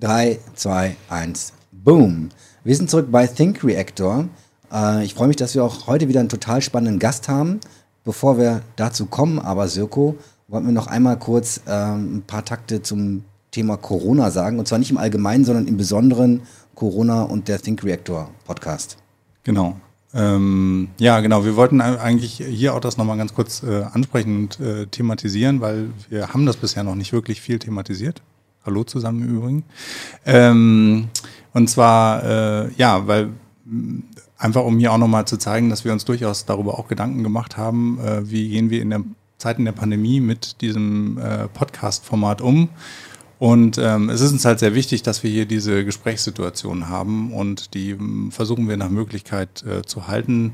3, 2, 1, boom. Wir sind zurück bei Think Reactor. Äh, ich freue mich, dass wir auch heute wieder einen total spannenden Gast haben. Bevor wir dazu kommen, aber Sirko, wollten wir noch einmal kurz ähm, ein paar Takte zum Thema Corona sagen. Und zwar nicht im Allgemeinen, sondern im Besonderen Corona und der Think Reactor Podcast. Genau. Ähm, ja, genau. Wir wollten eigentlich hier auch das nochmal ganz kurz äh, ansprechen und äh, thematisieren, weil wir haben das bisher noch nicht wirklich viel thematisiert. Hallo zusammen im Übrigen. Ähm, und zwar, äh, ja, weil einfach um hier auch nochmal zu zeigen, dass wir uns durchaus darüber auch Gedanken gemacht haben, äh, wie gehen wir in der Zeiten der Pandemie mit diesem äh, Podcast-Format um und ähm, es ist uns halt sehr wichtig, dass wir hier diese Gesprächssituation haben und die ähm, versuchen wir nach Möglichkeit äh, zu halten.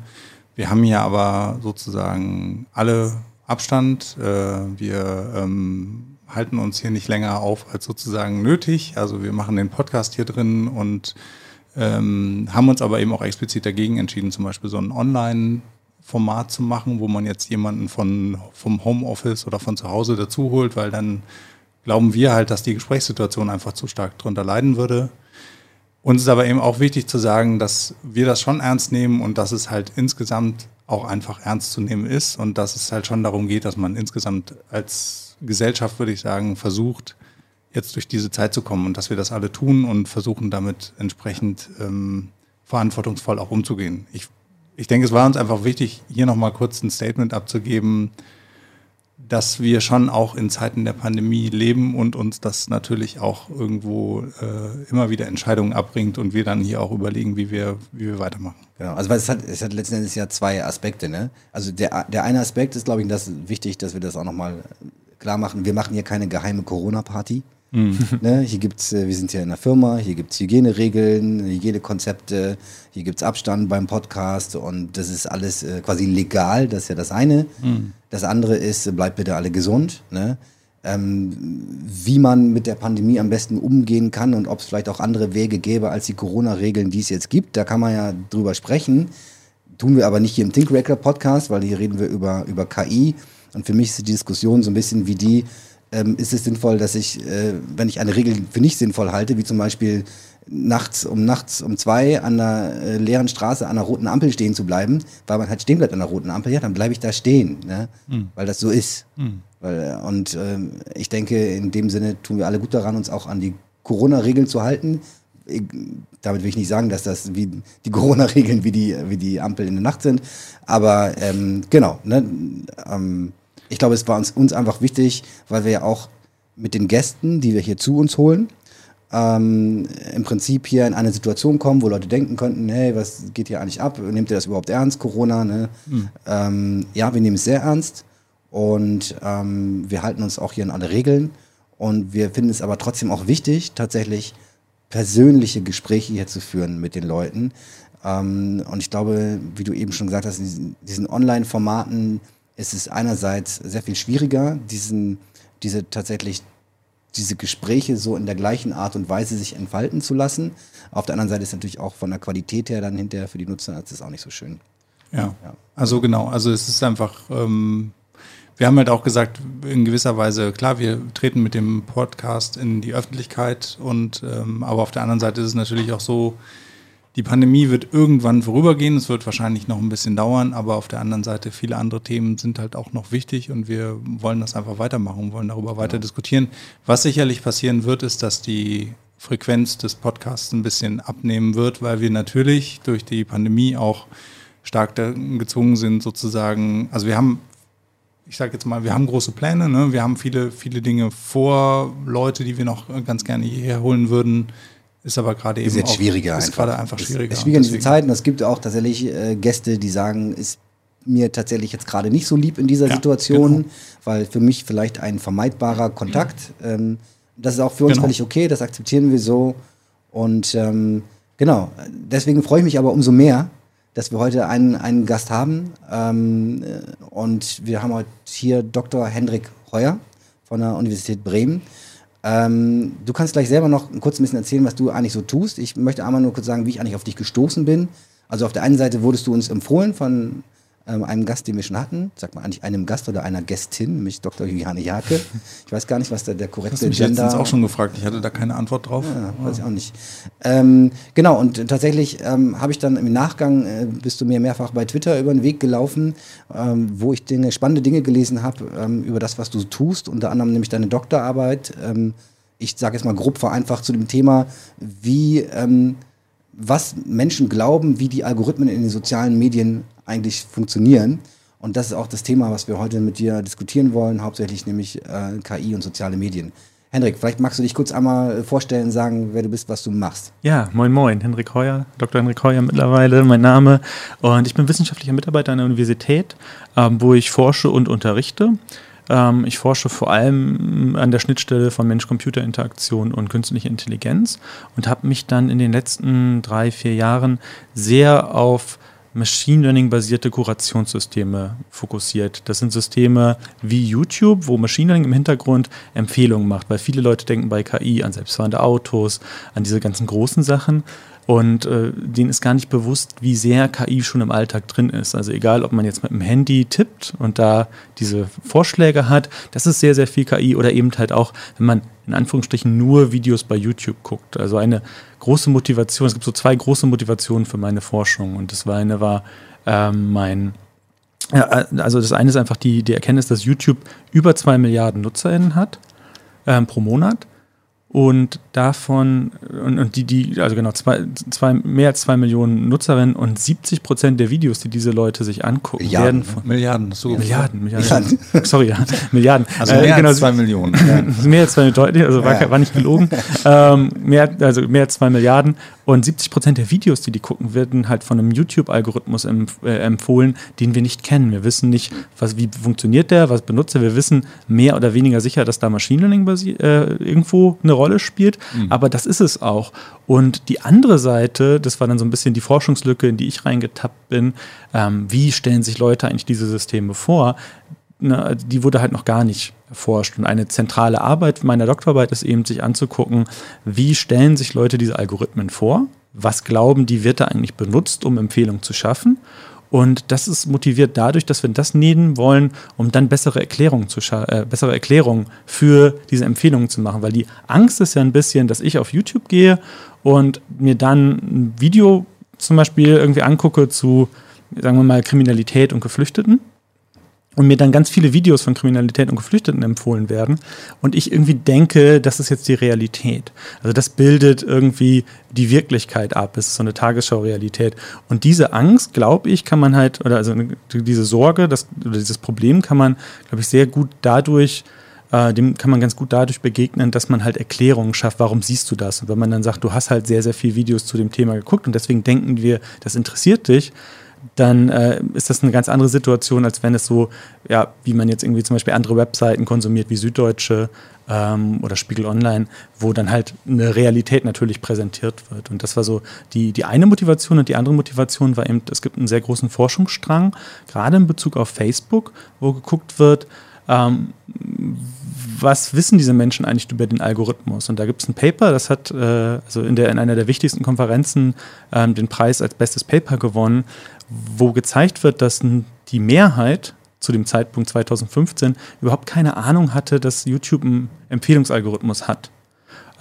Wir haben hier aber sozusagen alle Abstand. Äh, wir ähm, halten uns hier nicht länger auf als sozusagen nötig. Also wir machen den Podcast hier drin und ähm, haben uns aber eben auch explizit dagegen entschieden, zum Beispiel so ein Online- Format zu machen, wo man jetzt jemanden von, vom Homeoffice oder von zu Hause dazu holt, weil dann glauben wir halt, dass die Gesprächssituation einfach zu stark darunter leiden würde. Uns ist aber eben auch wichtig zu sagen, dass wir das schon ernst nehmen und dass es halt insgesamt auch einfach ernst zu nehmen ist und dass es halt schon darum geht, dass man insgesamt als Gesellschaft, würde ich sagen, versucht, jetzt durch diese Zeit zu kommen und dass wir das alle tun und versuchen damit entsprechend ähm, verantwortungsvoll auch umzugehen. Ich, ich denke, es war uns einfach wichtig, hier nochmal kurz ein Statement abzugeben, dass wir schon auch in Zeiten der Pandemie leben und uns das natürlich auch irgendwo äh, immer wieder Entscheidungen abbringt und wir dann hier auch überlegen, wie wir, wie wir weitermachen. Genau, also es hat, es hat letzten Endes ja zwei Aspekte. Ne? Also der, der eine Aspekt ist, glaube ich, das wichtig, dass wir das auch nochmal klar machen. Wir machen hier keine geheime Corona-Party. Mhm. Ne? Hier gibt's, äh, wir sind ja in der Firma, hier gibt es Hygieneregeln, Hygienekonzepte, hier gibt es Abstand beim Podcast und das ist alles äh, quasi legal, das ist ja das eine. Mhm. Das andere ist, bleibt bitte alle gesund. Ne? Ähm, wie man mit der Pandemie am besten umgehen kann und ob es vielleicht auch andere Wege gäbe als die Corona-Regeln, die es jetzt gibt, da kann man ja drüber sprechen. Tun wir aber nicht hier im Think Record Podcast, weil hier reden wir über, über KI. Und für mich ist die Diskussion so ein bisschen wie die, ähm, ist es sinnvoll, dass ich, äh, wenn ich eine Regel für nicht sinnvoll halte, wie zum Beispiel nachts um nachts um zwei an einer äh, leeren Straße an einer roten Ampel stehen zu bleiben, weil man halt stehen bleibt an der roten Ampel, ja, dann bleibe ich da stehen, ne? Mhm. weil das so ist. Mhm. Weil, und ähm, ich denke, in dem Sinne tun wir alle gut daran, uns auch an die Corona-Regeln zu halten. Ich, damit will ich nicht sagen, dass das wie die Corona-Regeln wie die, wie die Ampel in der Nacht sind, aber ähm, genau, ne? ähm, ich glaube, es war uns, uns einfach wichtig, weil wir ja auch mit den Gästen, die wir hier zu uns holen, ähm, im Prinzip hier in eine Situation kommen, wo Leute denken könnten, hey, was geht hier eigentlich ab? Nehmt ihr das überhaupt ernst, Corona? Ne? Mhm. Ähm, ja, wir nehmen es sehr ernst und ähm, wir halten uns auch hier an alle Regeln und wir finden es aber trotzdem auch wichtig, tatsächlich persönliche Gespräche hier zu führen mit den Leuten. Ähm, und ich glaube, wie du eben schon gesagt hast, in diesen, diesen Online-Formaten, ist es einerseits sehr viel schwieriger, diesen, diese tatsächlich diese Gespräche so in der gleichen Art und Weise sich entfalten zu lassen. Auf der anderen Seite ist natürlich auch von der Qualität her dann hinterher für die Nutzer das ist auch nicht so schön. Ja, ja. also genau, also es ist einfach, ähm, wir haben halt auch gesagt, in gewisser Weise, klar, wir treten mit dem Podcast in die Öffentlichkeit und ähm, aber auf der anderen Seite ist es natürlich auch so, die Pandemie wird irgendwann vorübergehen. Es wird wahrscheinlich noch ein bisschen dauern, aber auf der anderen Seite viele andere Themen sind halt auch noch wichtig und wir wollen das einfach weitermachen, wollen darüber weiter diskutieren. Was sicherlich passieren wird, ist, dass die Frequenz des Podcasts ein bisschen abnehmen wird, weil wir natürlich durch die Pandemie auch stark gezwungen sind, sozusagen, also wir haben ich sage jetzt mal, wir haben große Pläne, ne? wir haben viele, viele Dinge vor, Leute, die wir noch ganz gerne hierher holen würden. Ist aber gerade eben ist jetzt schwieriger ist gerade einfach schwieriger. Es ist schwieriger in diesen Zeiten. Es gibt auch tatsächlich äh, Gäste, die sagen, ist mir tatsächlich jetzt gerade nicht so lieb in dieser ja, Situation, genau. weil für mich vielleicht ein vermeidbarer Kontakt. Ähm, das ist auch für uns genau. völlig okay, das akzeptieren wir so. Und ähm, genau, deswegen freue ich mich aber umso mehr, dass wir heute einen, einen Gast haben. Ähm, und wir haben heute hier Dr. Hendrik Heuer von der Universität Bremen. Ähm, du kannst gleich selber noch kurz ein bisschen erzählen, was du eigentlich so tust. Ich möchte einmal nur kurz sagen, wie ich eigentlich auf dich gestoßen bin. Also auf der einen Seite wurdest du uns empfohlen von ähm, einem Gast, den wir schon hatten, sag mal eigentlich einem Gast oder einer Gästin, nämlich Dr. Juliane Jake. Ich weiß gar nicht, was da der korrekte Hast du mich Gender... letztens auch schon gefragt, ich hatte da keine Antwort drauf. Ja, weiß ich auch nicht. Ähm, genau, und tatsächlich ähm, habe ich dann im Nachgang, äh, bist du mir mehrfach bei Twitter über den Weg gelaufen, ähm, wo ich Dinge, spannende Dinge gelesen habe ähm, über das, was du tust, unter anderem nämlich deine Doktorarbeit. Ähm, ich sage jetzt mal grob vereinfacht zu dem Thema, wie, was Menschen glauben, wie die Algorithmen in den sozialen Medien eigentlich funktionieren. Und das ist auch das Thema, was wir heute mit dir diskutieren wollen, hauptsächlich nämlich äh, KI und soziale Medien. Hendrik, vielleicht magst du dich kurz einmal vorstellen, sagen, wer du bist, was du machst. Ja, moin moin, Hendrik Heuer, Dr. Hendrik Heuer mittlerweile, mein Name. Und ich bin wissenschaftlicher Mitarbeiter an der Universität, ähm, wo ich forsche und unterrichte. Ähm, ich forsche vor allem an der Schnittstelle von Mensch-Computer-Interaktion und künstlicher Intelligenz und habe mich dann in den letzten drei, vier Jahren sehr auf Machine Learning-basierte Kurationssysteme fokussiert. Das sind Systeme wie YouTube, wo Machine Learning im Hintergrund Empfehlungen macht, weil viele Leute denken bei KI an selbstfahrende Autos, an diese ganzen großen Sachen. Und äh, denen ist gar nicht bewusst, wie sehr KI schon im Alltag drin ist. Also egal, ob man jetzt mit dem Handy tippt und da diese Vorschläge hat, das ist sehr, sehr viel KI oder eben halt auch, wenn man in Anführungsstrichen nur Videos bei YouTube guckt. Also eine große Motivation, es gibt so zwei große Motivationen für meine Forschung. Und das eine war ähm, mein ja, also das eine ist einfach die, die Erkenntnis, dass YouTube über zwei Milliarden NutzerInnen hat ähm, pro Monat und davon, und, und, die, die, also genau, zwei, zwei, mehr als zwei Millionen Nutzerinnen und 70 Prozent der Videos, die diese Leute sich angucken, Milliarden, werden von. Milliarden, so Milliarden, Milliarden. Milliarden. Sorry, ja, Milliarden. Also mehr äh, genau, als zwei Millionen. mehr als zwei deutlich, also war, ja. war nicht gelogen. ähm, mehr, also mehr als zwei Milliarden. Und 70 Prozent der Videos, die die gucken, werden halt von einem YouTube-Algorithmus empf äh, empfohlen, den wir nicht kennen. Wir wissen nicht, was, wie funktioniert der, was benutzt er. Wir wissen mehr oder weniger sicher, dass da Machine Learning äh, irgendwo eine Rolle spielt. Mhm. Aber das ist es auch. Und die andere Seite, das war dann so ein bisschen die Forschungslücke, in die ich reingetappt bin, ähm, wie stellen sich Leute eigentlich diese Systeme vor? Na, die wurde halt noch gar nicht erforscht. Und eine zentrale Arbeit meiner Doktorarbeit ist eben, sich anzugucken, wie stellen sich Leute diese Algorithmen vor? Was glauben die, wird da eigentlich benutzt, um Empfehlungen zu schaffen? Und das ist motiviert dadurch, dass wir das nehmen wollen, um dann bessere Erklärungen zu äh, bessere Erklärungen für diese Empfehlungen zu machen. Weil die Angst ist ja ein bisschen, dass ich auf YouTube gehe und mir dann ein Video zum Beispiel irgendwie angucke zu, sagen wir mal, Kriminalität und Geflüchteten und mir dann ganz viele Videos von Kriminalität und Geflüchteten empfohlen werden und ich irgendwie denke, das ist jetzt die Realität. Also das bildet irgendwie die Wirklichkeit ab. Es ist so eine Tagesschau-Realität. Und diese Angst, glaube ich, kann man halt, oder also diese Sorge, das, oder dieses Problem kann man, glaube ich, sehr gut dadurch äh, dem kann man ganz gut dadurch begegnen, dass man halt Erklärungen schafft, warum siehst du das? Und wenn man dann sagt, du hast halt sehr, sehr viele Videos zu dem Thema geguckt und deswegen denken wir, das interessiert dich, dann äh, ist das eine ganz andere Situation, als wenn es so, ja, wie man jetzt irgendwie zum Beispiel andere Webseiten konsumiert, wie Süddeutsche ähm, oder Spiegel Online, wo dann halt eine Realität natürlich präsentiert wird. Und das war so die, die eine Motivation und die andere Motivation war eben, es gibt einen sehr großen Forschungsstrang, gerade in Bezug auf Facebook, wo geguckt wird, ähm, was wissen diese Menschen eigentlich über den Algorithmus? Und da gibt es ein Paper, das hat äh, also in, der, in einer der wichtigsten Konferenzen ähm, den Preis als bestes Paper gewonnen, wo gezeigt wird, dass die Mehrheit zu dem Zeitpunkt 2015 überhaupt keine Ahnung hatte, dass YouTube einen Empfehlungsalgorithmus hat.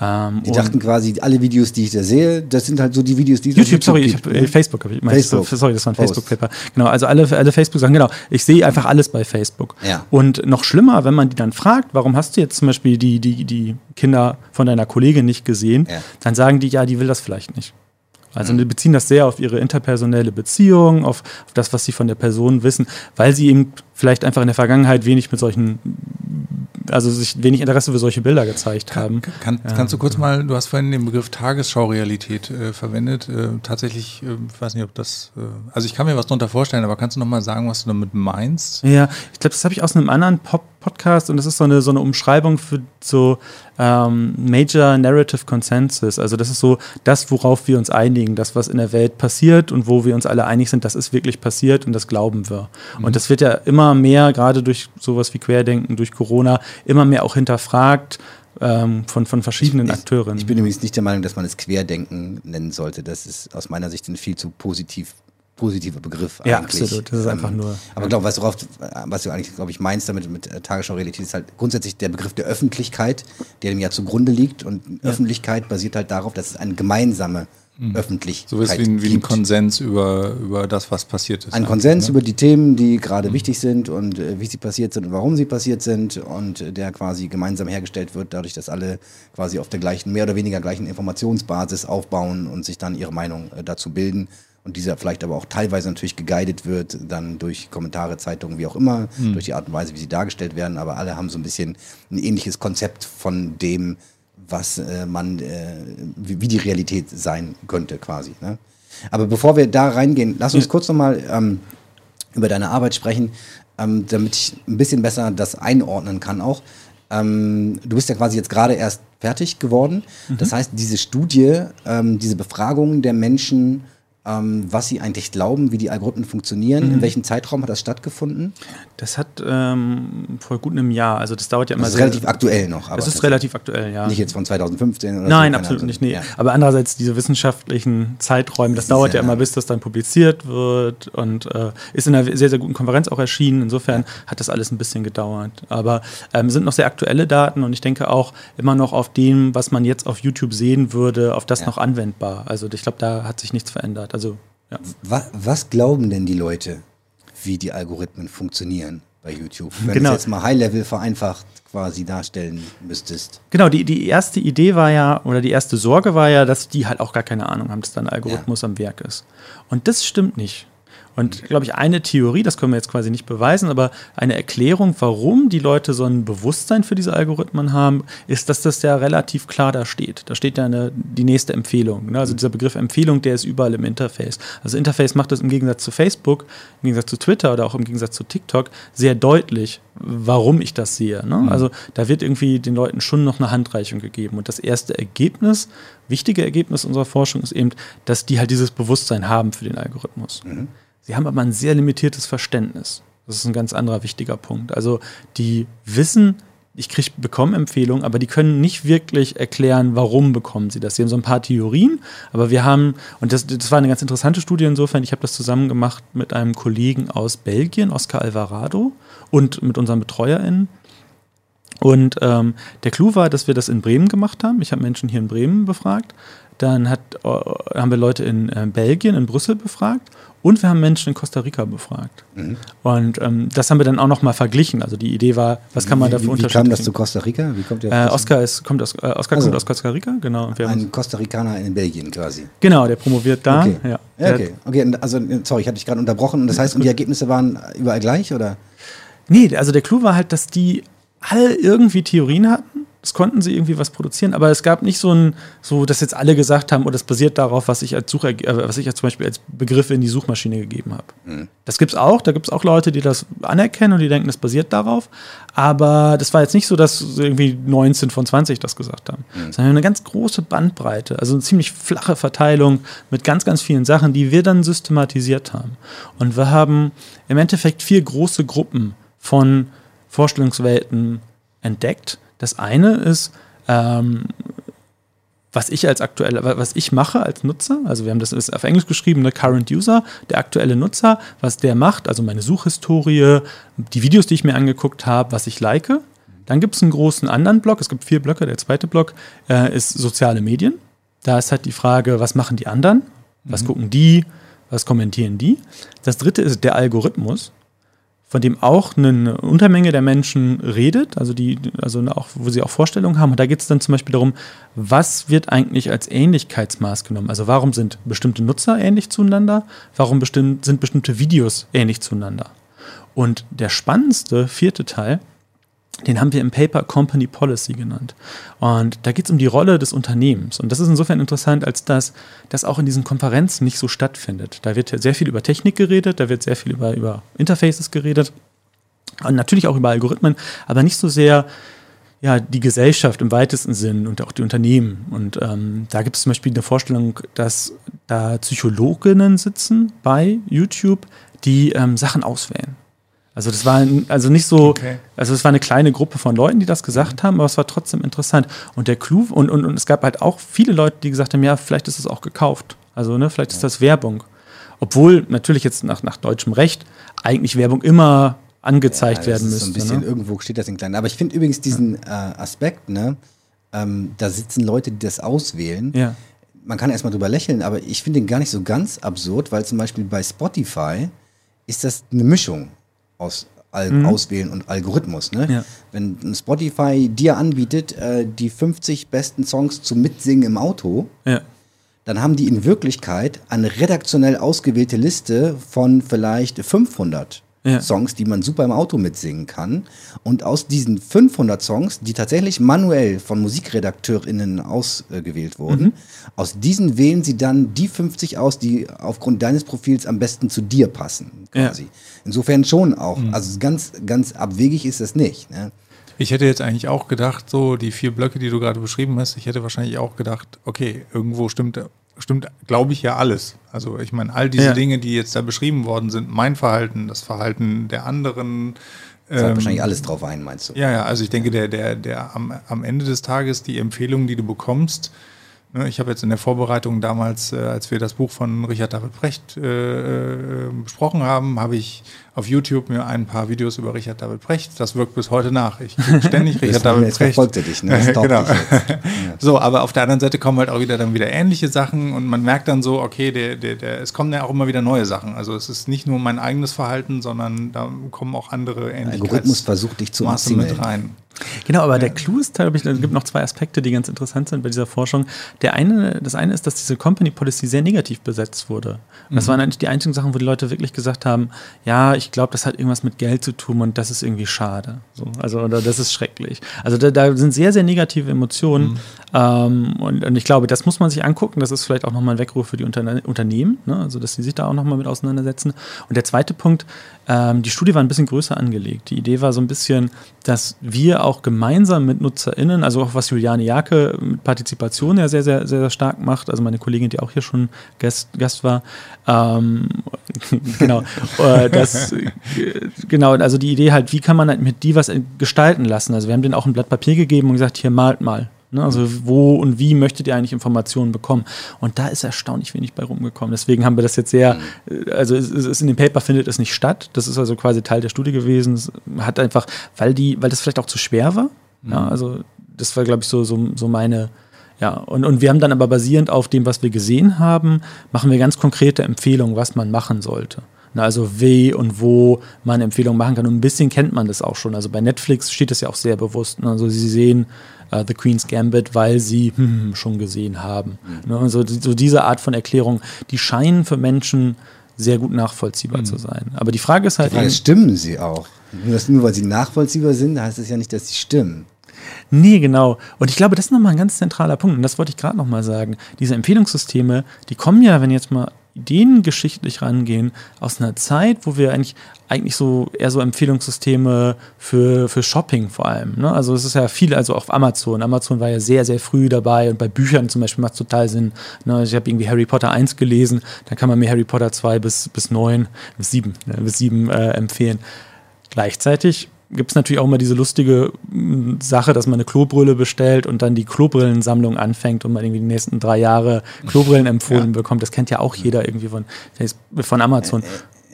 Ähm, die dachten quasi, alle Videos, die ich da sehe, das sind halt so die Videos, die es YouTube, YouTube sorry, ich hab, äh, Facebook habe ich Facebook. Sorry, das war ein Facebook-Paper. Genau, also alle, alle Facebook-Sachen, genau. Ich sehe einfach alles bei Facebook. Ja. Und noch schlimmer, wenn man die dann fragt, warum hast du jetzt zum Beispiel die, die, die Kinder von deiner Kollegin nicht gesehen, ja. dann sagen die, ja, die will das vielleicht nicht. Also die beziehen das sehr auf ihre interpersonelle Beziehung, auf, auf, das, was sie von der Person wissen, weil sie eben vielleicht einfach in der Vergangenheit wenig mit solchen also sich wenig Interesse für solche Bilder gezeigt kann, haben. Kann, ja. Kannst du kurz mal, du hast vorhin den Begriff Tagesschau-Realität äh, verwendet. Äh, tatsächlich, äh, ich weiß nicht, ob das, äh, also ich kann mir was darunter vorstellen, aber kannst du noch mal sagen, was du damit meinst? Ja, ich glaube, das habe ich aus einem anderen Pop Podcast und das ist so eine, so eine Umschreibung für so ähm, Major Narrative Consensus. Also das ist so das, worauf wir uns einigen, das, was in der Welt passiert und wo wir uns alle einig sind, das ist wirklich passiert und das glauben wir. Mhm. Und das wird ja immer mehr, gerade durch sowas wie Querdenken, durch Corona, immer mehr auch hinterfragt ähm, von, von verschiedenen ich, Akteuren. Ich bin übrigens nicht der Meinung, dass man es Querdenken nennen sollte. Das ist aus meiner Sicht ein viel zu positiv positiver Begriff Ja, eigentlich. absolut. Das ist einfach Ähm, nur- Aber glaube, was, worauf, was du eigentlich, glaube ich, meinst damit mit äh, Tagesschau-Realität, ist halt grundsätzlich der Begriff der Öffentlichkeit, der dem ja zugrunde liegt. Und Öffentlichkeit basiert halt darauf, dass es eine gemeinsame Öffentlichkeit So ist wie, ein- wie ein. Konsens über, über das, was passiert ist. Ein Konsens ne? über die Themen, die gerade wichtig sind und äh, wie sie passiert sind und warum sie passiert sind und äh, der quasi gemeinsam hergestellt wird, dadurch, dass alle quasi auf der gleichen, mehr oder weniger gleichen Informationsbasis aufbauen und sich dann ihre Meinung äh, dazu bilden und dieser vielleicht aber auch teilweise natürlich geguidet wird, dann durch Kommentare, Zeitungen, wie auch immer, durch die Art und Weise, wie sie dargestellt werden, aber alle haben so ein bisschen ein ähnliches Konzept von dem, was äh, man, äh, wie, wie die Realität sein könnte quasi. Ne? Aber bevor wir da reingehen, lass uns kurz nochmal ähm, über deine Arbeit sprechen, ähm, damit ich ein bisschen besser das einordnen kann auch. Ähm, du bist ja quasi jetzt gerade erst fertig geworden. Das heißt, diese Studie, ähm, diese Befragung der Menschen, ähm, was sie eigentlich glauben, wie die Algorithmen funktionieren, in welchem Zeitraum hat das stattgefunden? Das hat ähm, vor gut einem Jahr, also das dauert ja immer Das ist sehr- relativ aktuell noch. aber Das ist relativ aktuell, ja. Nicht jetzt von 2015 oder so. Nein, keine absolut Ahnung. nicht. Nee. Ja. Aber andererseits diese wissenschaftlichen Zeiträume, das ist dauert ja ja immer, bis das dann publiziert wird und äh, ist in einer sehr, sehr guten Konferenz auch erschienen. Insofern hat das alles ein bisschen gedauert. Aber ähm, sind noch sehr aktuelle Daten und ich denke auch immer noch auf dem, was man jetzt auf YouTube sehen würde, auf das Ja. noch anwendbar. Also ich glaube, da hat sich nichts verändert. Also ja. Was, was glauben denn die Leute, wie die Algorithmen funktionieren bei YouTube? Wenn Genau. du es jetzt mal High-Level vereinfacht quasi darstellen müsstest. Genau, die, die erste Idee war ja, oder die erste Sorge war ja, dass die halt auch gar keine Ahnung haben, dass da ein Algorithmus am Werk ist. Und das stimmt nicht. Und glaube ich, eine Theorie, das können wir jetzt quasi nicht beweisen, aber eine Erklärung, warum die Leute so ein Bewusstsein für diese Algorithmen haben, ist, dass das ja relativ klar da steht. Da steht ja eine, die nächste Empfehlung. Ne? Also dieser Begriff Empfehlung, der ist überall im Interface. Also Interface macht das im Gegensatz zu Facebook, im Gegensatz zu Twitter oder auch im Gegensatz zu TikTok sehr deutlich, warum ich das sehe. Ne? Also da wird irgendwie den Leuten schon noch eine Handreichung gegeben. Und das erste Ergebnis, wichtige Ergebnis unserer Forschung ist eben, dass die halt dieses Bewusstsein haben für den Algorithmus. Sie haben aber ein sehr limitiertes Verständnis. Das ist ein ganz anderer wichtiger Punkt. Also die wissen, ich krieg, bekomme Empfehlungen, aber die können nicht wirklich erklären, warum bekommen sie das. Sie haben so ein paar Theorien, aber wir haben, und das, das war eine ganz interessante Studie insofern, ich habe das zusammen gemacht mit einem Kollegen aus Belgien, Oscar Alvarado, und mit unseren BetreuerInnen. Und ähm, der Clou war, dass wir das in Bremen gemacht haben. Ich habe Menschen hier in Bremen befragt. Dann hat, äh, haben wir Leute in äh, Belgien, in Brüssel befragt. Und wir haben Menschen in Costa Rica befragt. Und ähm, das haben wir dann auch nochmal verglichen. Also die Idee war, was kann man da für wie, kam das zu? Costa Rica? Wie kommt der Äh, Oscar, ist, kommt aus, äh, Oscar Also. kommt aus Costa Rica, genau. Ein Costa Ricaner in Belgien quasi. genau, der promoviert da. Okay. Ja. Ja, okay. okay. Also, sorry, ich hatte dich gerade unterbrochen. Und das heißt, und die Ergebnisse waren überall gleich, oder? Nee, also der Clou war halt, dass die alle irgendwie Theorien hatten. Es konnten sie irgendwie was produzieren, aber es gab nicht so ein, so, dass jetzt alle gesagt haben, oh, das basiert darauf, was ich als Sucher, äh, was ich als zum Beispiel als Begriffe in die Suchmaschine gegeben habe. Das gibt's auch, da gibt's auch Leute, die das anerkennen und die denken, das basiert darauf. Aber das war jetzt nicht so, dass irgendwie 19 von 20 das gesagt haben. Sondern eine ganz große Bandbreite, also eine ziemlich flache Verteilung mit ganz, ganz vielen Sachen, die wir dann systematisiert haben. Und wir haben im Endeffekt vier große Gruppen von Vorstellungswelten entdeckt. Das eine ist, ähm, was ich als aktuelle, was ich mache als Nutzer, also wir haben das ist auf Englisch geschrieben, ne, Current User, der aktuelle Nutzer, was der macht, also meine Suchhistorie, die Videos, die ich mir angeguckt habe, was ich like. Dann gibt es einen großen anderen Block, es gibt vier Blöcke, der zweite Block äh, ist soziale Medien. Da ist halt die Frage, was machen die anderen? Was gucken die? Was kommentieren die? Das dritte ist der Algorithmus von dem auch eine Untermenge der Menschen redet, also die, also auch, wo sie auch Vorstellungen haben. Und da geht es dann zum Beispiel darum, was wird eigentlich als Ähnlichkeitsmaß genommen? Also warum sind bestimmte Nutzer ähnlich zueinander? Warum bestimmt, sind bestimmte Videos ähnlich zueinander? Und der spannendste vierte Teil, den haben wir im Paper Company Policy genannt. Und da geht es um die Rolle des Unternehmens. Und das ist insofern interessant, als dass das auch in diesen Konferenzen nicht so stattfindet. Da wird sehr viel über Technik geredet, da wird sehr viel über, über Interfaces geredet und natürlich auch über Algorithmen, aber nicht so sehr ja, die Gesellschaft im weitesten Sinn und auch die Unternehmen. Und ähm, da gibt es zum Beispiel eine Vorstellung, dass da Psychologinnen sitzen bei YouTube, die ähm, Sachen auswählen. Also das war also nicht so, Okay. also es war eine kleine Gruppe von Leuten, die das gesagt haben, aber es war trotzdem interessant. Und der Clou, und, und, und es gab halt auch viele Leute, die gesagt haben, ja, vielleicht ist es auch gekauft. Also, ne, vielleicht ist das Werbung. Obwohl natürlich jetzt nach, nach deutschem Recht eigentlich Werbung immer angezeigt ja, werden müsste. So ein bisschen, ne? irgendwo steht das in klein. Aber ich finde übrigens diesen äh, Aspekt, ne, ähm, da sitzen Leute, die das auswählen. Ja. Man kann erstmal drüber lächeln, aber ich finde den gar nicht so ganz absurd, weil zum Beispiel bei Spotify ist das eine Mischung aus Al mhm. Auswählen und Algorithmus. Ne? Ja. Wenn Spotify dir anbietet, äh, die 50 besten Songs zum Mitsingen im Auto, ja. dann haben die in Wirklichkeit eine redaktionell ausgewählte Liste von vielleicht 500 ja. Songs, die man super im Auto mitsingen kann. Und aus diesen 500 Songs, die tatsächlich manuell von MusikredakteurInnen ausgewählt wurden, mhm. aus diesen wählen sie dann die 50 aus, die aufgrund deines Profils am besten zu dir passen, quasi. Ja. Insofern schon auch. Mhm. Also ganz, ganz abwegig ist das nicht. Ne? Ich hätte jetzt eigentlich auch gedacht, so die vier Blöcke, die du gerade beschrieben hast, ich hätte wahrscheinlich auch gedacht, okay, irgendwo stimmt stimmt, glaube ich, ja alles. Also ich meine, all diese ja. Dinge, die jetzt da beschrieben worden sind, mein Verhalten, das Verhalten der anderen. Das ähm, wahrscheinlich alles drauf ein, meinst du? Ja, ja, also ich denke, der, der, der am, am Ende des Tages die Empfehlungen, die du bekommst, Ne, ich habe jetzt in der Vorbereitung damals, äh, als wir das Buch von Richard David Brecht äh, äh, besprochen haben, habe ich auf YouTube mir ein paar Videos über Richard David Brecht. Das wirkt bis heute nach. Ich ständig Richard David Brecht. Verfolgt er dich, ne? genau. Dich so, aber auf der anderen Seite kommen halt auch wieder dann wieder ähnliche Sachen und man merkt dann so, okay, der, der, der, es kommen ja auch immer wieder neue Sachen. Also es ist nicht nur mein eigenes Verhalten, sondern da kommen auch andere ähnliche Algorithmus versucht dich zu Maße mit rein. Genau, aber der Clou ist, glaube ich, es gibt noch zwei Aspekte, die ganz interessant sind bei dieser Forschung. Der eine, das eine ist, dass diese Company Policy sehr negativ besetzt wurde. Und das mhm. waren eigentlich die einzigen Sachen, wo die Leute wirklich gesagt haben, ja, ich glaube, das hat irgendwas mit Geld zu tun und das ist irgendwie schade. So, also, oder das ist schrecklich. Also da, da sind sehr, sehr negative Emotionen. Mhm. Ähm, und, und, ich glaube, das muss man sich angucken. Das ist vielleicht auch nochmal ein Weckruf für die Unterne Unternehmen, ne? also dass sie sich da auch nochmal mit auseinandersetzen. Und der zweite Punkt, ähm, die Studie war ein bisschen größer angelegt. Die Idee war so ein bisschen, dass wir auch gemeinsam mit NutzerInnen, also auch was Juliane Jake mit Partizipation ja sehr, sehr, sehr stark macht, also meine Kollegin, die auch hier schon Gast, Gast war, ähm, genau, äh, das, äh, genau, also die Idee halt, wie kann man halt mit die was gestalten lassen? Also wir haben denen auch ein Blatt Papier gegeben und gesagt, hier malt mal. Ne? Also wo und wie möchtet ihr eigentlich Informationen bekommen? Und da ist erstaunlich wenig bei rumgekommen. Deswegen haben wir das jetzt sehr, mhm. also es, es in dem Paper findet es nicht statt. Das ist also quasi Teil der Studie gewesen. Es hat einfach, weil die, weil das vielleicht auch zu schwer war. Mhm. Ja, also das war, glaube ich, so, so, so meine, ja, und, und wir haben dann aber basierend auf dem, was wir gesehen haben, machen wir ganz konkrete Empfehlungen, was man machen sollte. Also wie und wo man Empfehlungen machen kann. Und ein bisschen kennt man das auch schon. Also bei Netflix steht das ja auch sehr bewusst. Also Sie sehen uh, The Queen's Gambit, weil Sie hm, schon gesehen haben. Mhm. Ne? Also so diese Art von Erklärung, die scheinen für Menschen sehr gut nachvollziehbar mhm. zu sein. Aber die Frage ist halt. Die Frage ist, stimmen sie auch? Nur, nur weil sie nachvollziehbar sind, heißt es ja nicht, dass sie stimmen. Nee, genau. Und ich glaube, das ist nochmal ein ganz zentraler Punkt. Und das wollte ich gerade nochmal sagen. Diese Empfehlungssysteme, die kommen ja, wenn jetzt mal Ideen geschichtlich rangehen, aus einer Zeit, wo wir eigentlich, eigentlich so eher so Empfehlungssysteme für, für Shopping vor allem. Ne? Also es ist ja viel, also auch Amazon. Amazon war ja sehr, sehr früh dabei und bei Büchern zum Beispiel macht es total Sinn. Ne? Ich habe irgendwie Harry Potter 1 gelesen, dann kann man mir Harry Potter 2 bis, bis 9, bis 7, ne? bis 7 äh, empfehlen. Gleichzeitig gibt es natürlich auch immer diese lustige mm, Sache, dass man eine Klobrille bestellt und dann die Klobrillensammlung anfängt und man irgendwie die nächsten drei Jahre Klobrillen empfohlen ja. bekommt. Das kennt ja auch jeder irgendwie von, von Amazon.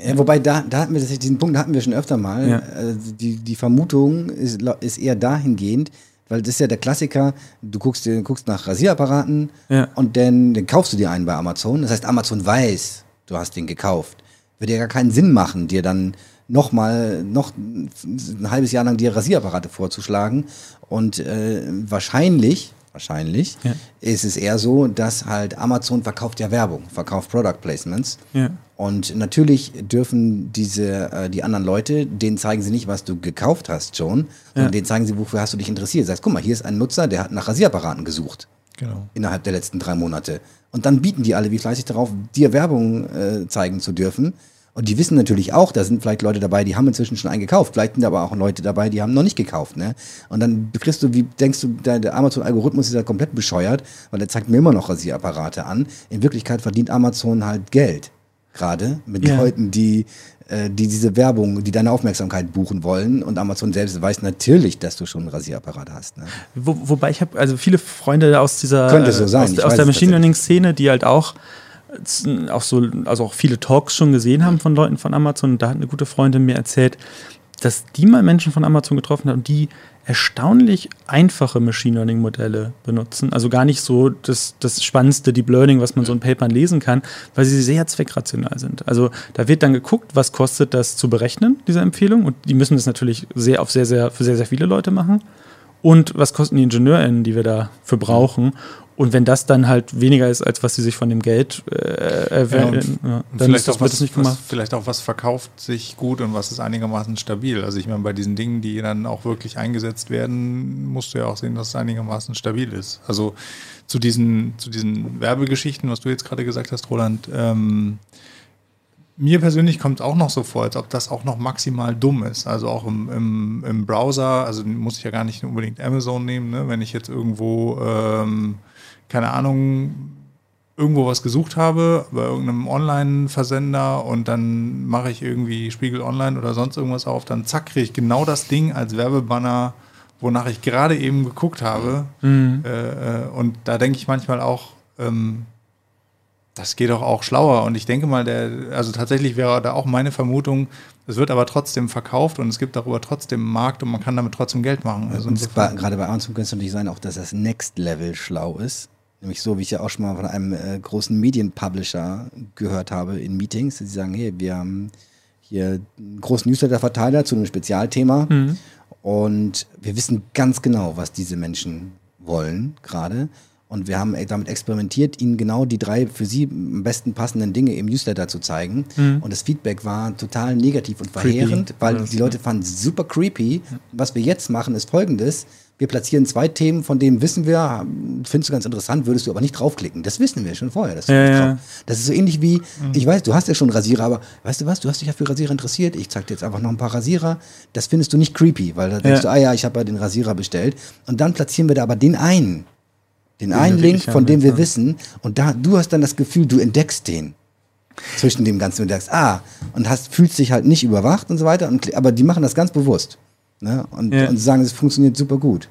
Ja, wobei, da, da hatten wir diesen Punkt hatten wir schon öfter mal. Ja. Also die, die Vermutung ist, ist eher dahingehend, weil das ist ja der Klassiker, du guckst, du guckst nach Rasierapparaten ja. und dann, dann kaufst du dir einen bei Amazon. Das heißt, Amazon weiß, du hast den gekauft. Würde ja gar keinen Sinn machen, dir dann noch mal noch ein halbes Jahr lang dir Rasierapparate vorzuschlagen. Und äh, wahrscheinlich, wahrscheinlich ja. ist es eher so, dass halt Amazon verkauft ja Werbung, verkauft Product Placements. Ja. Und natürlich dürfen diese, äh, die anderen Leute, denen zeigen sie nicht, was du gekauft hast schon, sondern ja. denen zeigen sie, wofür hast du dich interessiert. Sagst, guck mal, hier ist ein Nutzer, der hat nach Rasierapparaten gesucht. Genau. Innerhalb der letzten drei Monate. Und dann bieten die alle wie fleißig darauf, dir Werbung äh, zeigen zu dürfen. Und die wissen natürlich auch, da sind vielleicht Leute dabei, die haben inzwischen schon einen gekauft. Vielleicht sind aber auch Leute dabei, die haben noch nicht gekauft. Ne? Und dann kriegst du, wie denkst du, der, Amazon-Algorithmus ist ja komplett bescheuert, weil er zeigt mir immer noch Rasierapparate an. In Wirklichkeit verdient Amazon halt Geld. Gerade mit ja. Leuten, die, äh, die diese Werbung, die deine Aufmerksamkeit buchen wollen. Und Amazon selbst weiß natürlich, dass du schon einen Rasierapparat hast. Ne? Wo, wobei ich habe also viele Freunde aus dieser so sein. aus, aus der Machine Learning Szene, die halt auch auch so, also auch viele Talks schon gesehen haben von Leuten von Amazon. Da hat eine gute Freundin mir erzählt, dass die mal Menschen von Amazon getroffen hat und die erstaunlich einfache Machine Learning Modelle benutzen. Also gar nicht so das, das spannendste Deep Learning, was man so in Papern lesen kann, weil sie sehr zweckrational sind. Also da wird dann geguckt, was kostet das zu berechnen, diese Empfehlung. Und die müssen das natürlich sehr auf sehr, sehr, für sehr, sehr viele Leute machen. Und was kosten die IngenieurInnen, die wir dafür brauchen? Und wenn das dann halt weniger ist, als was sie sich von dem Geld äh, erwähnen, ja, ja, dann vielleicht, das, was, nicht gemacht. Was, vielleicht auch was verkauft sich gut und was ist einigermaßen stabil. Also ich meine, bei diesen Dingen, die dann auch wirklich eingesetzt werden, musst du ja auch sehen, dass es einigermaßen stabil ist. Also zu diesen, zu diesen Werbegeschichten, was du jetzt gerade gesagt hast, Roland, ähm, mir persönlich kommt es auch noch so vor, als ob das auch noch maximal dumm ist. Also auch im, im, im Browser, also muss ich ja gar nicht unbedingt Amazon nehmen, ne? wenn ich jetzt irgendwo ähm, keine Ahnung, irgendwo was gesucht habe, bei irgendeinem Online-Versender und dann mache ich irgendwie Spiegel Online oder sonst irgendwas auf, dann zack, kriege ich genau das Ding als Werbebanner, wonach ich gerade eben geguckt habe. Mhm. Äh, äh und da denke ich manchmal auch, ähm, das geht doch auch schlauer. Und ich denke mal, der, also tatsächlich wäre da auch meine Vermutung, es wird aber trotzdem verkauft und es gibt darüber trotzdem Markt und man kann damit trotzdem Geld machen. Also gerade bei Amazon könnte es natürlich sein, auch dass das Next Level schlau ist. Nämlich so, wie ich ja auch schon mal von einem äh, großen Medienpublisher gehört habe in Meetings. Sie sagen, hey, wir haben hier einen großen Newsletter-Verteiler zu einem Spezialthema mhm. und wir wissen ganz genau, was diese Menschen wollen gerade. Und wir haben damit experimentiert, ihnen genau die drei für sie am besten passenden Dinge im Newsletter zu zeigen. Mhm. Und das Feedback war total negativ und verheerend, creepy. weil die Leute fanden es super creepy. Was wir jetzt machen, ist folgendes wir platzieren zwei Themen, von denen wissen wir, findest du ganz interessant, würdest du aber nicht draufklicken. Das wissen wir schon vorher. Das, ja, ja. das ist so ähnlich wie, mhm. ich weiß, du hast ja schon Rasierer, aber weißt du was, du hast dich ja für Rasierer interessiert, ich zeig dir jetzt einfach noch ein paar Rasierer. Das findest du nicht creepy, weil da denkst ja. du, ah ja, ich habe ja den Rasierer bestellt. Und dann platzieren wir da aber den einen. Den, den einen Link, von dem wir wissen. Und da, du hast dann das Gefühl, du entdeckst den zwischen dem Ganzen und sagst, ah, und hast, fühlst dich halt nicht überwacht und so weiter. Und, aber die machen das ganz bewusst. Ne? Und, ja. und sagen, es funktioniert super gut.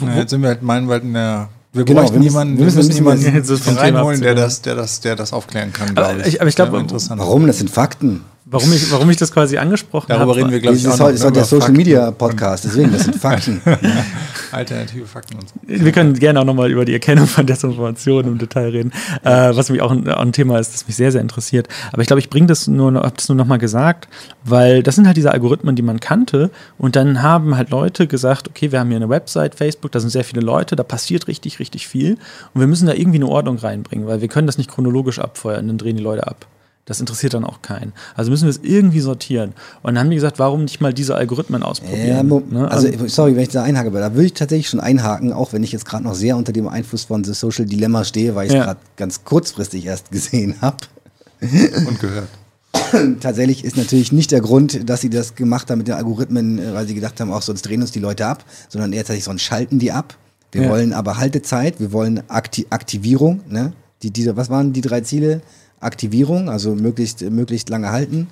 Ja, jetzt sind wir halt meinenweit in der wir genau, bräuchten wir jemanden, wir müssen, wir müssen jemanden reinholen, der das, der, das, der das aufklären kann. Aber ich, aber ich glaube, warum? Das sind Fakten. Warum ich, warum ich das quasi angesprochen habe. Darüber reden wir, glaube ich, auch noch. Das ist halt der Social Media Podcast, deswegen, das sind Fakten. Alternative Fakten und so. Wir können gerne auch nochmal über die Erkennung von Desinformation im Detail reden, äh, was mich auch ein, ein, Thema ist, das mich sehr, sehr interessiert. Aber ich glaube, ich bringe das nur, habe das nur nochmal gesagt, weil das sind halt diese Algorithmen, die man kannte. Und dann haben halt Leute gesagt, okay, wir haben hier eine Website, Facebook, da sind sehr viele Leute, da passiert richtig, richtig viel. Und wir müssen da irgendwie eine Ordnung reinbringen, weil wir können das nicht chronologisch abfeuern, dann drehen die Leute ab. Das interessiert dann auch keinen. Also müssen wir es irgendwie sortieren. Und dann haben die gesagt, warum nicht mal diese Algorithmen ausprobieren? Ja, ne? Also, also, sorry, wenn ich da einhake, aber da würde ich tatsächlich schon einhaken, auch wenn ich jetzt gerade noch sehr unter dem Einfluss von The Social Dilemma stehe, weil ich es ja. gerade ganz kurzfristig erst gesehen habe. Und gehört. Tatsächlich ist natürlich nicht der Grund, dass sie das gemacht haben mit den Algorithmen, äh, weil sie gedacht haben, auch sonst drehen uns die Leute ab, sondern eher tatsächlich sonst schalten die ab. Wir ja. wollen aber Haltezeit, wir wollen Akti Aktivierung. Ne? Die, diese, was waren die drei Ziele? Aktivierung, also möglichst, möglichst lange halten,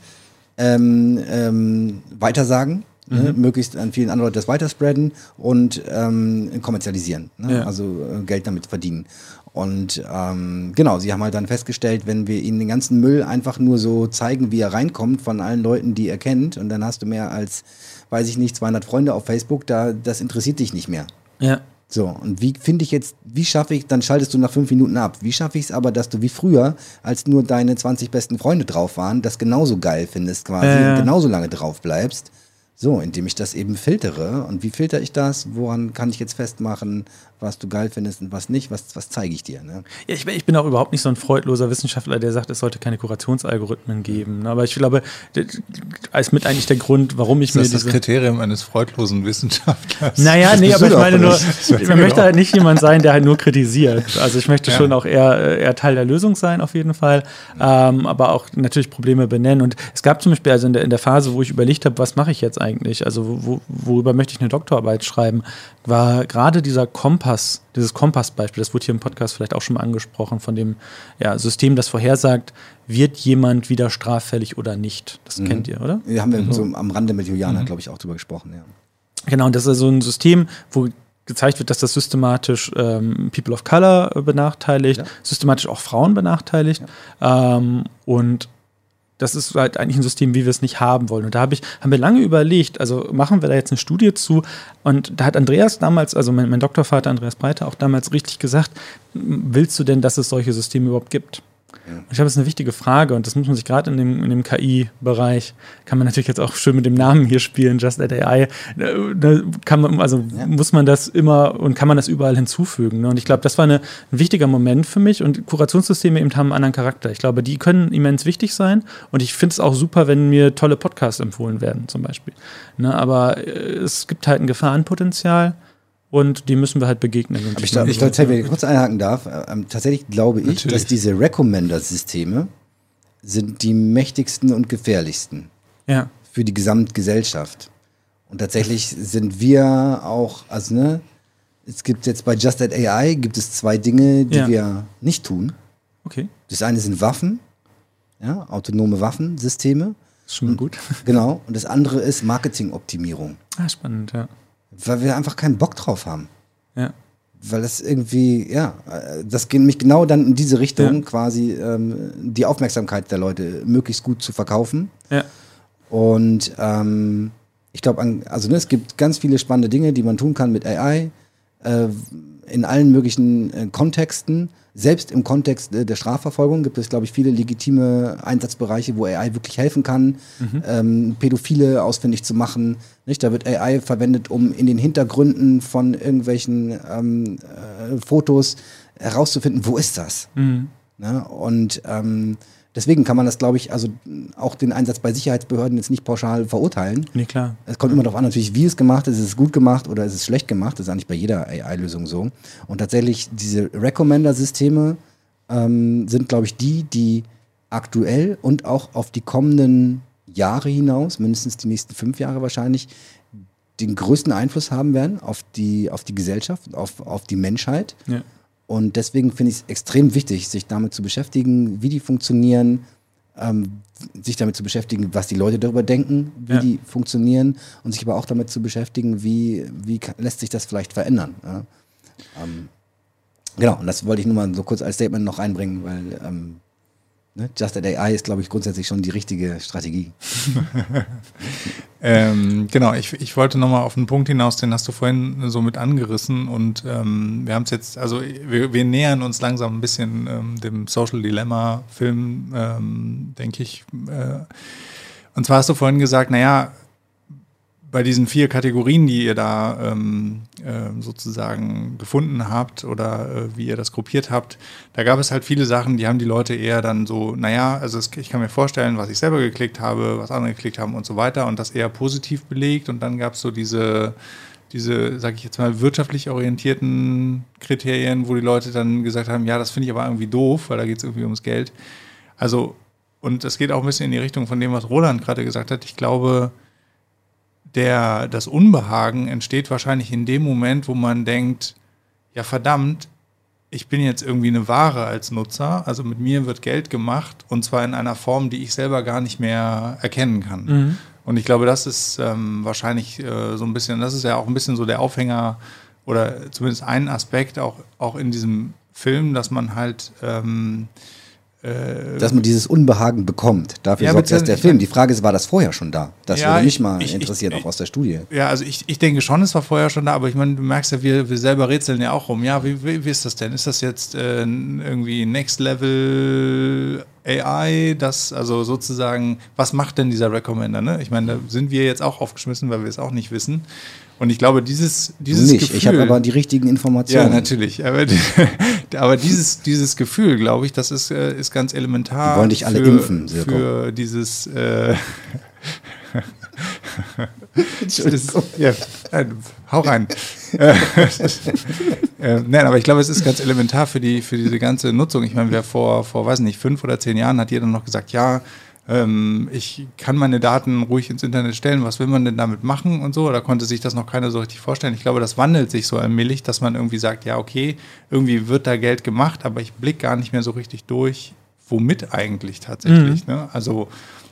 ähm, ähm, weitersagen, ne? mhm. ne? möglichst an vielen anderen Leuten das weiterspreaden und ähm, kommerzialisieren, ne? ja. also äh, Geld damit verdienen. Und ähm, genau, sie haben halt dann festgestellt, wenn wir ihnen den ganzen Müll einfach nur so zeigen, wie er reinkommt von allen Leuten, die er kennt, und dann hast du mehr als, weiß ich nicht, 200 Freunde auf Facebook, da das interessiert dich nicht mehr. Ja. So, und wie finde ich jetzt, wie schaffe ich, dann schaltest du nach fünf Minuten ab. Wie schaffe ich es aber, dass du wie früher, als nur deine 20 besten Freunde drauf waren, das genauso geil findest quasi äh. und genauso lange drauf bleibst? So, indem ich das eben filtere. Und wie filter ich das? Woran kann ich jetzt festmachen, was du geil findest und was nicht? Was, was zeige ich dir? Ne? Ja, ich, ich, bin auch überhaupt nicht so ein freudloser Wissenschaftler, der sagt, es sollte keine Kurationsalgorithmen geben. Aber ich glaube, als mit eigentlich der Grund, warum ich das mir. Das ist das Kriterium eines freudlosen Wissenschaftlers. Naja, nee, aber ich meine nur, man möchte halt nicht jemand sein, der halt nur kritisiert. Also ich möchte ja. schon auch eher, eher Teil der Lösung sein, auf jeden Fall. Ähm, aber auch natürlich Probleme benennen. Und es gab zum Beispiel also in der, in der Phase, wo ich überlegt habe, was mache ich jetzt eigentlich? eigentlich? Also wo, worüber möchte ich eine Doktorarbeit schreiben? War gerade dieser Kompass, dieses Kompassbeispiel, das wurde hier im Podcast vielleicht auch schon mal angesprochen, von dem ja, System, das vorhersagt, wird jemand wieder straffällig oder nicht. Das mhm. kennt ihr, oder? Ja, haben wir mhm. so am Rande mit Juliana, mhm. glaube ich, auch drüber gesprochen, ja. Genau, und das ist so ein System, wo gezeigt wird, dass das systematisch ähm, People of Color benachteiligt, ja. systematisch auch Frauen benachteiligt. Ja. Ähm, und das ist halt eigentlich ein System, wie wir es nicht haben wollen. Und da hab ich, haben wir lange überlegt, also machen wir da jetzt eine Studie zu. Und da hat Andreas damals, also mein, mein Doktorvater Andreas Breiter auch damals richtig gesagt, willst du denn, dass es solche Systeme überhaupt gibt? Ich glaube, das ist eine wichtige Frage und das muss man sich gerade in dem, in dem KI-Bereich, kann man natürlich jetzt auch schön mit dem Namen hier spielen, Just at AI, da kann man, also ja. muss man das immer und kann man das überall hinzufügen. Ne? Und ich glaube, das war eine, ein wichtiger Moment für mich und Kurationssysteme eben haben einen anderen Charakter. Ich glaube, die können immens wichtig sein und ich finde es auch super, wenn mir tolle Podcasts empfohlen werden, zum Beispiel. Ne? Aber äh, es gibt halt ein Gefahrenpotenzial und die müssen wir halt begegnen. Aber ich glaube, ich glaub, wenn ich kurz einhaken darf, ähm, tatsächlich glaube ich, Natürlich. dass diese Recommender-Systeme sind die mächtigsten und gefährlichsten ja. für die Gesamtgesellschaft. Und tatsächlich sind wir auch, also ne, es gibt jetzt bei Just at AI gibt es zwei Dinge, die ja. wir nicht tun. Okay. Das eine sind Waffen, ja, autonome Waffensysteme. Ist schon mal gut. Genau. Und das andere ist Marketingoptimierung. Ah, spannend, ja. Weil wir einfach keinen Bock drauf haben. Ja. Weil das irgendwie, ja, das geht mich genau dann in diese Richtung, ja. quasi ähm, die Aufmerksamkeit der Leute möglichst gut zu verkaufen. Ja. Und ähm, ich glaube, also ne, es gibt ganz viele spannende Dinge, die man tun kann mit AI äh, in allen möglichen äh, Kontexten. Selbst im Kontext äh, der Strafverfolgung gibt es, glaube ich, viele legitime Einsatzbereiche, wo AI wirklich helfen kann, mhm. ähm, Pädophile ausfindig zu machen. Nicht? Da wird AI verwendet, um in den Hintergründen von irgendwelchen ähm, äh, Fotos herauszufinden, wo ist das? Mhm. Ne? Und ähm, Deswegen kann man das, glaube ich, also auch den Einsatz bei Sicherheitsbehörden jetzt nicht pauschal verurteilen. Nee, klar. Es kommt immer darauf an, natürlich, wie es gemacht ist. Ist es gut gemacht oder ist es schlecht gemacht? Das ist eigentlich bei jeder AI-Lösung so. Und tatsächlich, diese Recommender-Systeme ähm, sind, glaube ich, die, die aktuell und auch auf die kommenden Jahre hinaus, mindestens die nächsten fünf Jahre wahrscheinlich, den größten Einfluss haben werden auf die, auf die Gesellschaft, auf, auf die Menschheit. Ja. Und deswegen finde ich es extrem wichtig, sich damit zu beschäftigen, wie die funktionieren, ähm, sich damit zu beschäftigen, was die Leute darüber denken, wie ja. die funktionieren und sich aber auch damit zu beschäftigen, wie, wie lässt sich das vielleicht verändern. Ja? Ähm, genau, und das wollte ich nur mal so kurz als Statement noch einbringen, weil ähm, Ne? Just at AI ist, glaube ich, grundsätzlich schon die richtige Strategie. ähm, genau, ich, ich wollte nochmal auf einen Punkt hinaus, den hast du vorhin so mit angerissen und ähm, wir haben es jetzt, also wir, wir, nähern uns langsam ein bisschen ähm, dem Social Dilemma-Film, ähm, denke ich. Äh, und zwar hast du vorhin gesagt, naja, bei diesen vier Kategorien, die ihr da ähm, äh, sozusagen gefunden habt oder äh, wie ihr das gruppiert habt, da gab es halt viele Sachen, die haben die Leute eher dann so, naja, also es, ich kann mir vorstellen, was ich selber geklickt habe, was andere geklickt haben und so weiter und das eher positiv belegt und dann gab es so diese, diese, sag ich jetzt mal, wirtschaftlich orientierten Kriterien, wo die Leute dann gesagt haben, ja, das finde ich aber irgendwie doof, weil da geht es irgendwie ums Geld. Also, und es geht auch ein bisschen in die Richtung von dem, was Roland gerade gesagt hat. Ich glaube, der, das Unbehagen entsteht wahrscheinlich in dem Moment, wo man denkt, ja verdammt, ich bin jetzt irgendwie eine Ware als Nutzer, also mit mir wird Geld gemacht und zwar in einer Form, die ich selber gar nicht mehr erkennen kann. Mhm. Und ich glaube, das ist ähm, wahrscheinlich äh, so ein bisschen, das ist ja auch ein bisschen so der Aufhänger oder zumindest ein Aspekt auch, auch in diesem Film, dass man halt ähm, äh, dass man dieses Unbehagen bekommt. Dafür ja, sorgt erst der Film. Die Frage ist, war das vorher schon da? Das ja, würde mich mal ich, interessieren, ich, auch aus der Studie. Ja, also ich, ich denke schon, es war vorher schon da, aber ich meine, du merkst ja, wir, wir selber rätseln ja auch rum. Ja, wie, wie, wie ist das denn? Ist das jetzt äh, irgendwie Next Level AI, das, also sozusagen, was macht denn dieser Recommender? Ne? Ich meine, da sind wir jetzt auch aufgeschmissen, weil wir es auch nicht wissen. Und ich glaube, dieses, dieses Nicht, Gefühl. Ich habe aber die richtigen Informationen. Ja, natürlich. Aber, aber dieses, dieses Gefühl, glaube ich, das ist, äh, ist ganz elementar. Die wollen dich alle für, impfen, Sirko. Für dieses. Äh, Entschuldigung. ja, äh, hau rein. äh, nein, aber ich glaube, es ist ganz elementar für, die, für diese ganze Nutzung. Ich meine, wer vor, vor, weiß nicht, fünf oder zehn Jahren hat jeder noch gesagt, ja, ähm, ich kann meine Daten ruhig ins Internet stellen, was will man denn damit machen und so. Da konnte sich das noch keiner so richtig vorstellen. Ich glaube, das wandelt sich so allmählich, dass man irgendwie sagt, ja, okay, irgendwie wird da Geld gemacht, aber ich blicke gar nicht mehr so richtig durch, womit eigentlich tatsächlich. Mhm. Ne? Also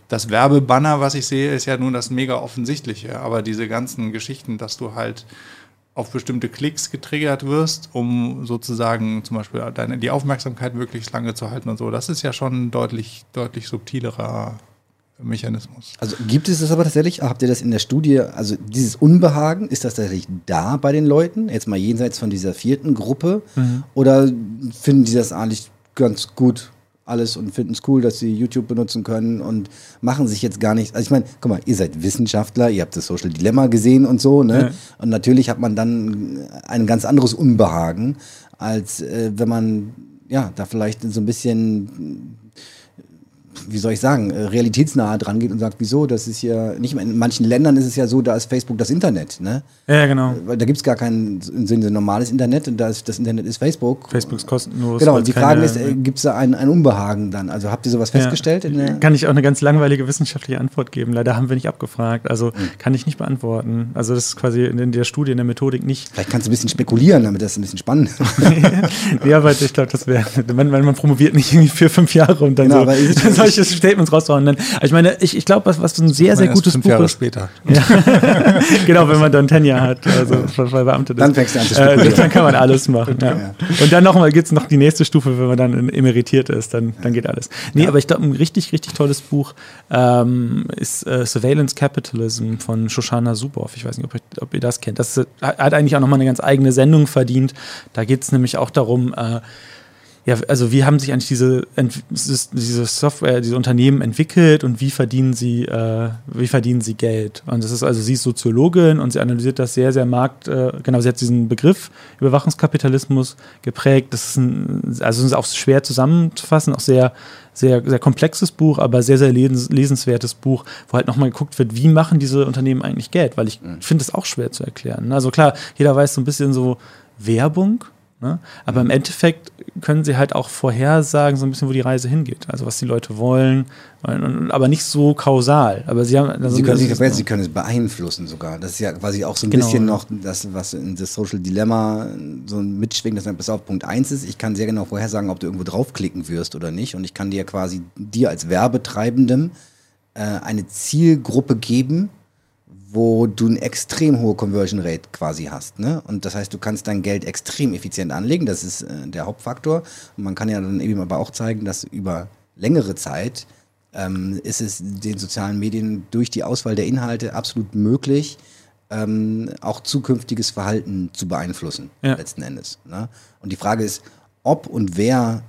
das Werbebanner, was ich sehe, ist ja nun das mega offensichtliche, aber diese ganzen Geschichten, dass du halt auf bestimmte Klicks getriggert wirst, um sozusagen zum Beispiel deine, die Aufmerksamkeit möglichst lange zu halten und so. Das ist ja schon ein deutlich, deutlich subtilerer Mechanismus. Also gibt es das aber tatsächlich? Habt ihr das in der Studie, also dieses Unbehagen, ist das tatsächlich da bei den Leuten? Jetzt mal jenseits von dieser vierten Gruppe? Mhm. Oder finden die das eigentlich ganz gut alles und finden es cool, dass sie YouTube benutzen können und machen sich jetzt gar nicht. Also ich meine, guck mal, ihr seid Wissenschaftler, ihr habt das Social Dilemma gesehen und so, ne? Ja. Und natürlich hat man dann ein ganz anderes Unbehagen, als äh, wenn man ja da vielleicht so ein bisschen wie soll ich sagen, äh, realitätsnah dran geht und sagt, wieso, das ist ja, nicht in manchen Ländern ist es ja so, da ist Facebook das Internet, ne? Ja, genau. Weil da gibt es gar kein im Sinne normales Internet und da ist, das Internet ist Facebook. Facebook ist kostenlos. Genau, und die Frage ist, äh, gibt es da ein, ein Unbehagen dann? Also habt ihr sowas festgestellt? Ja. kann ich auch eine ganz langweilige wissenschaftliche Antwort geben. Leider haben wir nicht abgefragt. Also mhm. kann ich nicht beantworten. Also das ist quasi in der Studie, in der Methodik nicht. Vielleicht kannst du ein bisschen spekulieren, damit das ein bisschen spannend ist. ja, aber ich glaube, das wäre, man, man promoviert nicht irgendwie vier, fünf Jahre und dann genau, so solche Statements rauszuhauen. Dann, ich meine, ich, ich glaube, was, was ein sehr, sehr gutes fünf Buch Jahre ist. später. Ja. genau, wenn man dann Tenja hat, also bei Beamte Dann fängst du an zu spekulieren. Äh, dann kann man alles machen. ja. Ja. Und dann nochmal gibt es noch die nächste Stufe, wenn man dann emeritiert ist, dann, dann geht alles. Nee, aber ich glaube, ein richtig, richtig tolles Buch ähm, ist äh, Surveillance Capitalism von Shoshana Zuboff. Ich weiß nicht, ob, ich, ob ihr das kennt. Das hat eigentlich auch nochmal eine ganz eigene Sendung verdient. Da geht es nämlich auch darum, äh, ja, also wie haben sich eigentlich diese, diese Software, diese Unternehmen entwickelt und wie verdienen sie, äh, wie verdienen sie Geld? Und das ist also, sie ist Soziologin und sie analysiert das sehr, sehr markt, äh, genau, sie hat diesen Begriff Überwachungskapitalismus geprägt. Das ist ein, also ist auch schwer zusammenzufassen, auch sehr, sehr, sehr komplexes Buch, aber sehr, sehr lesenswertes Buch, wo halt nochmal geguckt wird, wie machen diese Unternehmen eigentlich Geld? Weil ich mhm. finde es auch schwer zu erklären. Also klar, jeder weiß so ein bisschen so Werbung, Ne? Aber im Endeffekt können sie halt auch vorhersagen, so ein bisschen, wo die Reise hingeht. Also was die Leute wollen, aber nicht so kausal. Aber sie haben. Also sie, können, sie, sie können es beeinflussen sogar. Das ist ja quasi auch so ein genau. bisschen noch das, was in das Social Dilemma so mitschwingt, dass dann bis auf Punkt 1 ist. Ich kann sehr genau vorhersagen, ob du irgendwo draufklicken wirst oder nicht. Und ich kann dir quasi dir als Werbetreibendem äh, eine Zielgruppe geben, wo du eine extrem hohe Conversion Rate quasi hast. Ne? Und das heißt, du kannst dein Geld extrem effizient anlegen. Das ist äh, der Hauptfaktor. Und man kann ja dann eben aber auch zeigen, dass über längere Zeit ähm, ist es den sozialen Medien durch die Auswahl der Inhalte absolut möglich, ähm, auch zukünftiges Verhalten zu beeinflussen, ja. letzten Endes. Ne? Und die Frage ist, ob und wer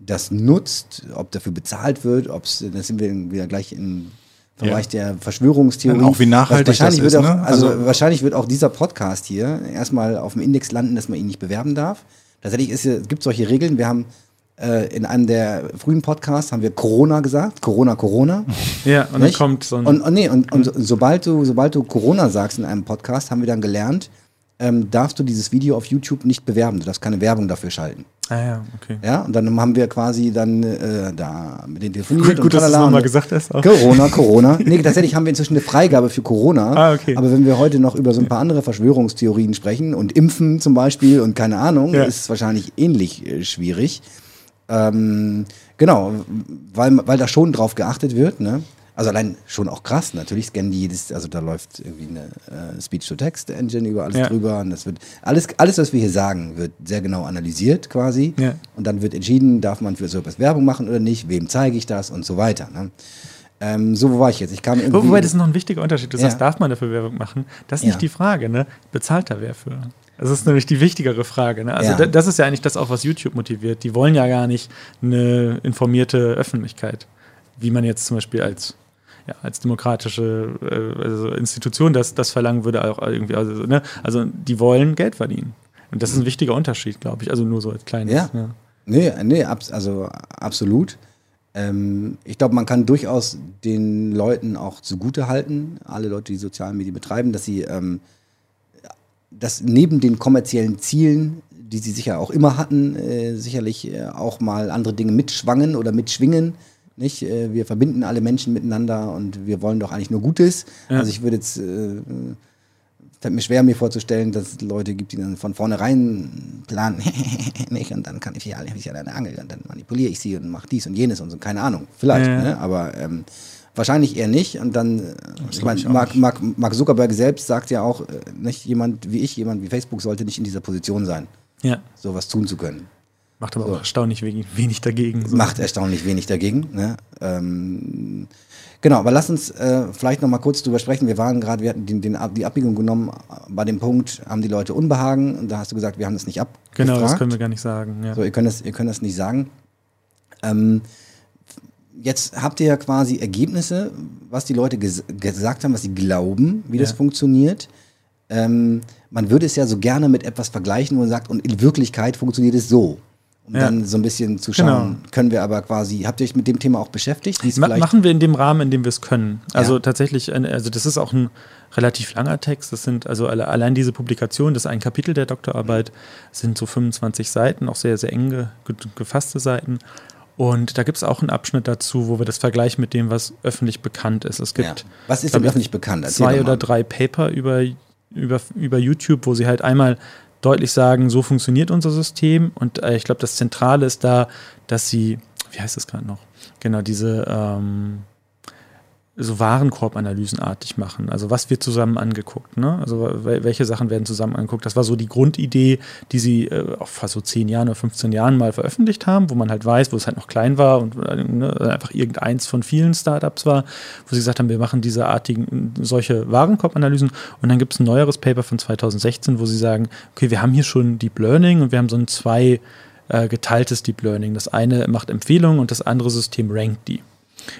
das nutzt, ob dafür bezahlt wird, ob es, da sind wir wieder gleich in Bereich ja. der Verschwörungstheorie. auch wie nachhaltig wahrscheinlich das ist, auch, ne? also, also, wahrscheinlich wird auch dieser Podcast hier erstmal auf dem Index landen, dass man ihn nicht bewerben darf. Tatsächlich ist, es gibt solche Regeln. Wir haben äh, in einem der frühen Podcasts haben wir Corona gesagt, Corona, Corona. Ja, und nicht? dann kommt so ein und, und, nee, und, und sobald du sobald du Corona sagst in einem Podcast, haben wir dann gelernt, ähm, darfst du dieses Video auf YouTube nicht bewerben. Du darfst keine Werbung dafür schalten. Ah ja, okay. Ja, und dann haben wir quasi dann äh, da mit den telefoniert. Gut, gut dass du es mal gesagt hast. Auch. Corona, Corona. nee, tatsächlich haben wir inzwischen eine Freigabe für Corona. Ah, okay. Aber wenn wir heute noch über so ein paar andere Verschwörungstheorien sprechen und Impfen zum Beispiel und keine Ahnung, ja. ist es wahrscheinlich ähnlich äh, schwierig. Ähm, genau, weil, weil da schon drauf geachtet wird, ne? Also allein schon auch krass, natürlich scannen die jedes, also da läuft irgendwie eine äh, Speech-to-Text-Engine über alles ja. drüber und das wird, alles, alles, was wir hier sagen, wird sehr genau analysiert quasi ja. und dann wird entschieden, darf man für so etwas Werbung machen oder nicht, wem zeige ich das und so weiter. Ne? Ähm, so, wo war ich jetzt? Ich kam irgendwie Wobei, das ist noch ein wichtiger Unterschied. Du ja. sagst, darf man dafür Werbung machen? Das ist nicht die Frage, ne? Bezahlt da wer für? Das ist nämlich die wichtigere Frage. Ne? Also ja. das ist ja eigentlich das auch, was YouTube motiviert. Die wollen ja gar nicht eine informierte Öffentlichkeit, wie man jetzt zum Beispiel als ja, als demokratische äh, also Institution das, das verlangen würde, auch irgendwie, also, ne? also die wollen Geld verdienen. Und das ist ein wichtiger Unterschied, glaube ich. Also nur so als kleines. Ja. ja. Nee, nee, ab, also absolut. Ähm, ich glaube, man kann durchaus den Leuten auch zugute halten, alle Leute, die soziale Medien betreiben, dass sie ähm, dass neben den kommerziellen Zielen, die sie sicher auch immer hatten, äh, sicherlich äh, auch mal andere Dinge mitschwangen oder mitschwingen nicht? Äh, wir verbinden alle Menschen miteinander und wir wollen doch eigentlich nur Gutes. Ja. Also ich würde jetzt, äh, fällt mir schwer, mir vorzustellen, dass es Leute gibt, die dann von vornherein planen, nicht? Und dann kann ich ja alle ich an eine Angel und dann manipuliere ich sie und mache dies und jenes und so, keine Ahnung. Vielleicht, ja. ne? aber ähm, Wahrscheinlich eher nicht. Und dann, ich meine, Mark, Mark, Mark, Zuckerberg selbst sagt ja auch, nicht jemand wie ich, jemand wie Facebook sollte nicht in dieser Position sein, ja. sowas tun zu können. Macht aber so. auch erstaunlich wenig dagegen. So. Macht erstaunlich wenig dagegen. Ne? Ähm, genau, aber lass uns äh, vielleicht noch mal kurz drüber sprechen. Wir waren gerade, wir hatten den, den, die Abbiegung genommen. Bei dem Punkt haben die Leute Unbehagen. Und da hast du gesagt, wir haben das nicht abgefragt. Genau, das können wir gar nicht sagen. Ja. So, ihr könnt das, ihr könnt das nicht sagen. Ähm, jetzt habt ihr ja quasi Ergebnisse, was die Leute ges gesagt haben, was sie glauben, wie ja. das funktioniert. Ähm, man würde es ja so gerne mit etwas vergleichen, wo man sagt, und in Wirklichkeit funktioniert es so um ja. dann so ein bisschen zu schauen, genau. können wir aber quasi, habt ihr euch mit dem Thema auch beschäftigt? Ma machen wir in dem Rahmen, in dem wir es können. Also ja. tatsächlich, also das ist auch ein relativ langer Text. Das sind also allein diese Publikation, das ist ein Kapitel der Doktorarbeit, sind so 25 Seiten, auch sehr, sehr eng ge gefasste Seiten. Und da gibt es auch einen Abschnitt dazu, wo wir das vergleichen mit dem, was öffentlich bekannt ist. Es gibt, ja. Was ist denn öffentlich bekannt? Erzähl zwei oder drei Paper über, über, über YouTube, wo sie halt einmal deutlich sagen, so funktioniert unser System. Und äh, ich glaube, das Zentrale ist da, dass sie, wie heißt das gerade noch? Genau, diese ähm, so Warenkorbanalysenartig machen. Also was wird zusammen angeguckt, ne? Also welche Sachen werden zusammen angeguckt. Das war so die Grundidee, die sie äh, auch vor so zehn Jahren oder 15 Jahren mal veröffentlicht haben, wo man halt weiß, wo es halt noch klein war und äh, ne, einfach irgendeins von vielen Startups war, wo sie gesagt haben, wir machen diese artigen, solche Warenkorbanalysen und dann gibt es ein neueres Paper von 2016, wo sie sagen, okay, wir haben hier schon Deep Learning und wir haben so ein zwei äh, geteiltes Deep Learning. Das eine macht Empfehlungen und das andere System rankt die.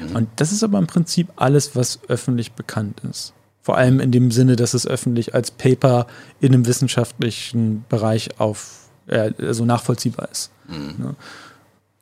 Mhm. Und das ist aber im Prinzip alles, was öffentlich bekannt ist. Vor allem in dem Sinne, dass es öffentlich als Paper in einem wissenschaftlichen Bereich auf, äh, also nachvollziehbar ist. Mhm. Ja.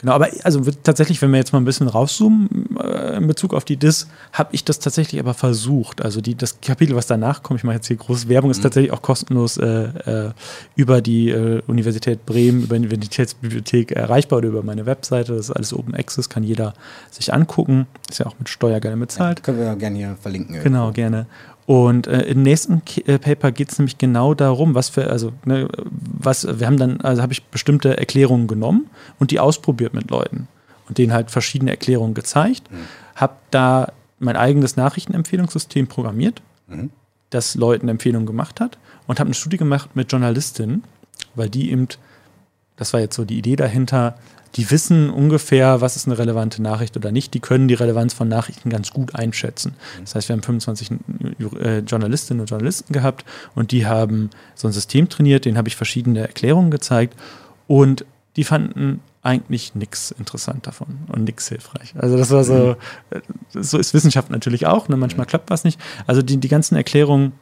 Genau, aber also tatsächlich, wenn wir jetzt mal ein bisschen rauszoomen äh, in Bezug auf die DIS, habe ich das tatsächlich aber versucht. Also die, das Kapitel, was danach kommt, ich mache jetzt hier große Werbung, ist mhm. tatsächlich auch kostenlos äh, äh, über die äh, Universität Bremen, über die Universitätsbibliothek erreichbar oder über meine Webseite. Das ist alles Open Access, kann jeder sich angucken. Ist ja auch mit Steuer gerne bezahlt. Ja, können wir ja gerne hier verlinken. Genau, irgendwo. gerne. Und äh, im nächsten K äh, Paper geht es nämlich genau darum, was für, also, ne, was, wir haben dann, also habe ich bestimmte Erklärungen genommen und die ausprobiert mit Leuten und denen halt verschiedene Erklärungen gezeigt. Mhm. Habe da mein eigenes Nachrichtenempfehlungssystem programmiert, mhm. das Leuten Empfehlungen gemacht hat und habe eine Studie gemacht mit Journalistinnen, weil die eben, das war jetzt so die Idee dahinter, die wissen ungefähr, was ist eine relevante Nachricht oder nicht. Die können die Relevanz von Nachrichten ganz gut einschätzen. Das heißt, wir haben 25 äh, Journalistinnen und Journalisten gehabt und die haben so ein System trainiert, denen habe ich verschiedene Erklärungen gezeigt und die fanden eigentlich nichts interessant davon und nichts hilfreich. Also das war so, mhm. äh, so ist Wissenschaft natürlich auch, ne? manchmal klappt was nicht. Also die, die ganzen Erklärungen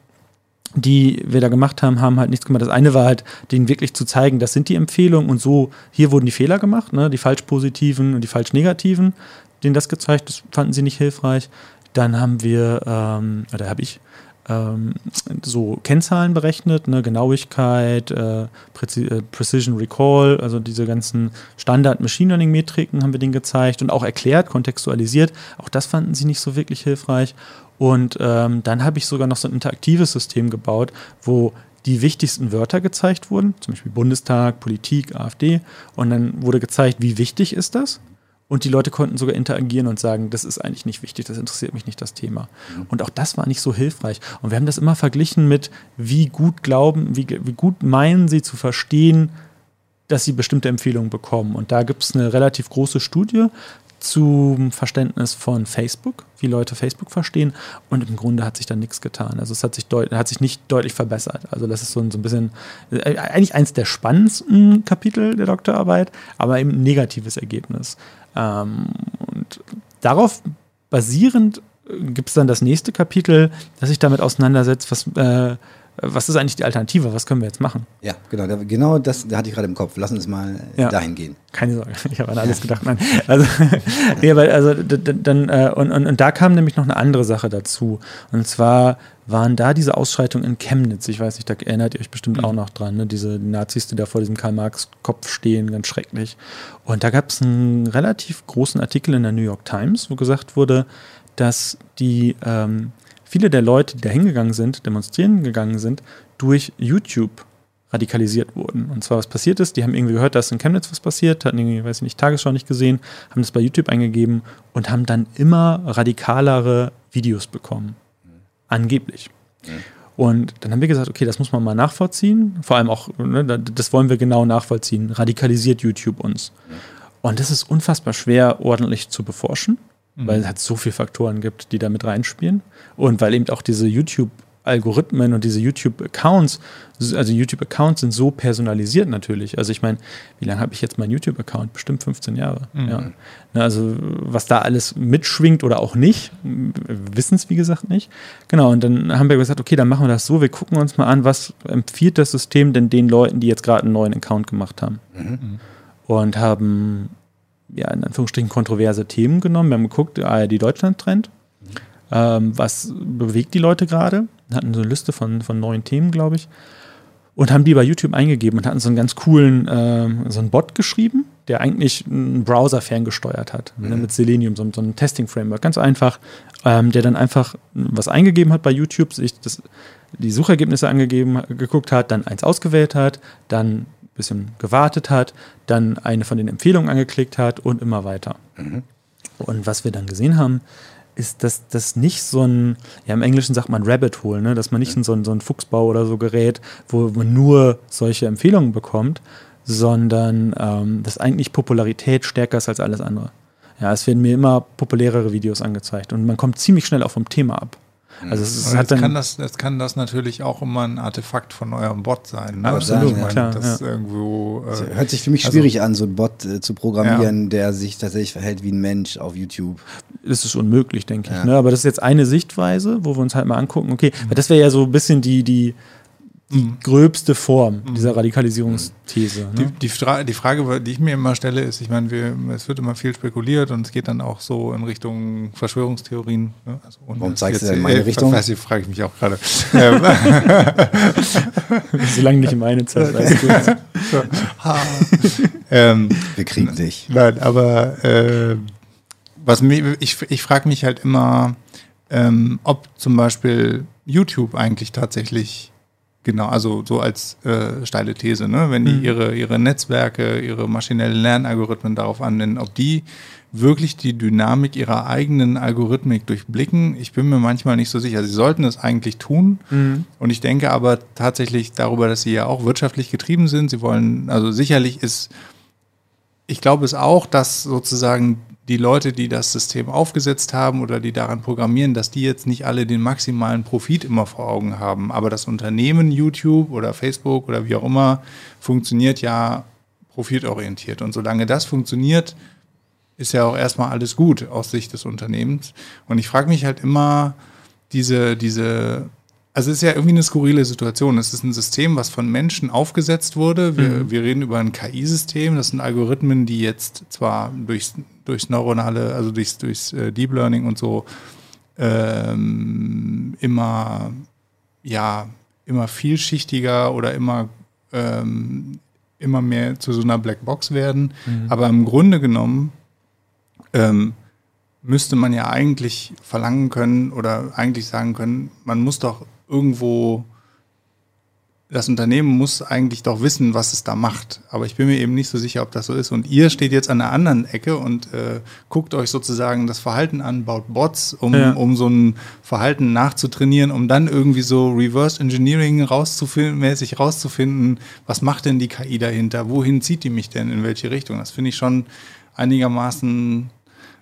die wir da gemacht haben, haben halt nichts gemacht. Das eine war halt, denen wirklich zu zeigen, das sind die Empfehlungen und so, hier wurden die Fehler gemacht, ne, die falsch positiven und die falsch negativen, denen das gezeigt, das fanden sie nicht hilfreich. Dann haben wir, ähm, oder habe ich, ähm, so Kennzahlen berechnet, ne, Genauigkeit, äh, Preci äh, Precision Recall, also diese ganzen Standard Machine Learning Metriken haben wir denen gezeigt und auch erklärt, kontextualisiert. Auch das fanden sie nicht so wirklich hilfreich. Und ähm, dann habe ich sogar noch so ein interaktives System gebaut, wo die wichtigsten Wörter gezeigt wurden, zum Beispiel Bundestag, Politik, AfD. Und dann wurde gezeigt, wie wichtig ist das. Und die Leute konnten sogar interagieren und sagen, das ist eigentlich nicht wichtig, das interessiert mich nicht, das Thema. Mhm. Und auch das war nicht so hilfreich. Und wir haben das immer verglichen mit, wie gut glauben, wie, wie gut meinen sie zu verstehen, dass sie bestimmte Empfehlungen bekommen. Und da gibt es eine relativ große Studie, zum Verständnis von Facebook, wie Leute Facebook verstehen. Und im Grunde hat sich da nichts getan. Also es hat sich, hat sich nicht deutlich verbessert. Also das ist so ein, so ein bisschen, äh, eigentlich eins der spannendsten Kapitel der Doktorarbeit, aber eben ein negatives Ergebnis. Ähm, und darauf basierend äh, gibt es dann das nächste Kapitel, das sich damit auseinandersetzt, was äh, was ist eigentlich die Alternative? Was können wir jetzt machen? Ja, genau, da, genau das da hatte ich gerade im Kopf. Lass uns mal ja. dahin gehen. Keine Sorge, ich habe an alles gedacht. Nein. Also, nee, aber, also dann, äh, und, und, und da kam nämlich noch eine andere Sache dazu. Und zwar waren da diese Ausschreitungen in Chemnitz. Ich weiß nicht, da erinnert ihr euch bestimmt mhm. auch noch dran. Ne? Diese Nazis, die da vor diesem Karl-Marx-Kopf stehen, ganz schrecklich. Und da gab es einen relativ großen Artikel in der New York Times, wo gesagt wurde, dass die ähm, viele der Leute, die da hingegangen sind, demonstrieren gegangen sind, durch YouTube radikalisiert wurden. Und zwar, was passiert ist, die haben irgendwie gehört, dass in Chemnitz was passiert, hatten irgendwie, weiß ich nicht, Tagesschau nicht gesehen, haben das bei YouTube eingegeben und haben dann immer radikalere Videos bekommen. Angeblich. Mhm. Und dann haben wir gesagt, okay, das muss man mal nachvollziehen. Vor allem auch, ne, das wollen wir genau nachvollziehen. Radikalisiert YouTube uns. Mhm. Und das ist unfassbar schwer, ordentlich zu beforschen, mhm. weil es halt so viele Faktoren gibt, die da mit reinspielen. Und weil eben auch diese YouTube- Algorithmen und diese YouTube-Accounts, also YouTube-Accounts sind so personalisiert natürlich. Also ich meine, wie lange habe ich jetzt meinen YouTube-Account? Bestimmt 15 Jahre. Mhm. Ja. Also was da alles mitschwingt oder auch nicht, wissen es wie gesagt nicht. Genau, und dann haben wir gesagt, okay, dann machen wir das so, wir gucken uns mal an, was empfiehlt das System denn den Leuten, die jetzt gerade einen neuen Account gemacht haben. Mhm. Und haben ja, in Anführungsstrichen kontroverse Themen genommen. Wir haben geguckt, ARD Deutschland-Trend. Mhm. Ähm, was bewegt die Leute gerade? hatten so eine Liste von, von neuen Themen, glaube ich. Und haben die bei YouTube eingegeben und hatten so einen ganz coolen, äh, so einen Bot geschrieben, der eigentlich einen Browser ferngesteuert hat, ne, mhm. ne, mit Selenium, so, so ein Testing-Framework, ganz einfach, ähm, der dann einfach was eingegeben hat bei YouTube, sich das, die Suchergebnisse angegeben, geguckt hat, dann eins ausgewählt hat, dann ein bisschen gewartet hat, dann eine von den Empfehlungen angeklickt hat und immer weiter. Mhm. Und was wir dann gesehen haben, ist, dass das nicht so ein, ja im Englischen sagt man Rabbit Hole, ne? dass man nicht in so ein, so ein Fuchsbau oder so gerät, wo man nur solche Empfehlungen bekommt, sondern ähm, dass eigentlich Popularität stärker ist als alles andere. Ja, es werden mir immer populärere Videos angezeigt und man kommt ziemlich schnell auch vom Thema ab. Also es, es hat dann, kann das, jetzt kann das natürlich auch immer ein Artefakt von eurem Bot sein. Ne? Absolut, also, ja, klar. Das ja. irgendwo, äh, hört sich für mich also schwierig also, an, so ein Bot äh, zu programmieren, ja. der sich tatsächlich verhält wie ein Mensch auf YouTube. Das ist unmöglich, denke ich. Ne? Aber das ist jetzt eine Sichtweise, wo wir uns halt mal angucken, okay, mhm. das wäre ja so ein bisschen die, die, die mhm. gröbste Form mhm. dieser Radikalisierungsthese. Ne? Die, die, Fra die, Frage, die ich mir immer stelle, ist, ich meine, wir, es wird immer viel spekuliert und es geht dann auch so in Richtung Verschwörungstheorien. Ne? Also, Warum zeigst du denn in meine äh, Richtung? Weiß ich, frage ich mich auch gerade. Solange nicht in meine Zeit, weißt du. ähm, wir kriegen dich. Nein, aber äh, was mich, ich, ich frage mich halt immer, ähm, ob zum Beispiel YouTube eigentlich tatsächlich Genau, also so als äh, steile These, ne? wenn die mhm. ihre, ihre Netzwerke, ihre maschinellen Lernalgorithmen darauf anwenden, ob die wirklich die Dynamik ihrer eigenen Algorithmik durchblicken. Ich bin mir manchmal nicht so sicher. Sie sollten es eigentlich tun. Mhm. Und ich denke aber tatsächlich darüber, dass sie ja auch wirtschaftlich getrieben sind. Sie wollen, also sicherlich ist, ich glaube es auch, dass sozusagen die Leute, die das System aufgesetzt haben oder die daran programmieren, dass die jetzt nicht alle den maximalen Profit immer vor Augen haben. Aber das Unternehmen YouTube oder Facebook oder wie auch immer funktioniert ja profitorientiert. Und solange das funktioniert, ist ja auch erstmal alles gut aus Sicht des Unternehmens. Und ich frage mich halt immer, diese, diese also es ist ja irgendwie eine skurrile Situation. Es ist ein System, was von Menschen aufgesetzt wurde. Wir, mhm. wir reden über ein KI-System. Das sind Algorithmen, die jetzt zwar durchs, durchs neuronale, also durchs, durchs äh, Deep Learning und so ähm, immer, ja, immer vielschichtiger oder immer, ähm, immer mehr zu so einer Blackbox werden. Mhm. Aber im Grunde genommen ähm, müsste man ja eigentlich verlangen können oder eigentlich sagen können, man muss doch irgendwo, das Unternehmen muss eigentlich doch wissen, was es da macht. Aber ich bin mir eben nicht so sicher, ob das so ist. Und ihr steht jetzt an der anderen Ecke und äh, guckt euch sozusagen das Verhalten an, baut Bots, um, ja. um so ein Verhalten nachzutrainieren, um dann irgendwie so Reverse Engineering rauszufinden, mäßig rauszufinden, was macht denn die KI dahinter? Wohin zieht die mich denn? In welche Richtung? Das finde ich schon einigermaßen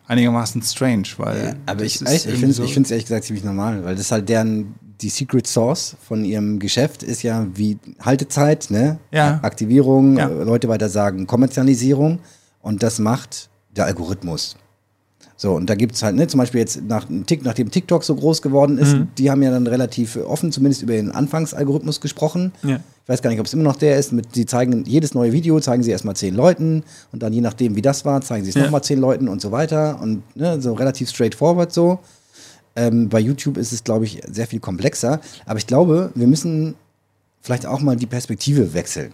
einigermaßen strange, weil. Ja, aber ich, ich finde es so ehrlich gesagt ziemlich normal, weil das ist halt deren die Secret Source von ihrem Geschäft ist ja wie Haltezeit, ne? Ja. Aktivierung, ja. Leute weiter sagen Kommerzialisierung und das macht der Algorithmus. So, und da gibt es halt, ne, zum Beispiel jetzt nach, nachdem TikTok so groß geworden ist, mhm. die haben ja dann relativ offen zumindest über den Anfangsalgorithmus gesprochen. Ja. Ich weiß gar nicht, ob es immer noch der ist. Mit, sie zeigen jedes neue Video, zeigen sie erstmal zehn Leuten und dann je nachdem, wie das war, zeigen sie es ja. nochmal zehn Leuten und so weiter. Und ne, so relativ straightforward so. Ähm, bei YouTube ist es, glaube ich, sehr viel komplexer. Aber ich glaube, wir müssen vielleicht auch mal die Perspektive wechseln.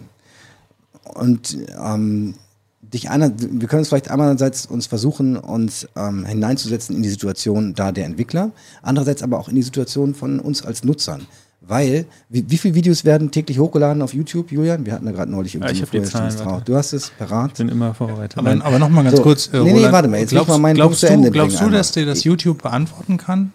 Und ähm, dich einer, wir können uns vielleicht einerseits uns versuchen, uns ähm, hineinzusetzen in die Situation da der Entwickler, andererseits aber auch in die Situation von uns als Nutzern. Weil, wie, wie viele Videos werden täglich hochgeladen auf YouTube, Julian? Wir hatten da gerade neulich irgendwie ja, ich eine Zahlen, drauf. Du hast es parat. Ich bin immer vorbereitet. Aber, aber nochmal ganz so, kurz. Äh, nee, nee, warte mal, jetzt glaubst, mal meinen glaubst, du, glaubst du, dass dir das YouTube beantworten kann?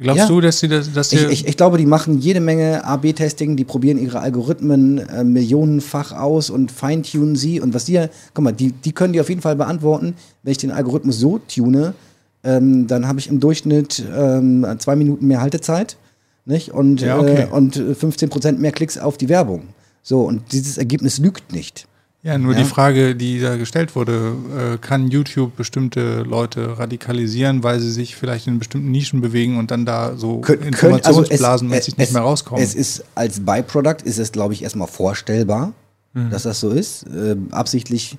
Glaubst ja. du, dass sie das. Dass ich, ich, ich, glaube, die machen jede Menge AB-Testing, die probieren ihre Algorithmen äh, millionenfach aus und feintunen sie. Und was die ja, guck mal, die, die können die auf jeden Fall beantworten, wenn ich den Algorithmus so tune, ähm, dann habe ich im Durchschnitt ähm, zwei Minuten mehr Haltezeit nicht? Und, ja, okay. äh, und 15 Prozent mehr Klicks auf die Werbung. So, und dieses Ergebnis lügt nicht. Ja, nur ja. die Frage, die da gestellt wurde, äh, kann YouTube bestimmte Leute radikalisieren, weil sie sich vielleicht in bestimmten Nischen bewegen und dann da so Kön Informationsblasen also nicht mehr rauskommen? Es ist als Byproduct ist es, glaube ich, erstmal vorstellbar, mhm. dass das so ist. Äh, absichtlich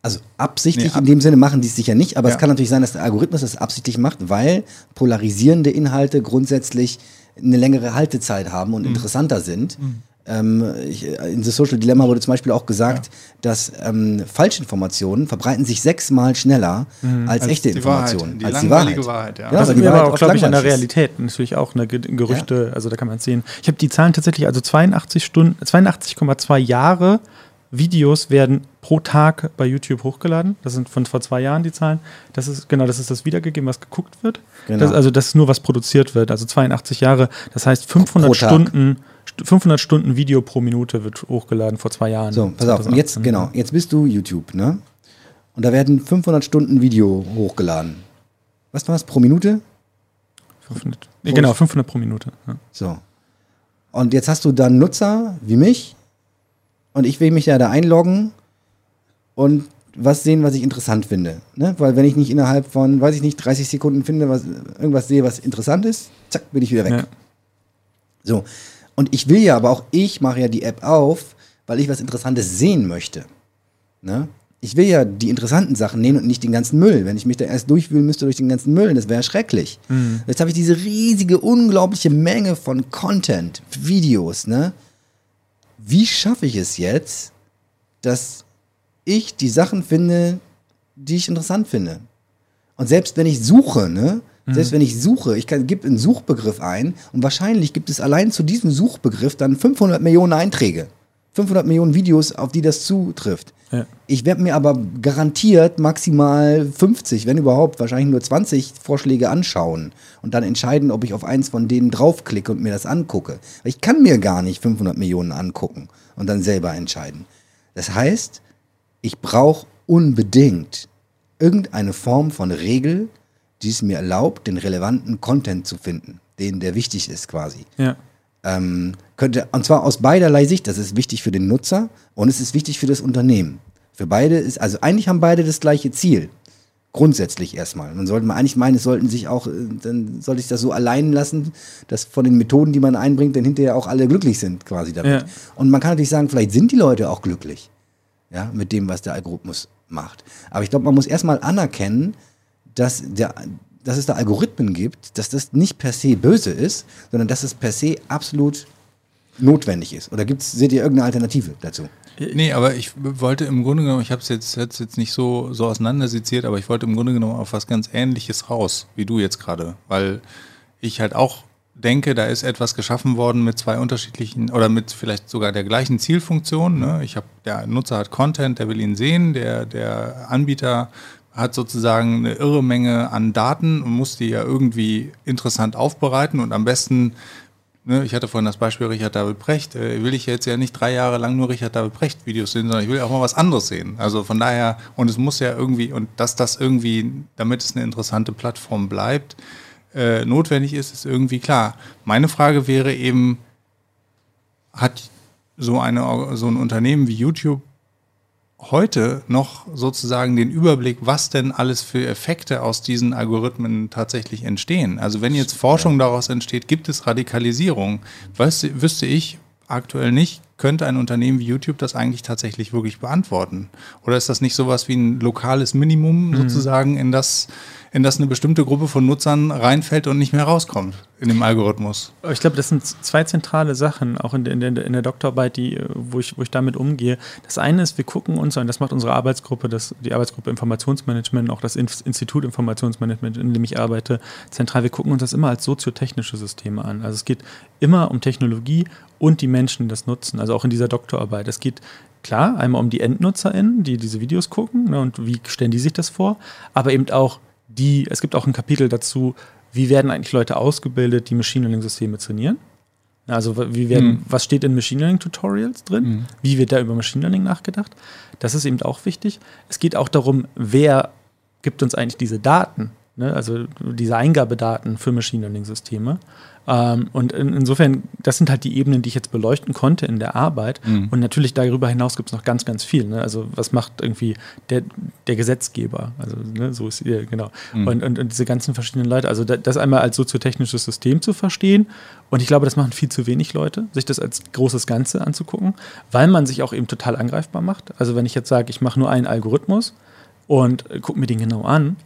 also absichtlich nee, in dem Sinne machen die es sicher nicht, aber ja. es kann natürlich sein, dass der Algorithmus das absichtlich macht, weil polarisierende Inhalte grundsätzlich eine längere Haltezeit haben und mhm. interessanter sind. Mhm. Ähm, ich, in The Social Dilemma wurde zum Beispiel auch gesagt, ja. dass ähm, Falschinformationen verbreiten sich sechsmal schneller mhm. als, als, echte Informationen. Die als die Wahrheit. Wahrheit ja. Ja, das ist aber auch, glaube ich, an der Realität natürlich auch eine Gerüchte, ja. also da kann man sehen. Ich habe die Zahlen tatsächlich, also 82 Stunden, 82,2 Jahre Videos werden pro Tag bei YouTube hochgeladen. Das sind von vor zwei Jahren die Zahlen. Das ist genau, das ist das wiedergegeben, was geguckt wird. Genau. Das, also das ist nur was produziert wird. Also 82 Jahre. Das heißt 500 Stunden. 500 Stunden Video pro Minute wird hochgeladen vor zwei Jahren. So, pass auf. Und jetzt genau, jetzt bist du YouTube, ne? Und da werden 500 Stunden Video hochgeladen. Was war das pro Minute? 500, genau, 500 pro Minute. Ja. So. Und jetzt hast du dann Nutzer wie mich, und ich will mich ja da einloggen und was sehen, was ich interessant finde. Ne? Weil wenn ich nicht innerhalb von, weiß ich nicht, 30 Sekunden finde, was, irgendwas sehe, was interessant ist, zack, bin ich wieder weg. Ja. So. Und ich will ja, aber auch ich mache ja die App auf, weil ich was Interessantes sehen möchte. Ne? Ich will ja die interessanten Sachen nehmen und nicht den ganzen Müll. Wenn ich mich da erst durchwühlen müsste durch den ganzen Müll, das wäre schrecklich. Mhm. Jetzt habe ich diese riesige, unglaubliche Menge von Content, Videos, ne? wie schaffe ich es jetzt, dass ich die Sachen finde, die ich interessant finde? Und selbst wenn ich suche, ne? Mhm. Selbst wenn ich suche, ich gebe einen Suchbegriff ein und wahrscheinlich gibt es allein zu diesem Suchbegriff dann 500 Millionen Einträge. 500 Millionen Videos, auf die das zutrifft. Ja. Ich werde mir aber garantiert maximal 50, wenn überhaupt, wahrscheinlich nur 20 Vorschläge anschauen und dann entscheiden, ob ich auf eins von denen draufklicke und mir das angucke. Ich kann mir gar nicht 500 Millionen angucken und dann selber entscheiden. Das heißt, ich brauche unbedingt irgendeine Form von Regel, die es mir erlaubt, den relevanten Content zu finden, den der wichtig ist quasi. Ja. Ähm, könnte, und zwar aus beiderlei Sicht. Das ist wichtig für den Nutzer und es ist wichtig für das Unternehmen. Für beide ist, also eigentlich haben beide das gleiche Ziel. Grundsätzlich erstmal. Man sollte man eigentlich meinen, es sollten sich auch, äh, dann sollte ich das so allein lassen, dass von den Methoden, die man einbringt, dann hinterher auch alle glücklich sind, quasi damit. Ja. Und man kann natürlich sagen, vielleicht sind die Leute auch glücklich. Ja, mit dem, was der Algorithmus macht. Aber ich glaube, man muss erstmal anerkennen, dass der, dass es da Algorithmen gibt, dass das nicht per se böse ist, sondern dass es per se absolut notwendig ist. Oder gibt's, seht ihr irgendeine Alternative dazu? Nee, aber ich wollte im Grunde genommen, ich habe es jetzt, jetzt nicht so, so auseinanderseziert, aber ich wollte im Grunde genommen auf was ganz Ähnliches raus, wie du jetzt gerade. Weil ich halt auch denke, da ist etwas geschaffen worden mit zwei unterschiedlichen oder mit vielleicht sogar der gleichen Zielfunktion. Ne? Ich habe, der Nutzer hat Content, der will ihn sehen, der, der Anbieter hat sozusagen eine irre Menge an Daten und muss die ja irgendwie interessant aufbereiten und am besten, ne, ich hatte vorhin das Beispiel Richard David Brecht, äh, will ich jetzt ja nicht drei Jahre lang nur Richard David Brecht Videos sehen, sondern ich will auch mal was anderes sehen. Also von daher, und es muss ja irgendwie, und dass das irgendwie, damit es eine interessante Plattform bleibt, äh, notwendig ist, ist irgendwie klar. Meine Frage wäre eben, hat so, eine, so ein Unternehmen wie YouTube heute noch sozusagen den Überblick, was denn alles für Effekte aus diesen Algorithmen tatsächlich entstehen. Also wenn jetzt Forschung daraus entsteht, gibt es Radikalisierung. Weißt, wüsste ich aktuell nicht, könnte ein Unternehmen wie YouTube das eigentlich tatsächlich wirklich beantworten? Oder ist das nicht sowas wie ein lokales Minimum mhm. sozusagen, in das, in das eine bestimmte Gruppe von Nutzern reinfällt und nicht mehr rauskommt in dem Algorithmus. Ich glaube, das sind zwei zentrale Sachen, auch in der, in der, in der Doktorarbeit, die, wo, ich, wo ich damit umgehe. Das eine ist, wir gucken uns, und das macht unsere Arbeitsgruppe, das, die Arbeitsgruppe Informationsmanagement, auch das Institut Informationsmanagement, in dem ich arbeite, zentral, wir gucken uns das immer als soziotechnische Systeme an. Also es geht immer um Technologie und die Menschen, die das nutzen, also auch in dieser Doktorarbeit. Es geht klar einmal um die EndnutzerInnen, die diese Videos gucken ne, und wie stellen die sich das vor, aber eben auch die, es gibt auch ein Kapitel dazu, wie werden eigentlich Leute ausgebildet, die Machine Learning Systeme trainieren. Also wie werden, mhm. was steht in Machine Learning Tutorials drin? Mhm. Wie wird da über Machine Learning nachgedacht? Das ist eben auch wichtig. Es geht auch darum, wer gibt uns eigentlich diese Daten, ne? also diese Eingabedaten für Machine Learning Systeme. Ähm, und in, insofern, das sind halt die Ebenen, die ich jetzt beleuchten konnte in der Arbeit. Mhm. Und natürlich darüber hinaus gibt es noch ganz, ganz viel. Ne? Also was macht irgendwie der, der Gesetzgeber? Also ne, so ist ihr, genau. Mhm. Und, und, und, diese ganzen verschiedenen Leute. Also das einmal als soziotechnisches System zu verstehen. Und ich glaube, das machen viel zu wenig Leute, sich das als großes Ganze anzugucken, weil man sich auch eben total angreifbar macht. Also wenn ich jetzt sage, ich mache nur einen Algorithmus und gucke mir den genau an,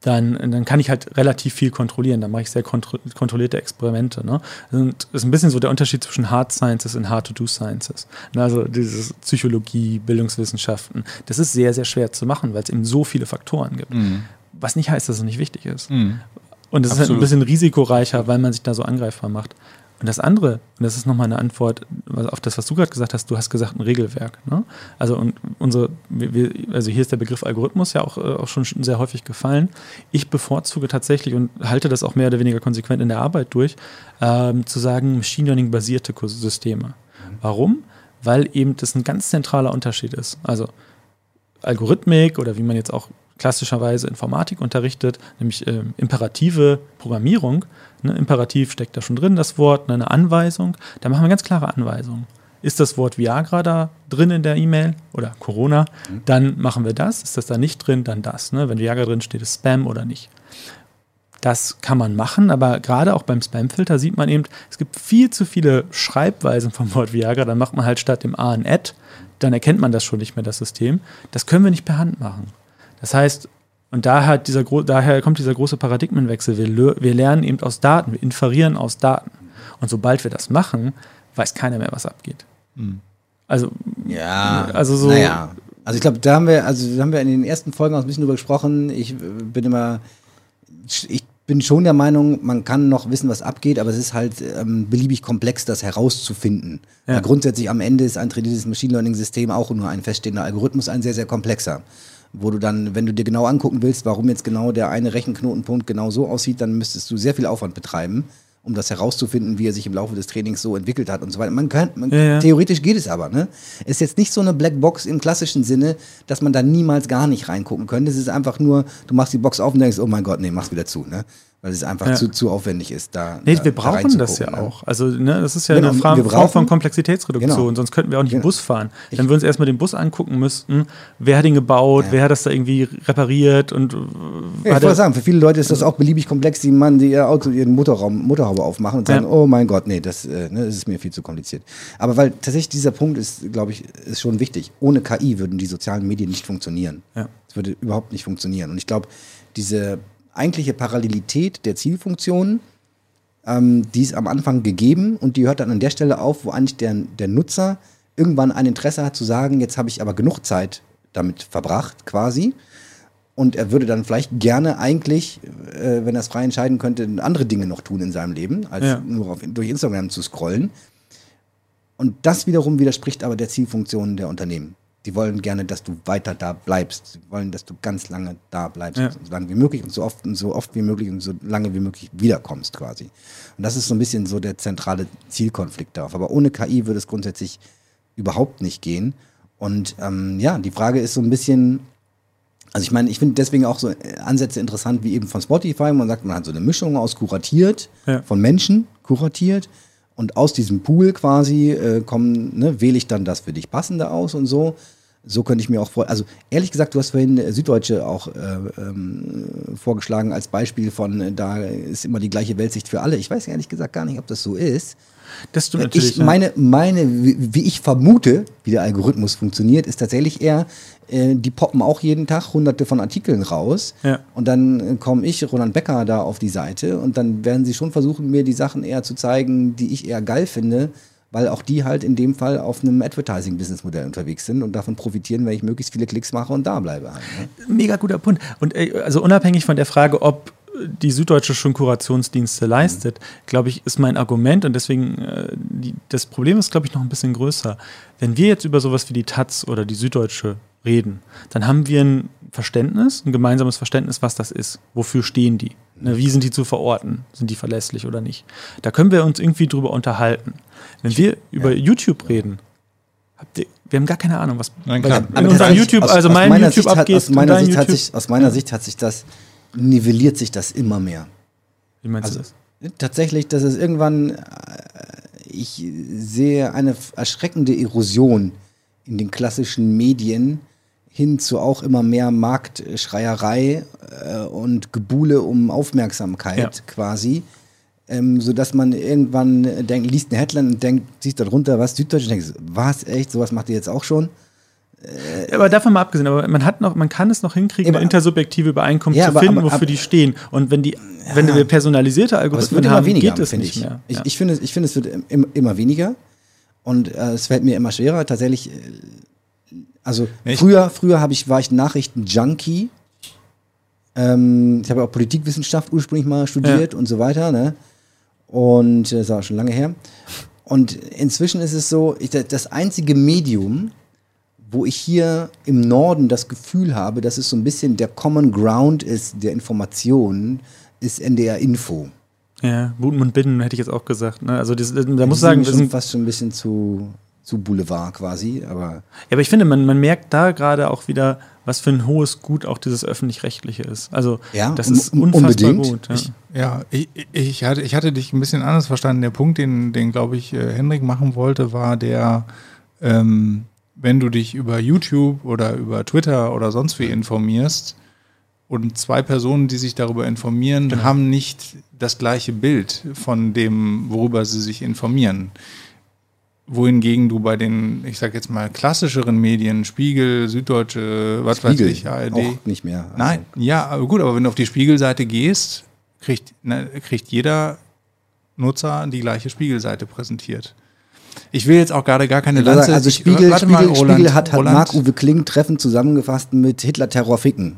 dann, dann kann ich halt relativ viel kontrollieren. Dann mache ich sehr kontro kontrollierte Experimente. Ne? Und das ist ein bisschen so der Unterschied zwischen Hard Sciences und Hard-to-Do Sciences. Ne? Also dieses Psychologie, Bildungswissenschaften, das ist sehr, sehr schwer zu machen, weil es eben so viele Faktoren gibt. Mhm. Was nicht heißt, dass es nicht wichtig ist. Mhm. Und es ist halt ein bisschen risikoreicher, weil man sich da so angreifbar macht. Und das andere, und das ist nochmal eine Antwort auf das, was du gerade gesagt hast, du hast gesagt ein Regelwerk. Ne? Also und unsere, wir, also hier ist der Begriff Algorithmus ja auch, äh, auch schon sehr häufig gefallen. Ich bevorzuge tatsächlich und halte das auch mehr oder weniger konsequent in der Arbeit durch, ähm, zu sagen Machine Learning-basierte Systeme. Warum? Weil eben das ein ganz zentraler Unterschied ist. Also Algorithmik oder wie man jetzt auch klassischerweise Informatik unterrichtet, nämlich äh, imperative Programmierung. Ne, Imperativ steckt da schon drin, das Wort, ne, eine Anweisung. Da machen wir ganz klare Anweisungen. Ist das Wort Viagra da drin in der E-Mail oder Corona, mhm. dann machen wir das. Ist das da nicht drin, dann das. Ne? Wenn Viagra drin steht, ist Spam oder nicht. Das kann man machen, aber gerade auch beim Spamfilter sieht man eben, es gibt viel zu viele Schreibweisen vom Wort Viagra. Dann macht man halt statt dem A ein Ad, dann erkennt man das schon nicht mehr, das System. Das können wir nicht per Hand machen. Das heißt, und daher, dieser, daher kommt dieser große Paradigmenwechsel. Wir, wir lernen eben aus Daten, wir inferieren aus Daten. Und sobald wir das machen, weiß keiner mehr, was abgeht. Mhm. Also, ja, also so. Naja. Also ich glaube, da haben wir, also da haben wir in den ersten Folgen auch ein bisschen drüber gesprochen. Ich bin immer, ich bin schon der Meinung, man kann noch wissen, was abgeht, aber es ist halt ähm, beliebig komplex, das herauszufinden. Ja. grundsätzlich am Ende ist ein trainiertes Machine Learning System auch nur ein feststehender Algorithmus, ein sehr, sehr komplexer wo du dann, wenn du dir genau angucken willst, warum jetzt genau der eine Rechenknotenpunkt genau so aussieht, dann müsstest du sehr viel Aufwand betreiben, um das herauszufinden, wie er sich im Laufe des Trainings so entwickelt hat und so weiter. Man kann, man, ja, ja. theoretisch geht es aber, ne? Es ist jetzt nicht so eine Blackbox im klassischen Sinne, dass man da niemals gar nicht reingucken könnte. Es ist einfach nur, du machst die Box auf und denkst, oh mein Gott, nee, mach's wieder zu, ne? weil es einfach ja. zu, zu aufwendig ist, da. Nee, wir brauchen da das ja ne? auch. Also, ne, das ist ja genau, eine Frage brauchen, von Komplexitätsreduktion, genau. sonst könnten wir auch nicht genau. Bus fahren. Dann würden wir uns erstmal den Bus angucken müssen, wer hat ihn gebaut, ja. wer hat das da irgendwie repariert und. Ja, ich wollte sagen, für viele Leute ist das auch beliebig komplex, die man, die ihr Auto, ihren Motorraum, Motorhaube aufmachen und sagen, oh mein Gott, nee, das, äh, ne, das ist mir viel zu kompliziert. Aber weil tatsächlich dieser Punkt ist, glaube ich, ist schon wichtig. Ohne KI würden die sozialen Medien nicht funktionieren. Ja. Es würde überhaupt nicht funktionieren. Und ich glaube, diese eigentliche Parallelität der Zielfunktionen, ähm, die ist am Anfang gegeben und die hört dann an der Stelle auf, wo eigentlich der, der Nutzer irgendwann ein Interesse hat zu sagen, jetzt habe ich aber genug Zeit damit verbracht quasi. Und er würde dann vielleicht gerne eigentlich, äh, wenn er es frei entscheiden könnte, andere Dinge noch tun in seinem Leben, als ja. nur auf, durch Instagram zu scrollen. Und das wiederum widerspricht aber der Zielfunktion der Unternehmen die wollen gerne, dass du weiter da bleibst. Sie wollen, dass du ganz lange da bleibst, ja. so lange wie möglich und so oft und so oft wie möglich und so lange wie möglich wiederkommst quasi. Und das ist so ein bisschen so der zentrale Zielkonflikt darauf. Aber ohne KI würde es grundsätzlich überhaupt nicht gehen. Und ähm, ja, die Frage ist so ein bisschen, also ich meine, ich finde deswegen auch so Ansätze interessant wie eben von Spotify. Man sagt, man hat so eine Mischung aus kuratiert, ja. von Menschen kuratiert und aus diesem Pool quasi äh, kommen, ne, wähle ich dann das für dich passende aus und so. so könnte ich mir auch vor. Also ehrlich gesagt, du hast vorhin Süddeutsche auch äh, ähm, vorgeschlagen als Beispiel von, äh, da ist immer die gleiche Weltsicht für alle. Ich weiß ehrlich gesagt gar nicht, ob das so ist. Das stimmt natürlich. Ich meine, meine, wie, wie ich vermute, wie der Algorithmus funktioniert, ist tatsächlich eher, äh, die poppen auch jeden Tag hunderte von Artikeln raus. Ja. Und dann äh, komme ich, Roland Becker, da auf die Seite und dann werden sie schon versuchen, mir die Sachen eher zu zeigen, die ich eher geil finde, weil auch die halt in dem Fall auf einem Advertising-Business-Modell unterwegs sind und davon profitieren, wenn ich möglichst viele Klicks mache und da bleibe. Halt, ne? Mega guter Punkt. Und äh, also unabhängig von der Frage, ob die Süddeutsche schon Kurationsdienste leistet, glaube ich, ist mein Argument und deswegen, äh, die, das Problem ist, glaube ich, noch ein bisschen größer. Wenn wir jetzt über sowas wie die Taz oder die Süddeutsche reden, dann haben wir ein Verständnis, ein gemeinsames Verständnis, was das ist. Wofür stehen die? Ne, wie sind die zu verorten? Sind die verlässlich oder nicht? Da können wir uns irgendwie drüber unterhalten. Wenn wir über Ja. YouTube reden, habt ihr, wir haben gar keine Ahnung, was Nein, klar. in unserem YouTube, also aus mein YouTube Sicht hat- abgeht aus meiner Sicht hat YouTube. sich, aus meiner Sicht hat sich das nivelliert sich das immer mehr. Wie meinst Also du das? tatsächlich, dass es irgendwann, äh, ich sehe eine erschreckende Erosion in den klassischen Medien hin zu auch immer mehr Marktschreierei äh, und Gebuhle um Aufmerksamkeit Ja. quasi. Ähm, sodass man irgendwann denkt, liest eine Headline und denkt, siehst da drunter was Süddeutsche und denkst, was, echt, sowas macht ihr jetzt auch schon? Ja, aber davon mal abgesehen, aber man hat noch, man kann es noch hinkriegen, Ja, aber- eine intersubjektive Übereinkunft Ja, zu aber- finden, aber- wofür aber- die stehen. Und wenn die, wenn wir personalisierte Algorithmen haben, weniger, geht es finde nicht ich. mehr. Ich, Ja. ich finde, es- ich finde, es wird im, immer weniger und äh, es fällt mir immer schwerer. Tatsächlich, äh, also Ich- früher, früher habe ich, war ich Nachrichten-Junkie. Ähm, ich habe auch Politikwissenschaft ursprünglich mal studiert und so weiter. Ne? Und äh, das war schon lange her. Und inzwischen ist es so, ich, das einzige Medium, wo ich hier im Norden das Gefühl habe, dass es so ein bisschen der Common Ground ist der Informationen, ist NDR Info. ja, Gutmund Binnen hätte ich jetzt auch gesagt. Ne? Also das, da muss sagen, sind wir schon sind, fast schon ein bisschen zu, zu Boulevard quasi, aber ja, aber ich finde, man, man merkt da gerade auch wieder, was für ein hohes Gut auch dieses öffentlich-rechtliche ist. Also Ja, das ist un- unfassbar unbedingt. gut. Ja. Ich, ja, ich, ich, hatte, ich hatte dich ein bisschen anders verstanden. Der Punkt, den, den glaube ich, äh, Henrik machen wollte, war der, ähm, wenn du dich über YouTube oder über Twitter oder sonst wie informierst und zwei Personen, die sich darüber informieren, haben nicht das gleiche Bild von dem, worüber sie sich informieren. Wohingegen du bei den, ich sag jetzt mal, klassischeren Medien, Spiegel, Süddeutsche, was weiß Spiegel ich, ARD, auch nicht mehr. Also, Nein, ja, aber gut, aber wenn du auf die Spiegelseite gehst, kriegt, ne, kriegt jeder Nutzer die gleiche Spiegelseite präsentiert. Ich will jetzt auch gerade gar keine Lanze. also ich- Spiegel, warte Spiegel, mal, Roland, Spiegel hat, hat Roland, Marc-Uwe Kling treffend zusammengefasst mit Hitler-Terror ficken.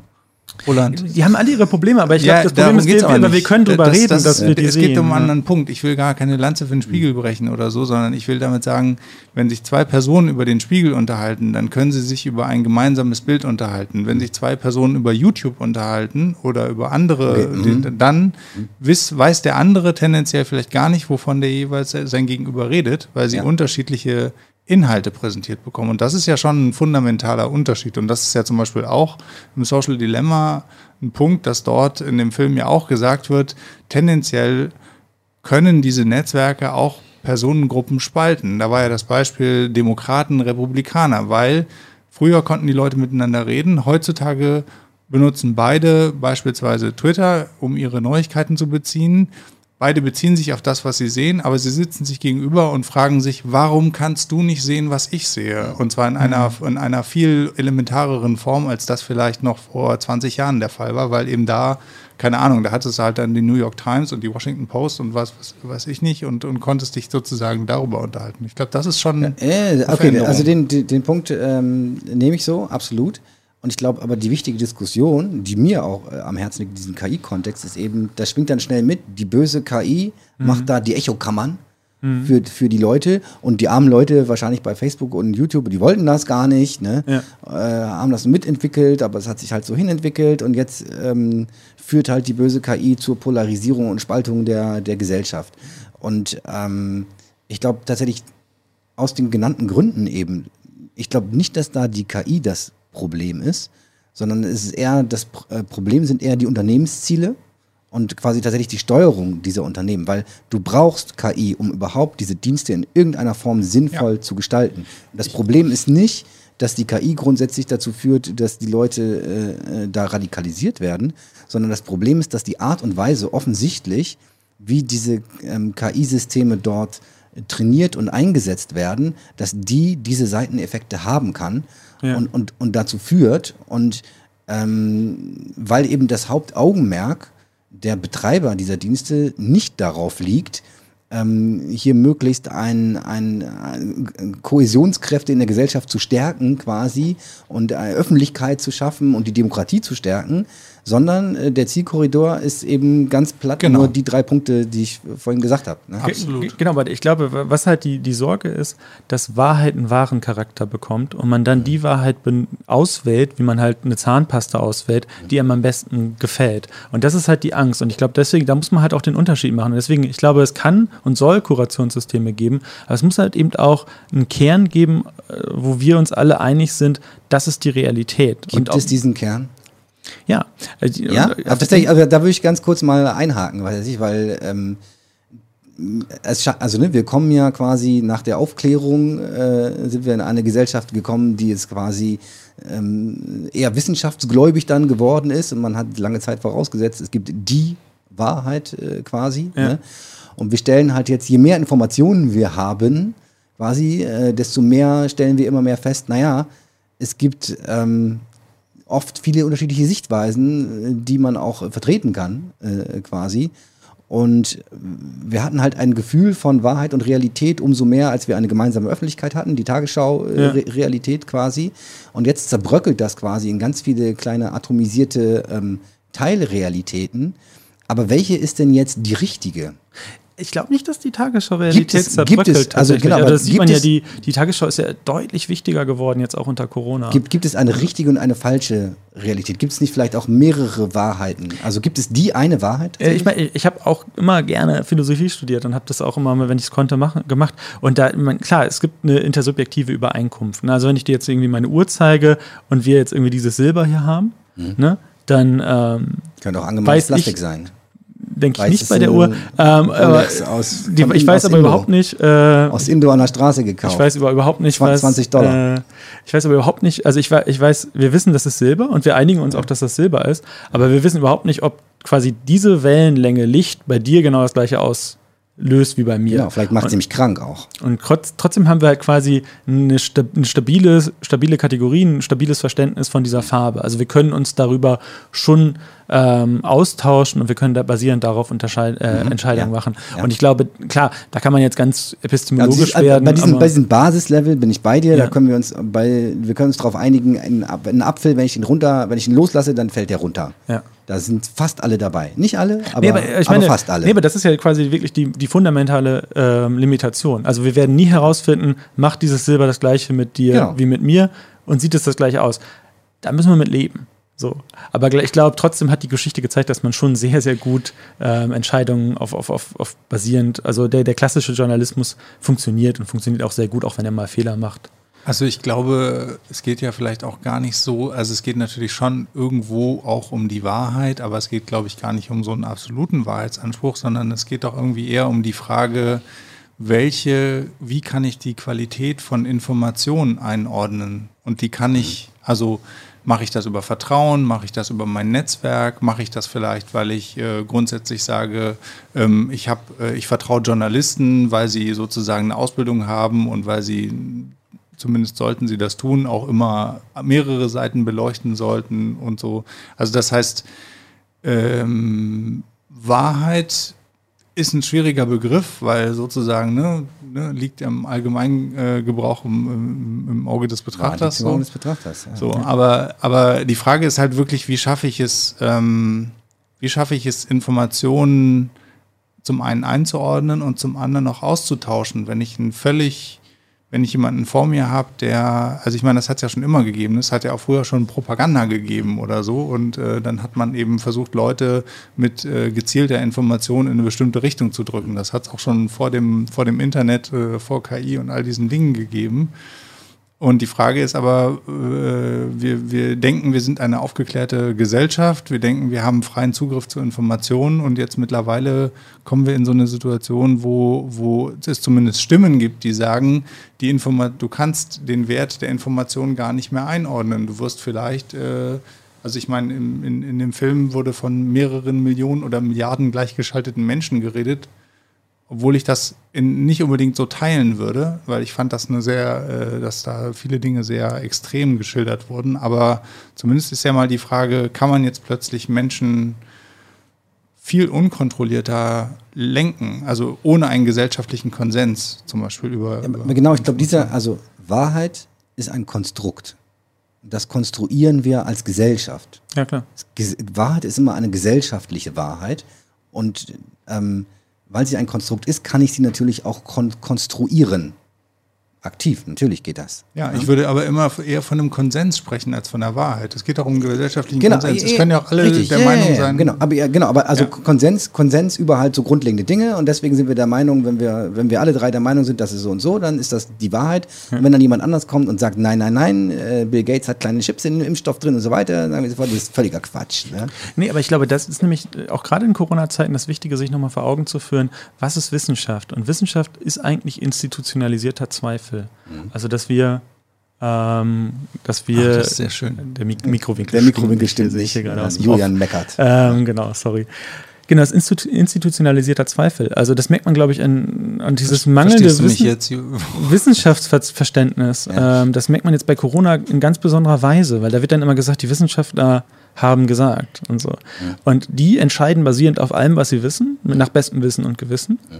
Roland. Die haben alle ihre Probleme, aber ich Ja, glaube, das Problem ist, geht's wir, aber wir können drüber Das- reden, das- dass wir die Es sehen. geht um einen ne? anderen Punkt. Ich will gar keine Lanze für den Spiegel brechen oder so, sondern ich will damit sagen, wenn sich zwei Personen über den Spiegel unterhalten, dann können sie sich über ein gemeinsames Bild unterhalten. Wenn sich zwei Personen über YouTube unterhalten oder über andere, Okay, die, dann wiss, weiß der andere tendenziell vielleicht gar nicht, wovon der jeweils sein Gegenüber redet, weil sie Ja. unterschiedliche Inhalte präsentiert bekommen. Und das ist ja schon ein fundamentaler Unterschied. Und das ist ja zum Beispiel auch im Social Dilemma ein Punkt, dass dort in dem Film ja auch gesagt wird, tendenziell können diese Netzwerke auch Personengruppen spalten. Da war ja das Beispiel Demokraten, Republikaner, weil früher konnten die Leute miteinander reden. Heutzutage benutzen beide beispielsweise Twitter, um ihre Neuigkeiten zu beziehen. Beide beziehen sich auf das, was sie sehen, aber sie sitzen sich gegenüber und fragen sich, warum kannst du nicht sehen, was ich sehe? Und zwar in einer, in einer viel elementareren Form, als das vielleicht noch vor 20 Jahren der Fall war, weil eben da, keine Ahnung, da hattest du halt dann die New York Times und die Washington Post und was, was weiß ich nicht und, und konntest dich sozusagen darüber unterhalten. Ich glaube, das ist schon. Äh, okay, also den, den, den Punkt ähm, nehme ich so, absolut. Und ich glaube aber, die wichtige Diskussion, die mir auch äh, am Herzen liegt in diesem KI-Kontext, ist eben, das schwingt dann schnell mit, die böse KI macht da die Echokammern für, für die Leute und die armen Leute wahrscheinlich bei Facebook und YouTube, die wollten das gar nicht, ne? Ja. äh, haben das mitentwickelt, aber es hat sich halt so hinentwickelt und jetzt ähm, führt halt die böse KI zur Polarisierung und Spaltung der, der Gesellschaft. Und ähm, ich glaube tatsächlich aus den genannten Gründen eben, ich glaube nicht, dass da die KI das Problem ist, sondern es ist eher, das äh, Problem sind eher die Unternehmensziele und quasi tatsächlich die Steuerung dieser Unternehmen, weil du brauchst KI, um überhaupt diese Dienste in irgendeiner Form sinnvoll zu gestalten. Das Problem ist nicht, dass die KI grundsätzlich dazu führt, dass die Leute äh, äh, da radikalisiert werden, sondern das Problem ist, dass die Art und Weise offensichtlich, wie diese ähm, KI-Systeme dort trainiert und eingesetzt werden, dass die diese Seiteneffekte haben kann ja. und, und, und dazu führt. Und ähm, weil eben das Hauptaugenmerk der Betreiber dieser Dienste nicht darauf liegt, ähm, hier möglichst ein, ein, ein, Kohäsionskräfte in der Gesellschaft zu stärken quasi und eine Öffentlichkeit zu schaffen und die Demokratie zu stärken, sondern äh, der Zielkorridor ist eben ganz platt genau. nur die drei Punkte, die ich vorhin gesagt habe. Ne? Absolut. Genau, aber ich glaube, was halt die, die Sorge ist, dass Wahrheit einen wahren Charakter bekommt und man dann die Wahrheit auswählt, wie man halt eine Zahnpasta auswählt, die einem am besten gefällt. Und das ist halt die Angst. Und ich glaube, deswegen, da muss man halt auch den Unterschied machen. Und deswegen, ich glaube, es kann und soll Kurationssysteme geben, aber es muss halt eben auch einen Kern geben, äh, wo wir uns alle einig sind, das ist die Realität. Gibt und es diesen Kern? Ja. Ja, aber tatsächlich, also da würde ich ganz kurz mal einhaken, weiß ich, weil ähm, es, also ne, wir kommen ja quasi nach der Aufklärung äh, sind wir in eine Gesellschaft gekommen, die jetzt quasi ähm, eher wissenschaftsgläubig dann geworden ist und man hat lange Zeit vorausgesetzt, es gibt die Wahrheit äh, quasi. Ja. Ne? Und wir stellen halt jetzt, je mehr Informationen wir haben, quasi, äh, desto mehr stellen wir immer mehr fest, naja, es gibt ähm, oft viele unterschiedliche Sichtweisen, äh, die man auch vertreten kann, äh, quasi. Und wir hatten halt ein Gefühl von Wahrheit und Realität umso mehr, als wir eine gemeinsame Öffentlichkeit hatten, die Tagesschau-Realität ja. quasi. Und jetzt zerbröckelt das quasi in ganz viele kleine atomisierte ähm, Teilrealitäten. Aber welche ist denn jetzt die richtige? Ich glaube nicht, dass die Tagesschau Realität zerbröckelt. Gibt es, also genau, aber das sieht man ja, die, die Tagesschau ist ja deutlich wichtiger geworden jetzt auch unter Corona. Gibt, gibt es eine richtige und eine falsche Realität? Gibt es nicht vielleicht auch mehrere Wahrheiten? Also gibt es die eine Wahrheit? Äh, ich meine, ich habe auch immer gerne Philosophie studiert und habe das auch immer, wenn ich es konnte, machen, gemacht. Und da, mein, klar, es gibt eine intersubjektive Übereinkunft. Ne? Also wenn ich dir jetzt irgendwie meine Uhr zeige und wir jetzt irgendwie dieses Silber hier haben, mhm. ne? dann ähm, könnte auch angemalt Plastik ich, sein denke ich nicht bei der Uhr. Ähm, aus, die, ich weiß aber Indo. überhaupt nicht. Äh, aus Indo an der Straße gekauft. Ich weiß über, überhaupt nicht, 20, 20 Dollar. Äh, ich weiß aber überhaupt nicht, also ich, ich weiß, wir wissen, das ist Silber und wir einigen uns auch, dass das Silber ist, aber wir wissen überhaupt nicht, ob quasi diese Wellenlänge Licht bei dir genau das gleiche aus, löst wie bei mir. Genau, vielleicht macht sie mich krank auch. Und trotzdem haben wir halt quasi eine, stabile, stabile Kategorie, ein stabiles Verständnis von dieser Farbe. Also wir können uns darüber schon ähm, austauschen und wir können da basierend darauf äh, mhm, Entscheidungen ja, machen. Ja. Und ich glaube, klar, da kann man jetzt ganz epistemologisch also, werden. Bei diesem, bei diesem Basislevel bin ich bei dir, ja. da können wir uns bei, wir können uns darauf einigen, ein, ein Apfel, wenn ich ihn runter, wenn ich ihn loslasse, dann fällt der runter. Ja. Da sind fast alle dabei. Nicht alle, aber, nee, aber, ich meine, aber fast alle. Nee, aber das ist ja quasi wirklich die, die fundamentale ähm, Limitation. Also wir werden nie herausfinden, macht dieses Silber das gleiche mit dir genau. wie mit mir und sieht es das gleiche aus. Da müssen wir mit leben. So. Aber ich glaube, trotzdem hat die Geschichte gezeigt, dass man schon sehr, sehr gut ähm, Entscheidungen auf, auf, auf, auf basierend, also der, der klassische Journalismus funktioniert und funktioniert auch sehr gut, auch wenn er mal Fehler macht. Also ich glaube, es geht ja vielleicht auch gar nicht so, also es geht natürlich schon irgendwo auch um die Wahrheit, aber es geht, glaube ich, gar nicht um so einen absoluten Wahrheitsanspruch, sondern es geht doch irgendwie eher um die Frage, welche, wie kann ich die Qualität von Informationen einordnen? Und die kann ich, also Mache ich das über Vertrauen? Mache ich das über mein Netzwerk? Mache ich das vielleicht, weil ich äh, grundsätzlich sage, ähm, ich, hab, äh, ich vertraue Journalisten, weil sie sozusagen eine Ausbildung haben und weil sie, zumindest sollten sie das tun, auch immer mehrere Seiten beleuchten sollten und so. Also das heißt, ähm, Wahrheit ist ein schwieriger Begriff, weil sozusagen ne, ne, liegt im allgemeinen äh, Gebrauch im, im, im, Auge des Betrachters. Ja, so. des Betrachters ja. so, aber, aber die Frage ist halt wirklich, wie schaffe ich es, ähm, wie schaffe ich es, Informationen zum einen einzuordnen und zum anderen auch auszutauschen, wenn ich ein völlig wenn ich jemanden vor mir habe, der, also ich meine, das hat es ja schon immer gegeben, es hat ja auch früher schon Propaganda gegeben oder so und äh, dann hat man eben versucht, Leute mit äh, gezielter Information in eine bestimmte Richtung zu drücken. Das hat es auch schon vor dem, vor dem Internet, äh, vor KI und all diesen Dingen gegeben. Und die Frage ist aber, äh, wir, wir denken, wir sind eine aufgeklärte Gesellschaft, wir denken, wir haben freien Zugriff zu Informationen. Und jetzt mittlerweile kommen wir in so eine Situation, wo, wo es zumindest Stimmen gibt, die sagen, die Informa du kannst den Wert der Information gar nicht mehr einordnen. Du wirst vielleicht, äh, also ich meine, in, in, in dem Film wurde von mehreren Millionen oder Milliarden gleichgeschalteten Menschen geredet obwohl ich das in, nicht unbedingt so teilen würde, weil ich fand das eine sehr, äh, dass da viele Dinge sehr extrem geschildert wurden. Aber zumindest ist ja mal die Frage, kann man jetzt plötzlich Menschen viel unkontrollierter lenken, also ohne einen gesellschaftlichen Konsens, zum Beispiel über. Ja, über genau, ich glaube, dieser, also Wahrheit ist ein Konstrukt. Das konstruieren wir als Gesellschaft. Ja, klar. Wahrheit ist immer eine gesellschaftliche Wahrheit. Und ähm, weil sie ein Konstrukt ist, kann ich sie natürlich auch kon konstruieren. Aktiv, natürlich geht das. Ja, ich würde aber immer eher von einem Konsens sprechen als von der Wahrheit. Es geht auch um gesellschaftlichen genau, Konsens. Es können ja auch alle richtig, der ja, Meinung ja, sein. Genau, aber ja, genau, aber also Konsens, Konsens über halt so grundlegende Dinge und deswegen sind wir der Meinung, wenn wir, wenn wir alle drei der Meinung sind, das ist so und so, dann ist das die Wahrheit. Und wenn dann jemand anders kommt und sagt, nein, nein, nein, äh, Bill Gates hat kleine Chips in dem Impfstoff drin und so weiter, dann sagen wir sofort, das ist völliger Quatsch. Ne? Nee, aber ich glaube, das ist nämlich auch gerade in Corona-Zeiten das Wichtige, sich nochmal vor Augen zu führen, was ist Wissenschaft? Und Wissenschaft ist eigentlich institutionalisierter Zweifel. Mhm. Also dass wir ähm, dass wir. Ach, das ist sehr schön. Der Mik Mikrowinkel. Der Mikrowinkel stimmt nicht. Gerade aus Julian meckert. Ähm, genau, sorry. Genau, das ist institutionalisierter Zweifel. Also das merkt man, glaube ich, an, an dieses mangelnde Wissen, Wissenschaftsverständnis. Ja. Ähm, das merkt man jetzt bei Corona in ganz besonderer Weise, weil da wird dann immer gesagt, die Wissenschaftler haben gesagt und so. Ja. Und die entscheiden basierend auf allem, was sie wissen, nach bestem Wissen und Gewissen. Ja.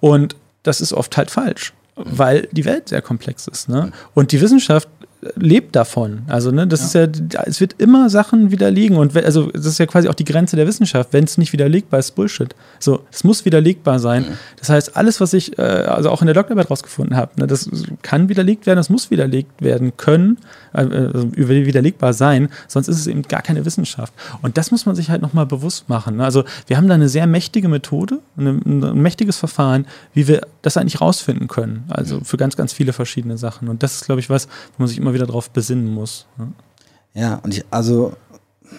Und das ist oft halt falsch weil die Welt sehr komplex ist. Ne? Und die Wissenschaft lebt davon. Also, ne, das ja. ist ja, es wird immer Sachen widerlegen. Und also, das ist ja quasi auch die Grenze der Wissenschaft. Wenn es nicht widerlegbar ist, Bullshit. So, es muss widerlegbar sein. Ja. Das heißt, alles, was ich, äh, also auch in der Doktorarbeit rausgefunden habe, ne, das kann widerlegt werden, das muss widerlegt werden können, äh, also widerlegbar sein, sonst ist es eben gar keine Wissenschaft. Und das muss man sich halt nochmal bewusst machen. Ne? Also, wir haben da eine sehr mächtige Methode, eine, ein mächtiges Verfahren, wie wir das eigentlich rausfinden können. Also, für ganz, ganz viele verschiedene Sachen. Und das ist, glaube ich, was, wo man sich immer immer wieder darauf besinnen muss. Ja, und ich, also.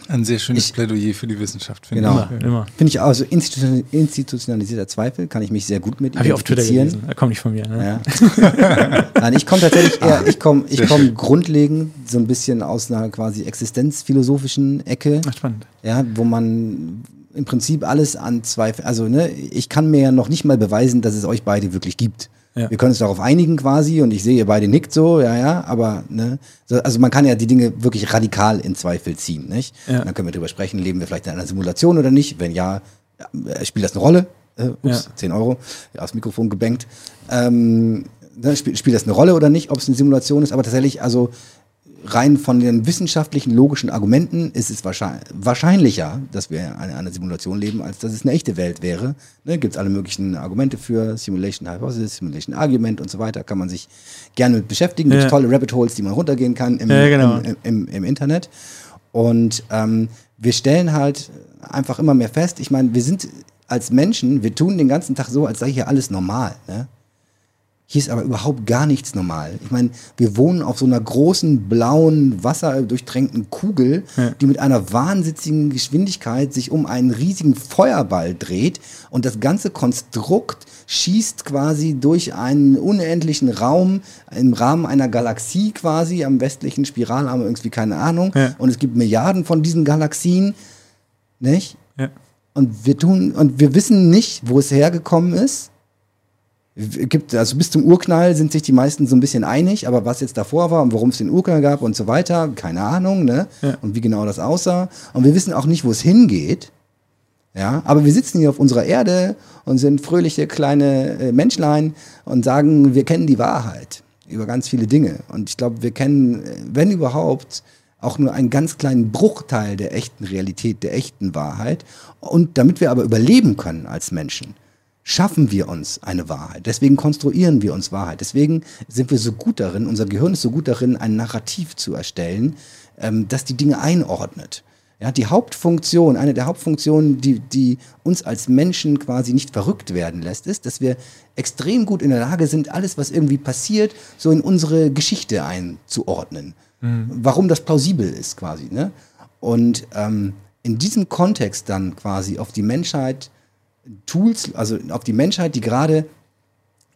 Ein sehr schönes ich, Plädoyer für die Wissenschaft, finde genau. ich. Immer. Finde ich auch. Also institutionalisierter Zweifel kann ich mich sehr gut mit Habe ich auf Twitter gelesen. Er kommt nicht von mir. Ne? Ja. Nein, ich komme tatsächlich eher, ich komme ich komm grundlegend so ein bisschen aus einer quasi existenzphilosophischen Ecke. Ach, spannend. Ja, wo man im Prinzip alles an Zweifel, also ne, ich kann mir ja noch nicht mal beweisen, dass es euch beide wirklich gibt. Ja. Wir können uns darauf einigen quasi und ich sehe, ihr beide nickt so, ja, ja, aber, ne, so, also man kann ja die Dinge wirklich radikal in Zweifel ziehen, nicht? Ja. Dann können wir darüber sprechen, leben wir vielleicht in einer Simulation oder nicht? Wenn ja, ja spielt das eine Rolle? Äh, ups, ja. 10 Euro, ja, aufs Mikrofon gebankt. Ähm, ne, spielt, spielt das eine Rolle oder nicht, ob es eine Simulation ist? Aber tatsächlich, also rein von den wissenschaftlichen, logischen Argumenten ist es wahrscheinlich, wahrscheinlicher, dass wir in einer Simulation leben, als dass es eine echte Welt wäre. Ne, Gibt es alle möglichen Argumente für Simulation Hypothesis, Simulation Argument und so weiter. Kann man sich gerne mit beschäftigen. Gibt ja. tolle Rabbit Holes, die man runtergehen kann im, ja, genau. im, im, im, Internet. Und ähm, wir stellen halt einfach immer mehr fest, ich meine, wir sind als Menschen, wir tun den ganzen Tag so, als sei hier alles normal. Ne? Hier ist aber überhaupt gar nichts normal. Ich meine, wir wohnen auf so einer großen, blauen, wasserdurchtränkten Kugel, ja. die mit einer wahnsinnigen Geschwindigkeit sich um einen riesigen Feuerball dreht. Und das ganze Konstrukt schießt quasi durch einen unendlichen Raum im Rahmen einer Galaxie quasi, am westlichen Spiralarm irgendwie, keine Ahnung. Ja. Und es gibt Milliarden von diesen Galaxien. Nicht? Ja. Und wir tun, und wir wissen nicht, wo es hergekommen ist gibt, also bis zum Urknall sind sich die meisten so ein bisschen einig, aber was jetzt davor war und warum es den Urknall gab und so weiter, keine Ahnung, ne? Ja. Und wie genau das aussah. Und wir wissen auch nicht, wo es hingeht. Ja, aber wir sitzen hier auf unserer Erde und sind fröhliche kleine äh, Menschlein und sagen, wir kennen die Wahrheit über ganz viele Dinge. Und ich glaube, wir kennen, wenn überhaupt, auch nur einen ganz kleinen Bruchteil der echten Realität, der echten Wahrheit. Und damit wir aber überleben können als Menschen, schaffen wir uns eine Wahrheit. Deswegen konstruieren wir uns Wahrheit. Deswegen sind wir so gut darin, unser Gehirn ist so gut darin, ein Narrativ zu erstellen, ähm, das die Dinge einordnet. Ja, die Hauptfunktion, eine der Hauptfunktionen, die, die uns als Menschen quasi nicht verrückt werden lässt, ist, dass wir extrem gut in der Lage sind, alles, was irgendwie passiert, so in unsere Geschichte einzuordnen. Mhm. Warum das plausibel ist quasi. Ne? Und ähm, in diesem Kontext dann quasi auf die Menschheit Tools, also auf die Menschheit, die gerade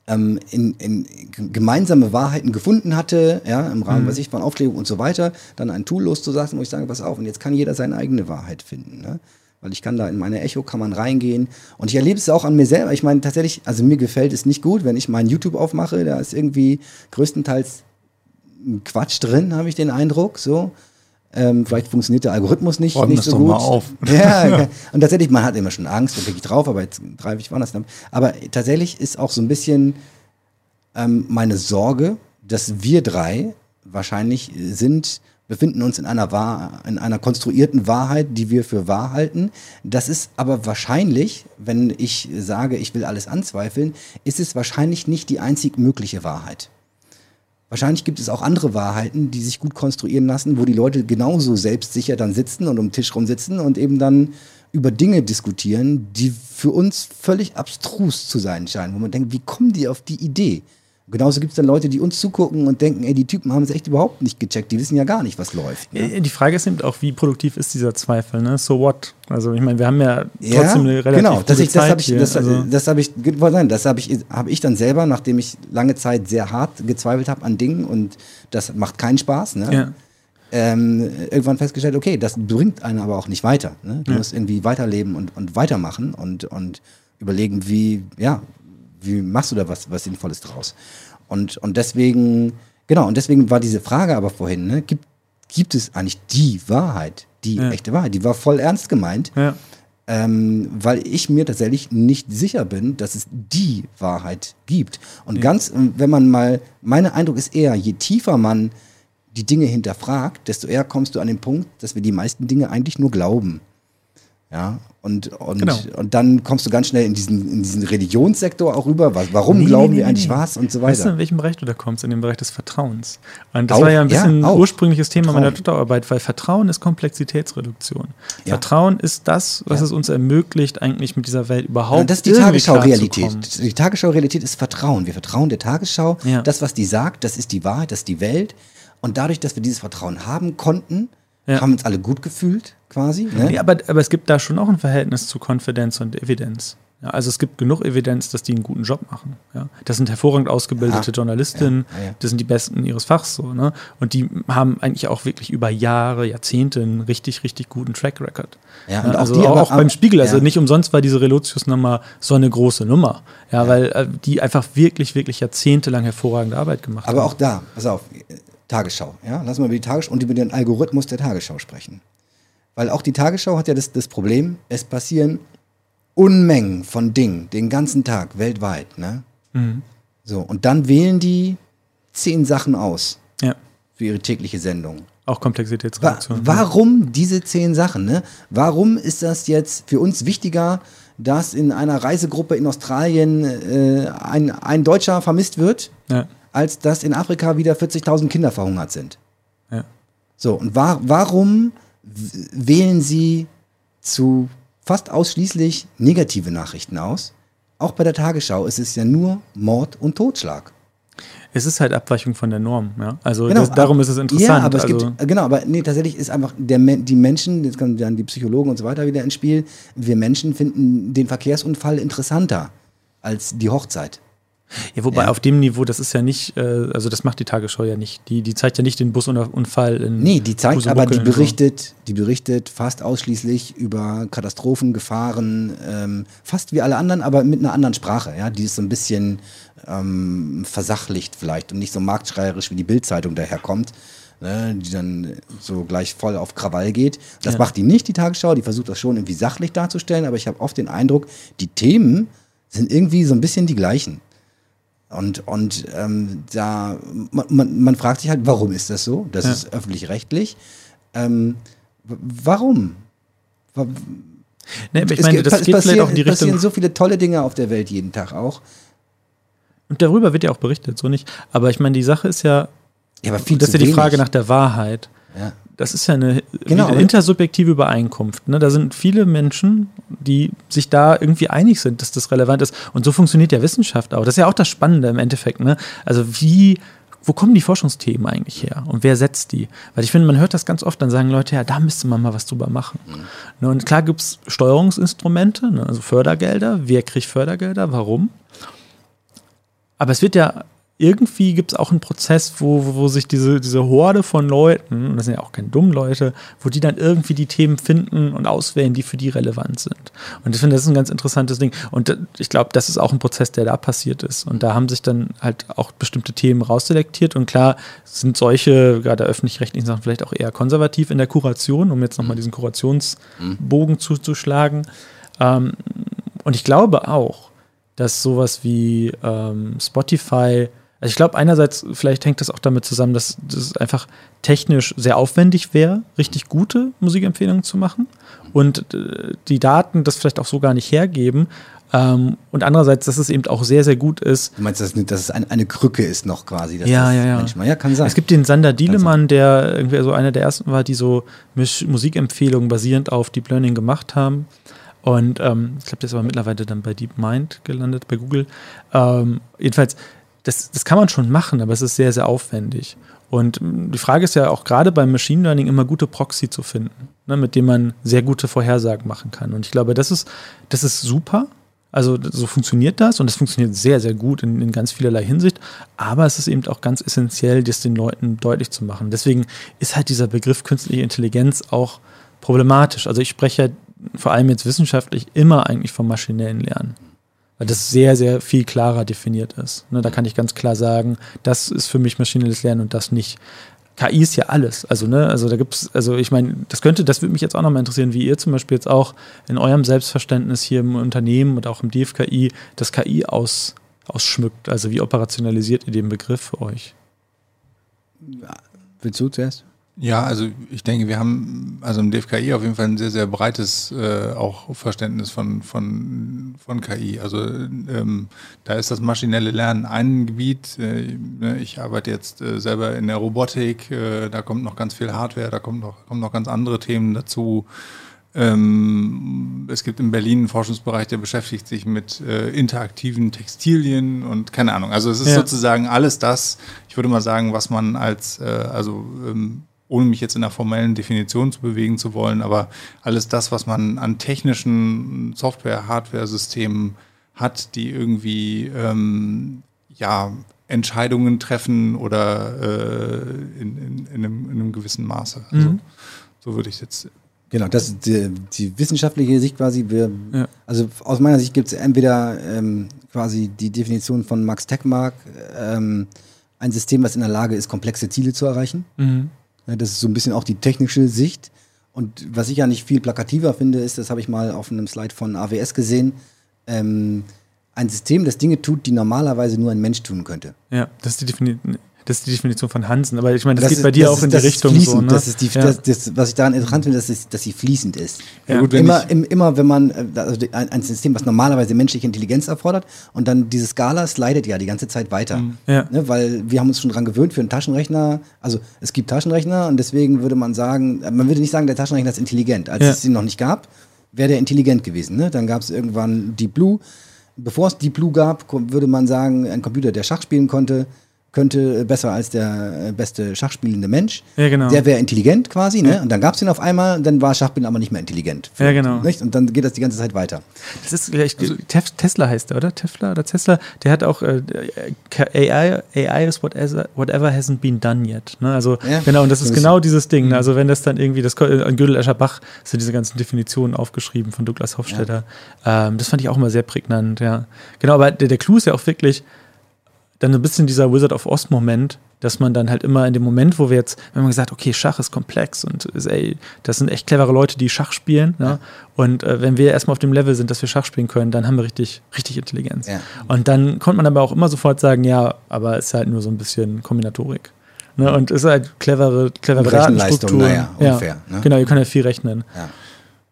ähm, in, in gemeinsame Wahrheiten gefunden hatte, ja, im Rahmen, mhm. was ich von Aufklärung und so weiter, dann ein Tool loszulassen, wo ich sage, pass auf, und jetzt kann jeder seine eigene Wahrheit finden. Ne? Weil ich kann da in meine Echo kann man reingehen. Und ich erlebe es auch an mir selber. Ich meine, tatsächlich, also mir gefällt es nicht gut, wenn ich meinen YouTube aufmache, da ist irgendwie größtenteils Quatsch drin, habe ich den Eindruck. So. Ähm, vielleicht funktioniert der Algorithmus nicht, Räumen nicht so gut. Mal auf. Ja, und tatsächlich, man hat immer schon Angst, wo klicke ich drauf, aber jetzt greife ich woanders. Aber tatsächlich ist auch so ein bisschen ähm, meine Sorge, dass wir drei wahrscheinlich sind, befinden uns in einer, wahr, in einer konstruierten Wahrheit, die wir für wahr halten. Das ist aber wahrscheinlich, wenn ich sage, ich will alles anzweifeln, ist es wahrscheinlich nicht die einzig mögliche Wahrheit. Wahrscheinlich gibt es auch andere Wahrheiten, die sich gut konstruieren lassen, wo die Leute genauso selbstsicher dann sitzen und um den Tisch rum sitzen und eben dann über Dinge diskutieren, die für uns völlig abstrus zu sein scheinen, wo man denkt, wie kommen die auf die Idee? Genauso gibt es dann Leute, die uns zugucken und denken, ey, die Typen haben es echt überhaupt nicht gecheckt, die wissen ja gar nicht, was läuft. Ne? Die Frage ist eben auch, wie produktiv ist dieser Zweifel, ne? So what? Also ich meine, wir haben ja trotzdem ja, eine relativ genau, das, ich, das habe ich, das, also das habe ich, das habe ich, habe ich dann selber, nachdem ich lange Zeit sehr hart gezweifelt habe an Dingen und das macht keinen Spaß, ne? Ja. Ähm, irgendwann festgestellt, okay, das bringt einen aber auch nicht weiter. Ne? Du ja. musst irgendwie weiterleben und, und weitermachen und, und überlegen, wie, ja, wie machst du da was, was Sinnvolles draus? Und, und deswegen, genau, und deswegen war diese Frage aber vorhin, ne, gibt, gibt es eigentlich die Wahrheit, die ja. echte Wahrheit? Die war voll ernst gemeint. Ja. Ähm, weil ich mir tatsächlich nicht sicher bin, dass es die Wahrheit gibt. Und ja. ganz, wenn man mal, mein Eindruck ist eher, je tiefer man die Dinge hinterfragt, desto eher kommst du an den Punkt, dass wir die meisten Dinge eigentlich nur glauben. Ja, und, und, genau. und dann kommst du ganz schnell in diesen, in diesen Religionssektor auch rüber. Was, warum nee, glauben nee, wir nee, eigentlich was und so weiter. Weißt du, in welchem Bereich du da kommst? In dem Bereich des Vertrauens. Und das auch, war ja ein bisschen ja, ein ursprüngliches Thema Vertrauen. meiner Doktorarbeit, weil Vertrauen ist Komplexitätsreduktion. Ja. Vertrauen ist das, was ja. es uns ermöglicht, eigentlich mit dieser Welt überhaupt ja, Das ist die Tagesschau-Realität. Die Tagesschau-Realität ist Vertrauen. Wir vertrauen der Tagesschau. Das, was die sagt, das ist die Wahrheit, das ist die Welt. Und dadurch, dass wir dieses Vertrauen haben konnten, haben uns alle gut gefühlt quasi. Ne? Ja, aber, aber es gibt da schon auch ein Verhältnis zu Konfidenz und Evidenz. Ja, also es gibt genug Evidenz, dass die einen guten Job machen. Ja. Das sind hervorragend ausgebildete ja, Journalistinnen, das sind die Besten ihres Fachs so. Ne? Und die haben eigentlich auch wirklich über Jahre, Jahrzehnte einen richtig, richtig guten Track Record. Ja, und also auch, die, auch, auch beim Spiegel. Also nicht umsonst war diese Relotius-Nummer so eine große Nummer. Ja, weil äh, die einfach wirklich, wirklich jahrzehntelang hervorragende Arbeit gemacht aber haben. Aber auch da, pass auf, Tagesschau. Ja? Lass mal über die Tagesschau und über den Algorithmus der Tagesschau sprechen. Weil auch die Tagesschau hat ja das, das Problem, es passieren Unmengen von Dingen den ganzen Tag weltweit. Ne? Mhm. So, und dann wählen die zehn Sachen aus ja. für ihre tägliche Sendung. Auch Komplexitätsreduktion. Wa warum diese zehn Sachen? Ne? Warum ist das jetzt für uns wichtiger, dass in einer Reisegruppe in Australien äh, ein, ein Deutscher vermisst wird, ja. Als dass in Afrika wieder 40.000 Kinder verhungert sind? Ja. So, und wa warum wählen sie zu fast ausschließlich negative Nachrichten aus. Auch bei der Tagesschau ist es ja nur Mord und Totschlag. Es ist halt Abweichung von der Norm, ja. Also genau, das, darum ist es interessant. Ja, aber es also gibt, genau, aber nee, tatsächlich ist einfach der, die Menschen, jetzt kommen dann die Psychologen und so weiter wieder ins Spiel, wir Menschen finden den Verkehrsunfall interessanter als die Hochzeit. Ja, wobei ja. auf dem Niveau, das ist ja nicht, äh, also das macht die Tagesschau ja nicht. Die, die zeigt ja nicht den Busunfall in. Nee, die zeigt, aber die berichtet, die berichtet fast ausschließlich über Katastrophen, Gefahren, ähm, fast wie alle anderen, aber mit einer anderen Sprache. Ja, die ist so ein bisschen ähm, versachlicht vielleicht und nicht so marktschreierisch wie die Bildzeitung daherkommt. Ne, die dann so gleich voll auf Krawall geht. Das ja. macht die nicht, die Tagesschau. Die versucht das schon irgendwie sachlich darzustellen, aber ich habe oft den Eindruck, die Themen sind irgendwie so ein bisschen die gleichen. Und, und ähm, da, man, man fragt sich halt, warum ist das so? Das ja. ist öffentlich-rechtlich. Ähm, warum? Nee, ich meine, das es geht vielleicht auch in die Richtung. Es passieren so viele tolle Dinge auf der Welt jeden Tag auch. Und darüber wird ja auch berichtet, so nicht. Aber ich meine, die Sache ist ja, ja aber viel das ist ja die Frage nach der Wahrheit. Ja. Das ist ja eine Genau, intersubjektive Übereinkunft. Ne? Da sind viele Menschen, die sich da irgendwie einig sind, dass das relevant ist. Und so funktioniert ja Wissenschaft auch. Das ist ja auch das Spannende im Endeffekt. Ne? Also wie, wo kommen die Forschungsthemen eigentlich her? Und wer setzt die? Weil ich finde, man hört das ganz oft, dann sagen Leute, ja, da müsste man mal was drüber machen. Ne? Und klar gibt es Steuerungsinstrumente, ne? also Fördergelder. Wer kriegt Fördergelder? Warum? Aber es wird ja, irgendwie gibt es auch einen Prozess, wo, wo, wo sich diese, diese Horde von Leuten, und das sind ja auch keine dummen Leute, wo die dann irgendwie die Themen finden und auswählen, die für die relevant sind. Und ich finde, das ist ein ganz interessantes Ding. Und äh, ich glaube, das ist auch ein Prozess, der da passiert ist. Und da haben sich dann halt auch bestimmte Themen rausselektiert. Und klar sind solche, gerade öffentlich-rechtlichen Sachen, vielleicht auch eher konservativ in der Kuration, um jetzt nochmal diesen Kurationsbogen zuzuschlagen. Ähm, und ich glaube auch, dass sowas wie ähm, Spotify, also ich glaube einerseits, vielleicht hängt das auch damit zusammen, dass das einfach technisch sehr aufwendig wäre, richtig gute Musikempfehlungen zu machen und äh, die Daten das vielleicht auch so gar nicht hergeben. Ähm, und andererseits, dass es eben auch sehr, sehr gut ist, Du meinst, dass, dass es ein, eine Krücke ist noch quasi? dass Ja, ja, ja. Manchmal. Ja, kann sein. Es gibt den Sander Dielemann, der irgendwie so einer der ersten war, die so Musikempfehlungen basierend auf Deep Learning gemacht haben. Und ähm, ich glaube, der ist aber mittlerweile dann bei DeepMind gelandet, bei Google. Ähm, jedenfalls, das, das kann man schon machen, aber es ist sehr, sehr aufwendig. Und mh, die Frage ist ja auch gerade beim Machine Learning immer gute Proxy zu finden, ne, mit dem man sehr gute Vorhersagen machen kann. Und ich glaube, das ist, das ist super. Also so funktioniert das und es funktioniert sehr, sehr gut in, in ganz vielerlei Hinsicht. Aber es ist eben auch ganz essentiell, das den Leuten deutlich zu machen. Deswegen ist halt dieser Begriff künstliche Intelligenz auch problematisch. Also ich spreche ja vor allem jetzt wissenschaftlich immer eigentlich vom maschinellen Lernen. Weil das sehr, sehr viel klarer definiert ist. Ne, da kann ich ganz klar sagen, das ist für mich maschinelles Lernen und das nicht. KI ist ja alles. Also, ne, also da gibt's, also ich meine, das könnte, das würde mich jetzt auch nochmal interessieren, wie ihr zum Beispiel jetzt auch in eurem Selbstverständnis hier im Unternehmen und auch im DFKI das KI aus, ausschmückt. Also wie operationalisiert ihr den Begriff für euch? Willst du zuerst? Ja, also ich denke, wir haben also im DFKI auf jeden Fall ein sehr, sehr breites äh, auch Verständnis von, von, von KI. Also ähm, da ist das maschinelle Lernen ein Gebiet. Äh, ne, ich arbeite jetzt äh, selber in der Robotik, äh, da kommt noch ganz viel Hardware, da kommt noch, kommen noch ganz andere Themen dazu. Ähm, es gibt in Berlin einen Forschungsbereich, der beschäftigt sich mit äh, interaktiven Textilien und keine Ahnung. Also es ist Ja. sozusagen alles das, ich würde mal sagen, was man als, äh, also ähm, ohne mich jetzt in einer formellen Definition zu bewegen zu wollen, aber alles das, was man an technischen Software, Hardware-Systemen hat, die irgendwie ähm, ja, Entscheidungen treffen oder äh, in, in, in, einem, in einem gewissen Maße. Also, Mhm. So würde ich es jetzt Genau, das ist die, die wissenschaftliche Sicht quasi. Wir, Ja. Also aus meiner Sicht gibt es entweder ähm, quasi die Definition von Max Tegmark, ähm, ein System, was in der Lage ist, komplexe Ziele zu erreichen. Mhm. Ja, das ist so ein bisschen auch die technische Sicht. Und was ich ja nicht viel plakativer finde, ist, das habe ich mal auf einem Slide von AWS gesehen, ähm, ein System, das Dinge tut, die normalerweise nur ein Mensch tun könnte. Ja, das ist die Definition. Das ist die Definition von Hansen, aber ich meine, das, Das geht ist- bei dir auch ist- in die ist Richtung fließend. so. Ne? Das ist die, ja. das, das, was ich daran interessant finde, dass, es, dass sie fließend ist. Ja. gut, wenn immer, im, immer, wenn man, äh, also ein, ein System, was normalerweise menschliche Intelligenz erfordert, und dann diese Skala slidet ja die ganze Zeit weiter. Ja. Ne, weil wir haben uns schon dran gewöhnt für einen Taschenrechner. Also es gibt Taschenrechner und deswegen würde man sagen, äh, man würde nicht sagen, der Taschenrechner ist intelligent. Als es ihn noch nicht gab, wäre der intelligent gewesen. Ne? Dann gab es irgendwann Deep Blue. Bevor es Deep Blue gab, würde man sagen, ein Computer, der Schach spielen konnte, könnte besser als der äh, beste Schachspielende Mensch. Ja, genau. Der wäre intelligent quasi, ne? Und dann gab es ihn auf einmal, dann war Schachspielen aber nicht mehr intelligent. Ja, genau. Nicht? Und dann geht das die ganze Zeit weiter. Das ist gleich, Tef- Tesla heißt der, oder? Tesla oder Tesla, der hat auch äh, AI, AI is whatever, whatever hasn't been done yet. Ne? Also Ja, genau, und das ist genau dieses Ding. Ne? Also wenn das dann irgendwie, das an Gödel Escher Bach sind diese ganzen Definitionen aufgeschrieben von Douglas Hofstetter. Ähm, das fand ich auch immer sehr prägnant, ja. Genau, aber der, der Clou ist ja auch wirklich dann so ein bisschen dieser Wizard of Oz-Moment, dass man dann halt immer in dem Moment, wo wir jetzt, wenn man gesagt, okay, Schach ist komplex und ist, ey, das sind echt clevere Leute, die Schach spielen. Ne? Und äh, wenn wir erstmal auf dem Level sind, dass wir Schach spielen können, dann haben wir richtig, richtig Intelligenz. Ja. Und dann konnte man aber auch immer sofort sagen, ja, aber es ist halt nur so ein bisschen Kombinatorik. Ne? Und es ist halt clevere, clevere Rechenleistung, naja, ja, unfair, ne? Genau, ihr könnt ja viel rechnen. Ja.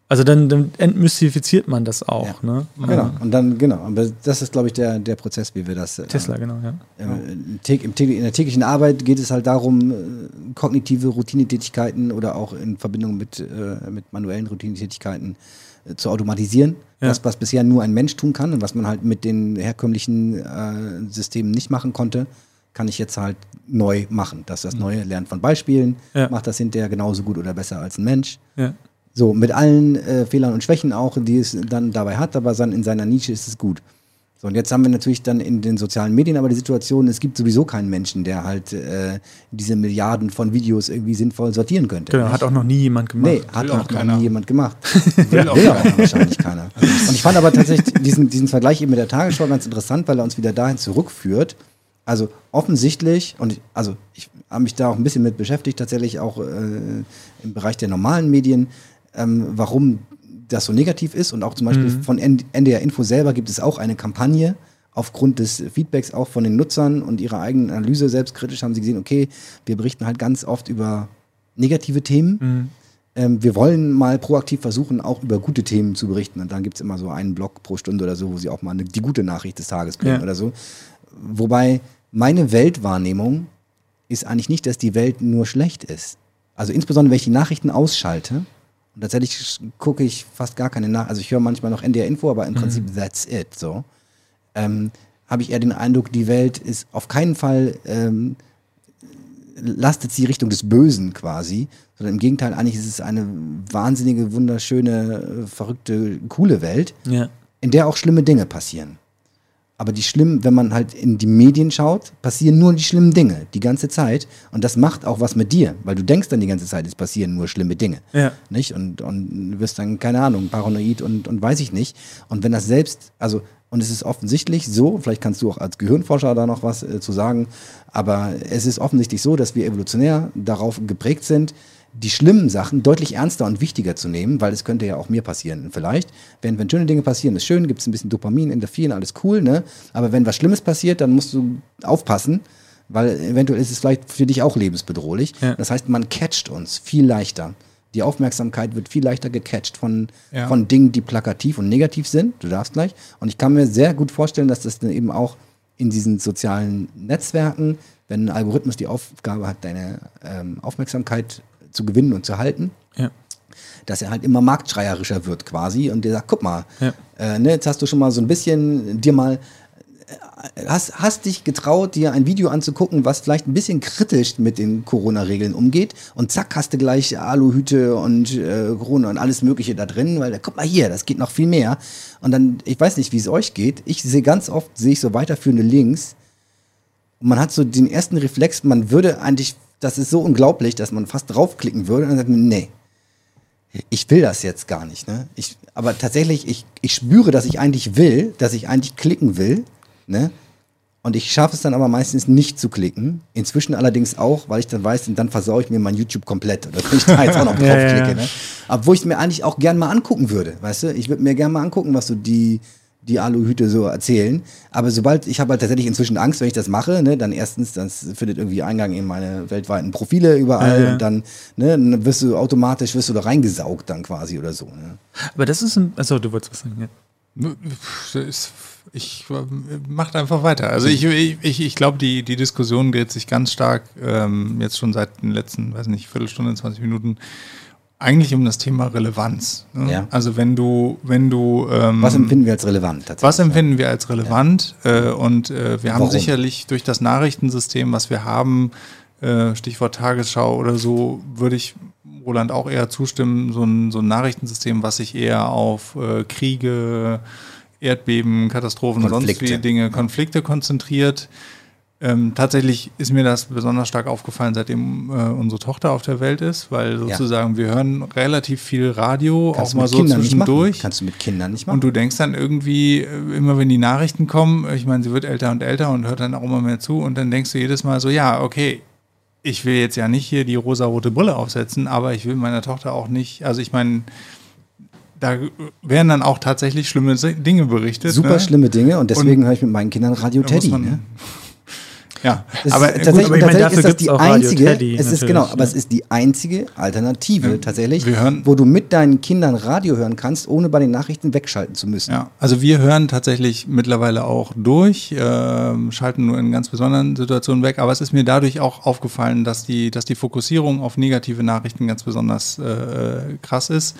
Also dann, dann entmystifiziert man das auch. Ja. Ne? Genau. Und dann, genau. Aber das ist, glaube ich, der, der Prozess, wie wir das. Äh, Tesla, genau, ja. in der täglichen Arbeit geht es halt darum, äh, kognitive Routinetätigkeiten oder auch in Verbindung mit, äh, mit manuellen Routinetätigkeiten äh, zu automatisieren. Ja. Das, was bisher nur ein Mensch tun kann und was man halt mit den herkömmlichen äh, Systemen nicht machen konnte, kann ich jetzt halt neu machen. Dass das mhm. Neue lernt von Beispielen, ja. macht das hinterher genauso gut oder besser als ein Mensch. Ja. So, mit allen äh, Fehlern und Schwächen auch, die es dann dabei hat, aber dann in seiner Nische ist es gut. So, und jetzt haben wir natürlich dann in den sozialen Medien aber die Situation, es gibt sowieso keinen Menschen, der halt äh, diese Milliarden von Videos irgendwie sinnvoll sortieren könnte. Genau, hat auch noch nie jemand gemacht. Nee, hat auch, auch noch nie jemand gemacht. will, will auch wahrscheinlich keiner. Und ich fand aber tatsächlich diesen, diesen Vergleich eben mit der Tagesschau ganz interessant, weil er uns wieder dahin zurückführt. Also offensichtlich, und also ich habe mich da auch ein bisschen mit beschäftigt, tatsächlich auch äh, im Bereich der normalen Medien, ähm, warum das so negativ ist. Und auch zum Beispiel mhm. von NDR Info selber gibt es auch eine Kampagne aufgrund des Feedbacks auch von den Nutzern und ihrer eigenen Analyse selbstkritisch haben sie gesehen, okay, wir berichten halt ganz oft über negative Themen. Mhm. Ähm, wir wollen mal proaktiv versuchen, auch über gute Themen zu berichten. Und dann gibt es immer so einen Blog pro Stunde oder so, wo sie auch mal eine, die gute Nachricht des Tages bringen ja. oder so. Wobei meine Weltwahrnehmung ist eigentlich nicht, dass die Welt nur schlecht ist. Also insbesondere, wenn ich die Nachrichten ausschalte, und tatsächlich gucke ich fast gar keine Nachrichten. Also ich höre manchmal noch NDR Info, aber im mhm. Prinzip that's it. So ähm, habe ich eher den Eindruck, die Welt ist auf keinen Fall ähm, lastet sie Richtung des Bösen quasi, sondern im Gegenteil, eigentlich ist es eine wahnsinnige, wunderschöne, verrückte, coole Welt, ja. in der auch schlimme Dinge passieren. Aber die schlimmen, wenn man halt in die Medien schaut, passieren nur die schlimmen Dinge die ganze Zeit. Und das macht auch was mit dir, weil du denkst dann die ganze Zeit, es passieren nur schlimme Dinge. Ja. Nicht? Und, und du wirst dann, keine Ahnung, paranoid und, und weiß ich nicht. Und wenn das selbst, also, und es ist offensichtlich so, vielleicht kannst du auch als Gehirnforscher da noch was äh, zu sagen, aber es ist offensichtlich so, dass wir evolutionär darauf geprägt sind, die schlimmen Sachen deutlich ernster und wichtiger zu nehmen, weil es könnte ja auch mir passieren. Vielleicht, wenn, wenn schöne Dinge passieren, ist schön, gibt es ein bisschen Dopamin, Endorphin, alles cool, ne? Aber wenn was Schlimmes passiert, dann musst du aufpassen, weil eventuell ist es vielleicht für dich auch lebensbedrohlich. Ja. Das heißt, man catcht uns viel leichter. Die Aufmerksamkeit wird viel leichter gecatcht von, ja. von Dingen, die plakativ und negativ sind. Du darfst gleich. Und ich kann mir sehr gut vorstellen, dass das dann eben auch in diesen sozialen Netzwerken, wenn ein Algorithmus die Aufgabe hat, deine ähm, Aufmerksamkeit zu gewinnen und zu halten. Ja. Dass er halt immer marktschreierischer wird quasi und der sagt, guck mal, ja. äh, ne, jetzt hast du schon mal so ein bisschen dir mal äh, hast, hast dich getraut, dir ein Video anzugucken, was vielleicht ein bisschen kritisch mit den Corona-Regeln umgeht und zack, hast du gleich Aluhüte und äh, Corona und alles mögliche da drin, weil guck mal hier, das geht noch viel mehr. Und dann, ich weiß nicht, wie es euch geht, ich sehe ganz oft, sehe ich so weiterführende Links und man hat so den ersten Reflex, man würde eigentlich das ist so unglaublich, dass man fast draufklicken würde und dann sagt man, nee, ich will das jetzt gar nicht. Ne? Ich, aber tatsächlich, ich, ich spüre, dass ich eigentlich will, dass ich eigentlich klicken will. Ne? Und ich schaffe es dann aber meistens nicht zu klicken. Inzwischen allerdings auch, weil ich dann weiß, dann versaue ich mir mein YouTube komplett. Oder wenn ich da jetzt auch noch draufklicke. ja, ja. Ne? Obwohl ich es mir eigentlich auch gern mal angucken würde. Weißt du, ich würde mir gern mal angucken, was so die, die Aluhüte so erzählen. Aber sobald, ich habe halt tatsächlich inzwischen Angst, wenn ich das mache, ne, dann erstens, das findet irgendwie Eingang in meine weltweiten Profile überall ja, ja. und dann, ne, dann wirst du automatisch, wirst du da reingesaugt dann quasi oder so. Ne. Aber das ist ein, also du wolltest was sagen, ja. Ich macht einfach weiter. Also ich, ich, ich glaube, die, die Diskussion dreht sich ganz stark ähm, jetzt schon seit den letzten, weiß nicht, Viertelstunde, 20 Minuten eigentlich um das Thema Relevanz. Ne? Ja. Also wenn du, wenn du ähm, Was empfinden wir als relevant Was empfinden wir als relevant? Ja. Äh, und äh, wir haben Warum? sicherlich durch das Nachrichtensystem, was wir haben, äh, Stichwort Tagesschau oder so, würde ich Roland auch eher zustimmen, so ein, so ein Nachrichtensystem, was sich eher auf äh, Kriege, Erdbeben, Katastrophen, Konflikte. sonst wie Dinge, Konflikte konzentriert. Ähm, tatsächlich ist mir das besonders stark aufgefallen, seitdem äh, unsere Tochter auf der Welt ist, weil sozusagen ja. wir hören relativ viel Radio, Kannst auch mal so Kindern zwischendurch. Kannst du mit Kindern nicht machen. Und du denkst dann irgendwie, äh, immer wenn die Nachrichten kommen, ich meine, sie wird älter und älter und hört dann auch immer mehr zu und dann denkst du jedes Mal so, ja, okay, ich will jetzt ja nicht hier die rosa-rote Brille aufsetzen, aber ich will meiner Tochter auch nicht, also ich meine, da werden dann auch tatsächlich schlimme Dinge berichtet. Super ne? schlimme Dinge und deswegen höre ich mit meinen Kindern Radio Teddy. Man, ne? Ja, Das aber ist, gut, tatsächlich, aber ich meine, dafür ist das gibt's die auch Radio einzige, Teddy, es ist genau, aber ja. es ist die einzige Alternative Ja, tatsächlich, wo du mit deinen Kindern Radio hören kannst, ohne bei den Nachrichten wegschalten zu müssen. Ja, also wir hören tatsächlich mittlerweile auch durch, ähm, schalten nur in ganz besonderen Situationen weg, aber es ist mir dadurch auch aufgefallen, dass die, dass die Fokussierung auf negative Nachrichten ganz besonders äh, krass ist.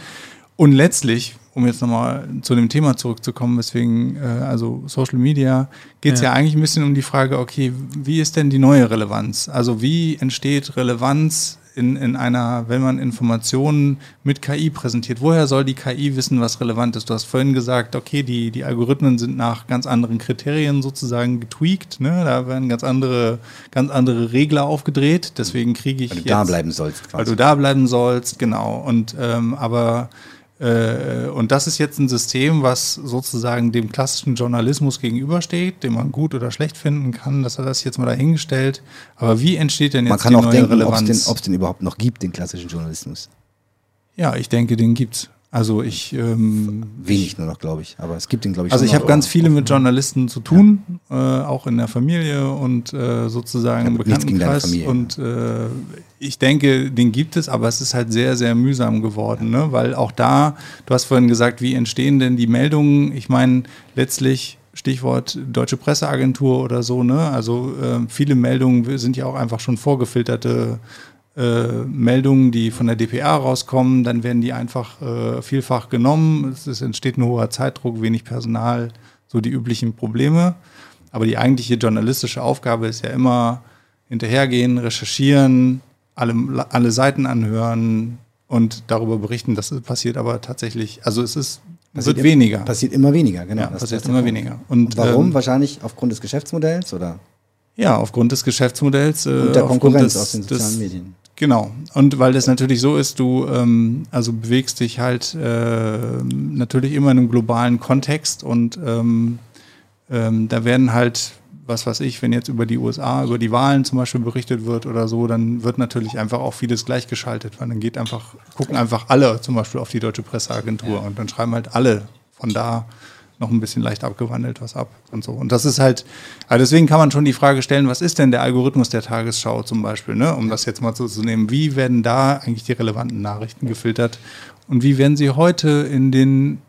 Und letztlich, um jetzt nochmal zu dem Thema zurückzukommen, weswegen, äh, also Social Media, geht es ja. Ja. eigentlich ein bisschen um die Frage, okay, wie ist denn die neue Relevanz? Also wie entsteht Relevanz in, in einer, wenn man Informationen mit KI präsentiert? Woher soll die KI wissen, was relevant ist? Du hast vorhin gesagt, okay, die, die Algorithmen sind nach ganz anderen Kriterien sozusagen getweakt, ne? Da werden ganz andere, ganz andere Regler aufgedreht. Deswegen kriege ich Weil du jetzt, da bleiben sollst weil quasi. du da bleiben sollst, genau. Und ähm, aber und das ist jetzt ein System, was sozusagen dem klassischen Journalismus gegenübersteht, den man gut oder schlecht finden kann. Das hat das jetzt mal dahingestellt. Aber wie entsteht denn jetzt Man kann die auch neue denken, ob es den, überhaupt noch gibt, den klassischen Journalismus. ja, ich denke, den gibt's. Also ich ähm, Wenig nur noch, glaube ich. Aber es gibt den, glaube ich, Also ich habe ganz viele mit Journalisten zu tun, äh, auch in der Familie und äh, sozusagen Ja, im Bekanntenkreis. Und äh, ich denke, den gibt es, aber es ist halt sehr, sehr mühsam geworden, ne? weil auch da, du hast vorhin gesagt, wie entstehen denn die Meldungen? Ich meine, letztlich Stichwort Deutsche Presseagentur oder so, ne? Also äh, viele Meldungen sind ja auch einfach schon vorgefilterte äh, Meldungen, die von der DPA rauskommen, dann werden die einfach äh, vielfach genommen. Es, es entsteht ein hoher Zeitdruck, wenig Personal, so die üblichen Probleme. Aber die eigentliche journalistische Aufgabe ist ja immer hinterhergehen, recherchieren, alle, alle Seiten anhören und darüber berichten. Das passiert aber tatsächlich, also es ist, Passiert wird weniger. Passiert immer weniger, genau. ja, Das passiert immer Punkt. weniger. Und warum? ähm, Wahrscheinlich aufgrund des Geschäftsmodells oder ja, aufgrund des Geschäftsmodells. Äh, und der Konkurrenz des, aus den sozialen des, Medien. Genau. Und weil das natürlich so ist, du ähm, also bewegst dich halt äh, natürlich immer in einem globalen Kontext und ähm, ähm, da werden halt, was weiß ich, wenn jetzt über die USA, über die Wahlen zum Beispiel berichtet wird oder so, dann wird natürlich einfach auch vieles gleichgeschaltet, weil dann geht einfach, gucken einfach alle zum Beispiel auf die Deutsche Presseagentur und dann schreiben halt alle von da noch ein bisschen leicht abgewandelt was ab und so. Und das ist halt, also deswegen kann man schon die Frage stellen, was ist denn der Algorithmus der Tagesschau zum Beispiel, ne? um das jetzt mal so zu nehmen. Wie werden da eigentlich die relevanten Nachrichten gefiltert und wie werden sie heute in den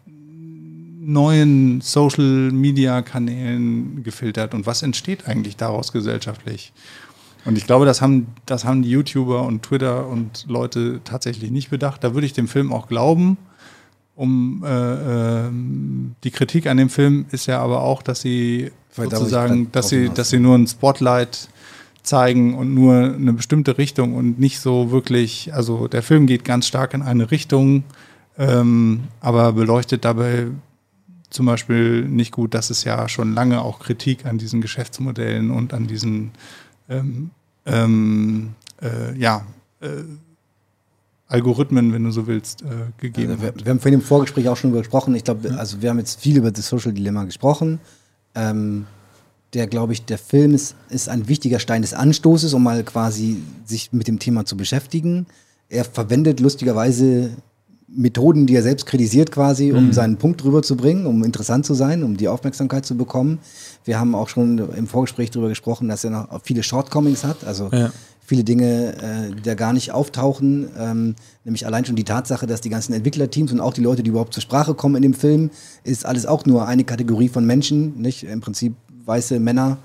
neuen Social-Media-Kanälen gefiltert und was entsteht eigentlich daraus gesellschaftlich? Und ich glaube, das haben, das haben die YouTuber und Twitter und Leute tatsächlich nicht bedacht. Da würde ich dem Film auch glauben. Um äh, ähm, die Kritik an dem Film ist ja aber auch, dass sie Weil sozusagen, dass sie, dass sie nur ein Spotlight zeigen und nur eine bestimmte Richtung und nicht so wirklich, also der Film geht ganz stark in eine Richtung, ähm, aber beleuchtet dabei zum Beispiel nicht gut, dass es ja schon lange auch Kritik an diesen Geschäftsmodellen und an diesen ähm, ähm, äh, ja, äh, Algorithmen, wenn du so willst, äh, gegeben Also wir, wir haben vorhin im Vorgespräch auch schon darüber gesprochen. Ich glaube, also wir haben jetzt viel über das Social Dilemma gesprochen. Ähm, der, glaube ich, der Film ist, ist ein wichtiger Stein des Anstoßes, um mal quasi sich mit dem Thema zu beschäftigen. Er verwendet lustigerweise Methoden, die er selbst kritisiert quasi, um seinen Punkt rüberzubringen, um interessant zu sein, um die Aufmerksamkeit zu bekommen. Wir haben auch schon im Vorgespräch darüber gesprochen, dass er noch viele Shortcomings hat, also Ja. Viele Dinge, äh, die da gar nicht auftauchen. Ähm, nämlich allein schon die Tatsache, dass die ganzen Entwicklerteams und auch die Leute, die überhaupt zur Sprache kommen in dem Film, ist alles auch nur eine Kategorie von Menschen, nicht? Im Prinzip weiße Männer.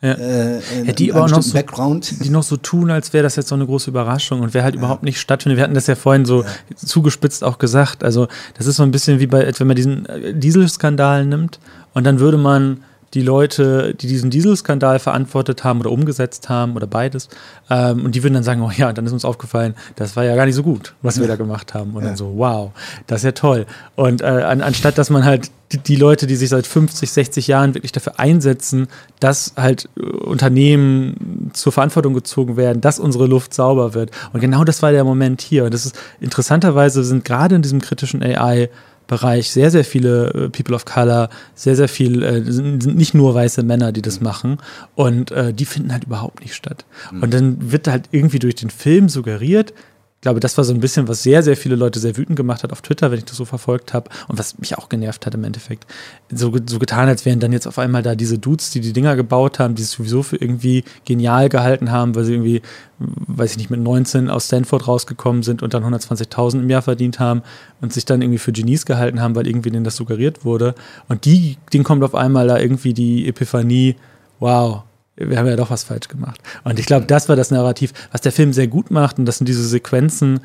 Ja. Äh, Ja, die aber noch so- Background. die noch so tun, als wäre das jetzt so eine große Überraschung und wäre halt überhaupt nicht stattfindet. Wir hatten das ja vorhin so zugespitzt auch gesagt. Also das ist so ein bisschen wie bei, wenn man diesen äh, Dieselskandal nimmt und dann würde man die Leute, die diesen Dieselskandal verantwortet haben oder umgesetzt haben oder beides, ähm, und die würden dann sagen, oh ja, dann ist uns aufgefallen, das war ja gar nicht so gut, was wir da gemacht haben. Und dann so, wow, das ist ja toll. Und äh, an, anstatt, dass man halt die, die Leute, die sich seit 50, 60 Jahren wirklich dafür einsetzen, dass halt äh, Unternehmen zur Verantwortung gezogen werden, dass unsere Luft sauber wird. Und genau das war der Moment hier. Und das ist interessanterweise sind gerade in diesem kritischen AI Bereich sehr, sehr viele äh, People of Color, sehr, sehr viel, äh, sind, sind nicht nur weiße Männer, die das machen. Und äh, die finden halt überhaupt nicht statt. Und dann wird halt irgendwie durch den Film suggeriert, ich glaube, das war so ein bisschen, was sehr, sehr viele Leute sehr wütend gemacht hat auf Twitter, wenn ich das so verfolgt habe und was mich auch genervt hat im Endeffekt. So, so getan, als wären dann jetzt auf einmal da diese Dudes, die die Dinger gebaut haben, die es sowieso für irgendwie genial gehalten haben, weil sie irgendwie, weiß ich nicht, mit 19 aus Stanford rausgekommen sind und dann 120.000 im Jahr verdient haben und sich dann irgendwie für Genies gehalten haben, weil irgendwie denen das suggeriert wurde. Und die, denen kommt auf einmal da irgendwie die Epiphanie, wow, wir haben ja doch was falsch gemacht. Und ich glaube, das war das Narrativ, was der Film sehr gut macht. Und das sind diese Sequenzen,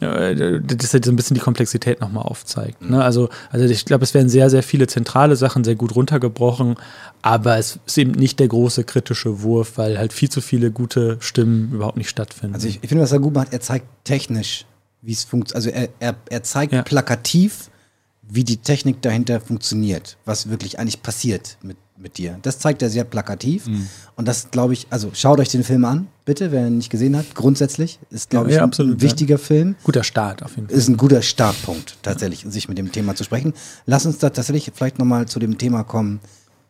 äh, das halt so ein bisschen die Komplexität nochmal aufzeigt. Ne? Also, also ich glaube, es werden sehr, sehr viele zentrale Sachen sehr gut runtergebrochen, aber es ist eben nicht der große kritische Wurf, weil halt viel zu viele gute Stimmen überhaupt nicht stattfinden. Also ich, ich finde, was er gut macht, er zeigt technisch, wie es funktioniert. Also er, er, er zeigt ja. plakativ, wie die Technik dahinter funktioniert, was wirklich eigentlich passiert mit mit dir. Das zeigt er sehr plakativ. Mhm. Und das glaube ich, also schaut euch den Film an, bitte, wer ihn nicht gesehen hat. Grundsätzlich ist, glaube ja, ich, absolut, ein wichtiger ja. Film. Guter Start auf jeden Fall. Ist ein guter Startpunkt, tatsächlich, sich mit dem Thema zu sprechen. Lass uns da tatsächlich vielleicht nochmal zu dem Thema kommen,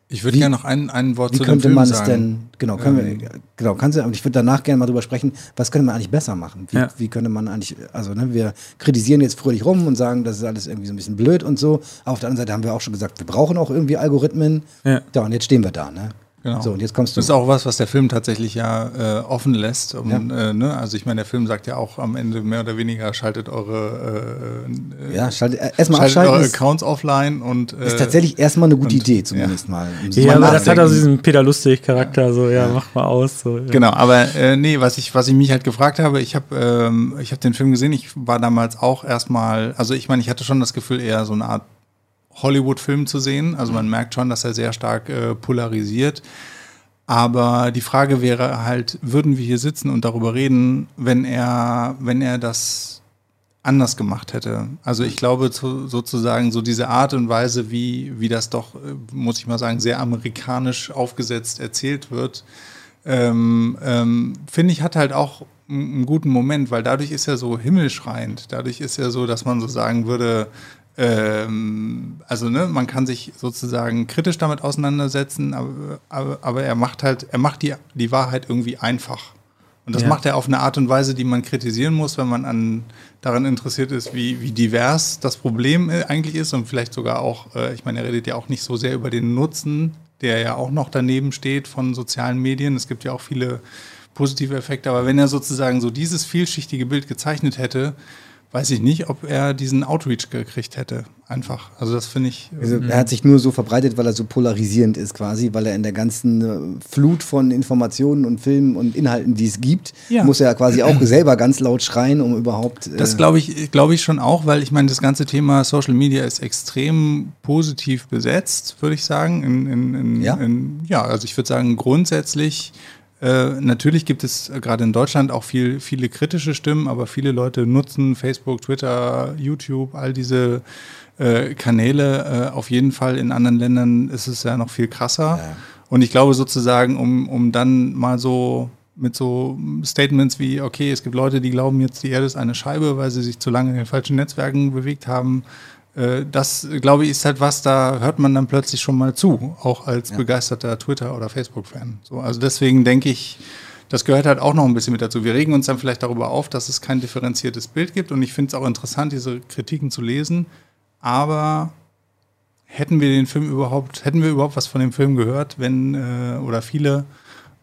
ich würde gerne noch ein, ein Wort wie zu könnte dem Film man sagen. es denn, genau, können ähm. wir, genau, kannst du, und ich würde danach gerne mal drüber sprechen, was könnte man eigentlich besser machen? Wie, ja. wie könnte man eigentlich, also ne, wir kritisieren jetzt fröhlich rum und sagen, das ist alles irgendwie so ein bisschen blöd und so. Auf der anderen Seite haben wir auch schon gesagt, wir brauchen auch irgendwie Algorithmen. Ja, ja und jetzt stehen wir da, ne? Genau. So, und jetzt kommst du. Das ist auch was, was der Film tatsächlich ja äh, offen lässt. Um, ja. äh, ne? Also ich meine, der Film sagt ja auch am Ende mehr oder weniger, schaltet eure, äh, äh ja, schaltet, äh, erstmal schaltet eure Accounts offline und äh, ist tatsächlich erstmal eine gute und, Idee, zumindest ja. mal. Ja, aber das hat also diesen Peter Lustig-Charakter, so ja, mach mal aus. So, Genau, aber nee, was ich, was ich mich halt gefragt habe, ich habe ähm, ich hab den Film gesehen, ich war damals auch erstmal, also ich meine, ich hatte schon das Gefühl, eher so eine Art Hollywood-Film zu sehen. Also man merkt schon, dass er sehr stark äh, polarisiert. Aber die Frage wäre halt, würden wir hier sitzen und darüber reden, wenn er, wenn er das anders gemacht hätte? Also ich glaube zu, sozusagen so diese Art und Weise, wie, wie das doch, äh, muss ich mal sagen, sehr amerikanisch aufgesetzt erzählt wird, ähm, ähm, finde ich, hat halt auch einen guten Moment, weil dadurch ist er so himmelschreiend. Dadurch ist er so, dass man so sagen würde, ähm, also ne, man kann sich sozusagen kritisch damit auseinandersetzen, aber, aber, aber, er macht halt, er macht die, die Wahrheit irgendwie einfach. Und das ja. macht er auf eine Art und Weise, die man kritisieren muss, wenn man an, daran interessiert ist, wie, wie divers das Problem äh, eigentlich ist und vielleicht sogar auch, äh, ich meine, er redet ja auch nicht so sehr über den Nutzen, der ja auch noch daneben steht von sozialen Medien. Es gibt ja auch viele positive Effekte, aber wenn er sozusagen so dieses vielschichtige Bild gezeichnet hätte, weiß ich nicht, ob er diesen Outreach gekriegt hätte. Einfach. Also das finde ich. Also er hat sich nur so verbreitet, weil er so polarisierend ist quasi, weil er in der ganzen äh, Flut von Informationen und Filmen und Inhalten, die es gibt, ja. muss er quasi auch selber ganz laut schreien, um überhaupt. Äh das glaube ich, glaube ich schon auch, weil ich meine, das ganze Thema Social Media ist extrem positiv besetzt, würde ich sagen. In, in, in, ja? ja, also ich würde sagen, grundsätzlich äh, natürlich gibt es gerade in Deutschland auch viel, viele kritische Stimmen, aber viele Leute nutzen Facebook, Twitter, YouTube, all diese äh, Kanäle. Äh, auf jeden Fall in anderen Ländern ist es ja noch viel krasser. Ja. Und ich glaube sozusagen, um, um dann mal so mit so Statements wie, okay, es gibt Leute, die glauben jetzt, die Erde ist eine Scheibe, weil sie sich zu lange in den falschen Netzwerken bewegt haben, äh, das, glaube ich, ist halt was, da hört man dann plötzlich schon mal zu, auch als ja. begeisterter Twitter- oder Facebook-Fan. So, also deswegen denke ich, das gehört halt auch noch ein bisschen mit dazu. Wir regen uns dann vielleicht darüber auf, dass es kein differenziertes Bild gibt und ich finde es auch interessant, diese Kritiken zu lesen, aber hätten wir den Film überhaupt, hätten wir überhaupt was von dem Film gehört, wenn, äh, oder viele,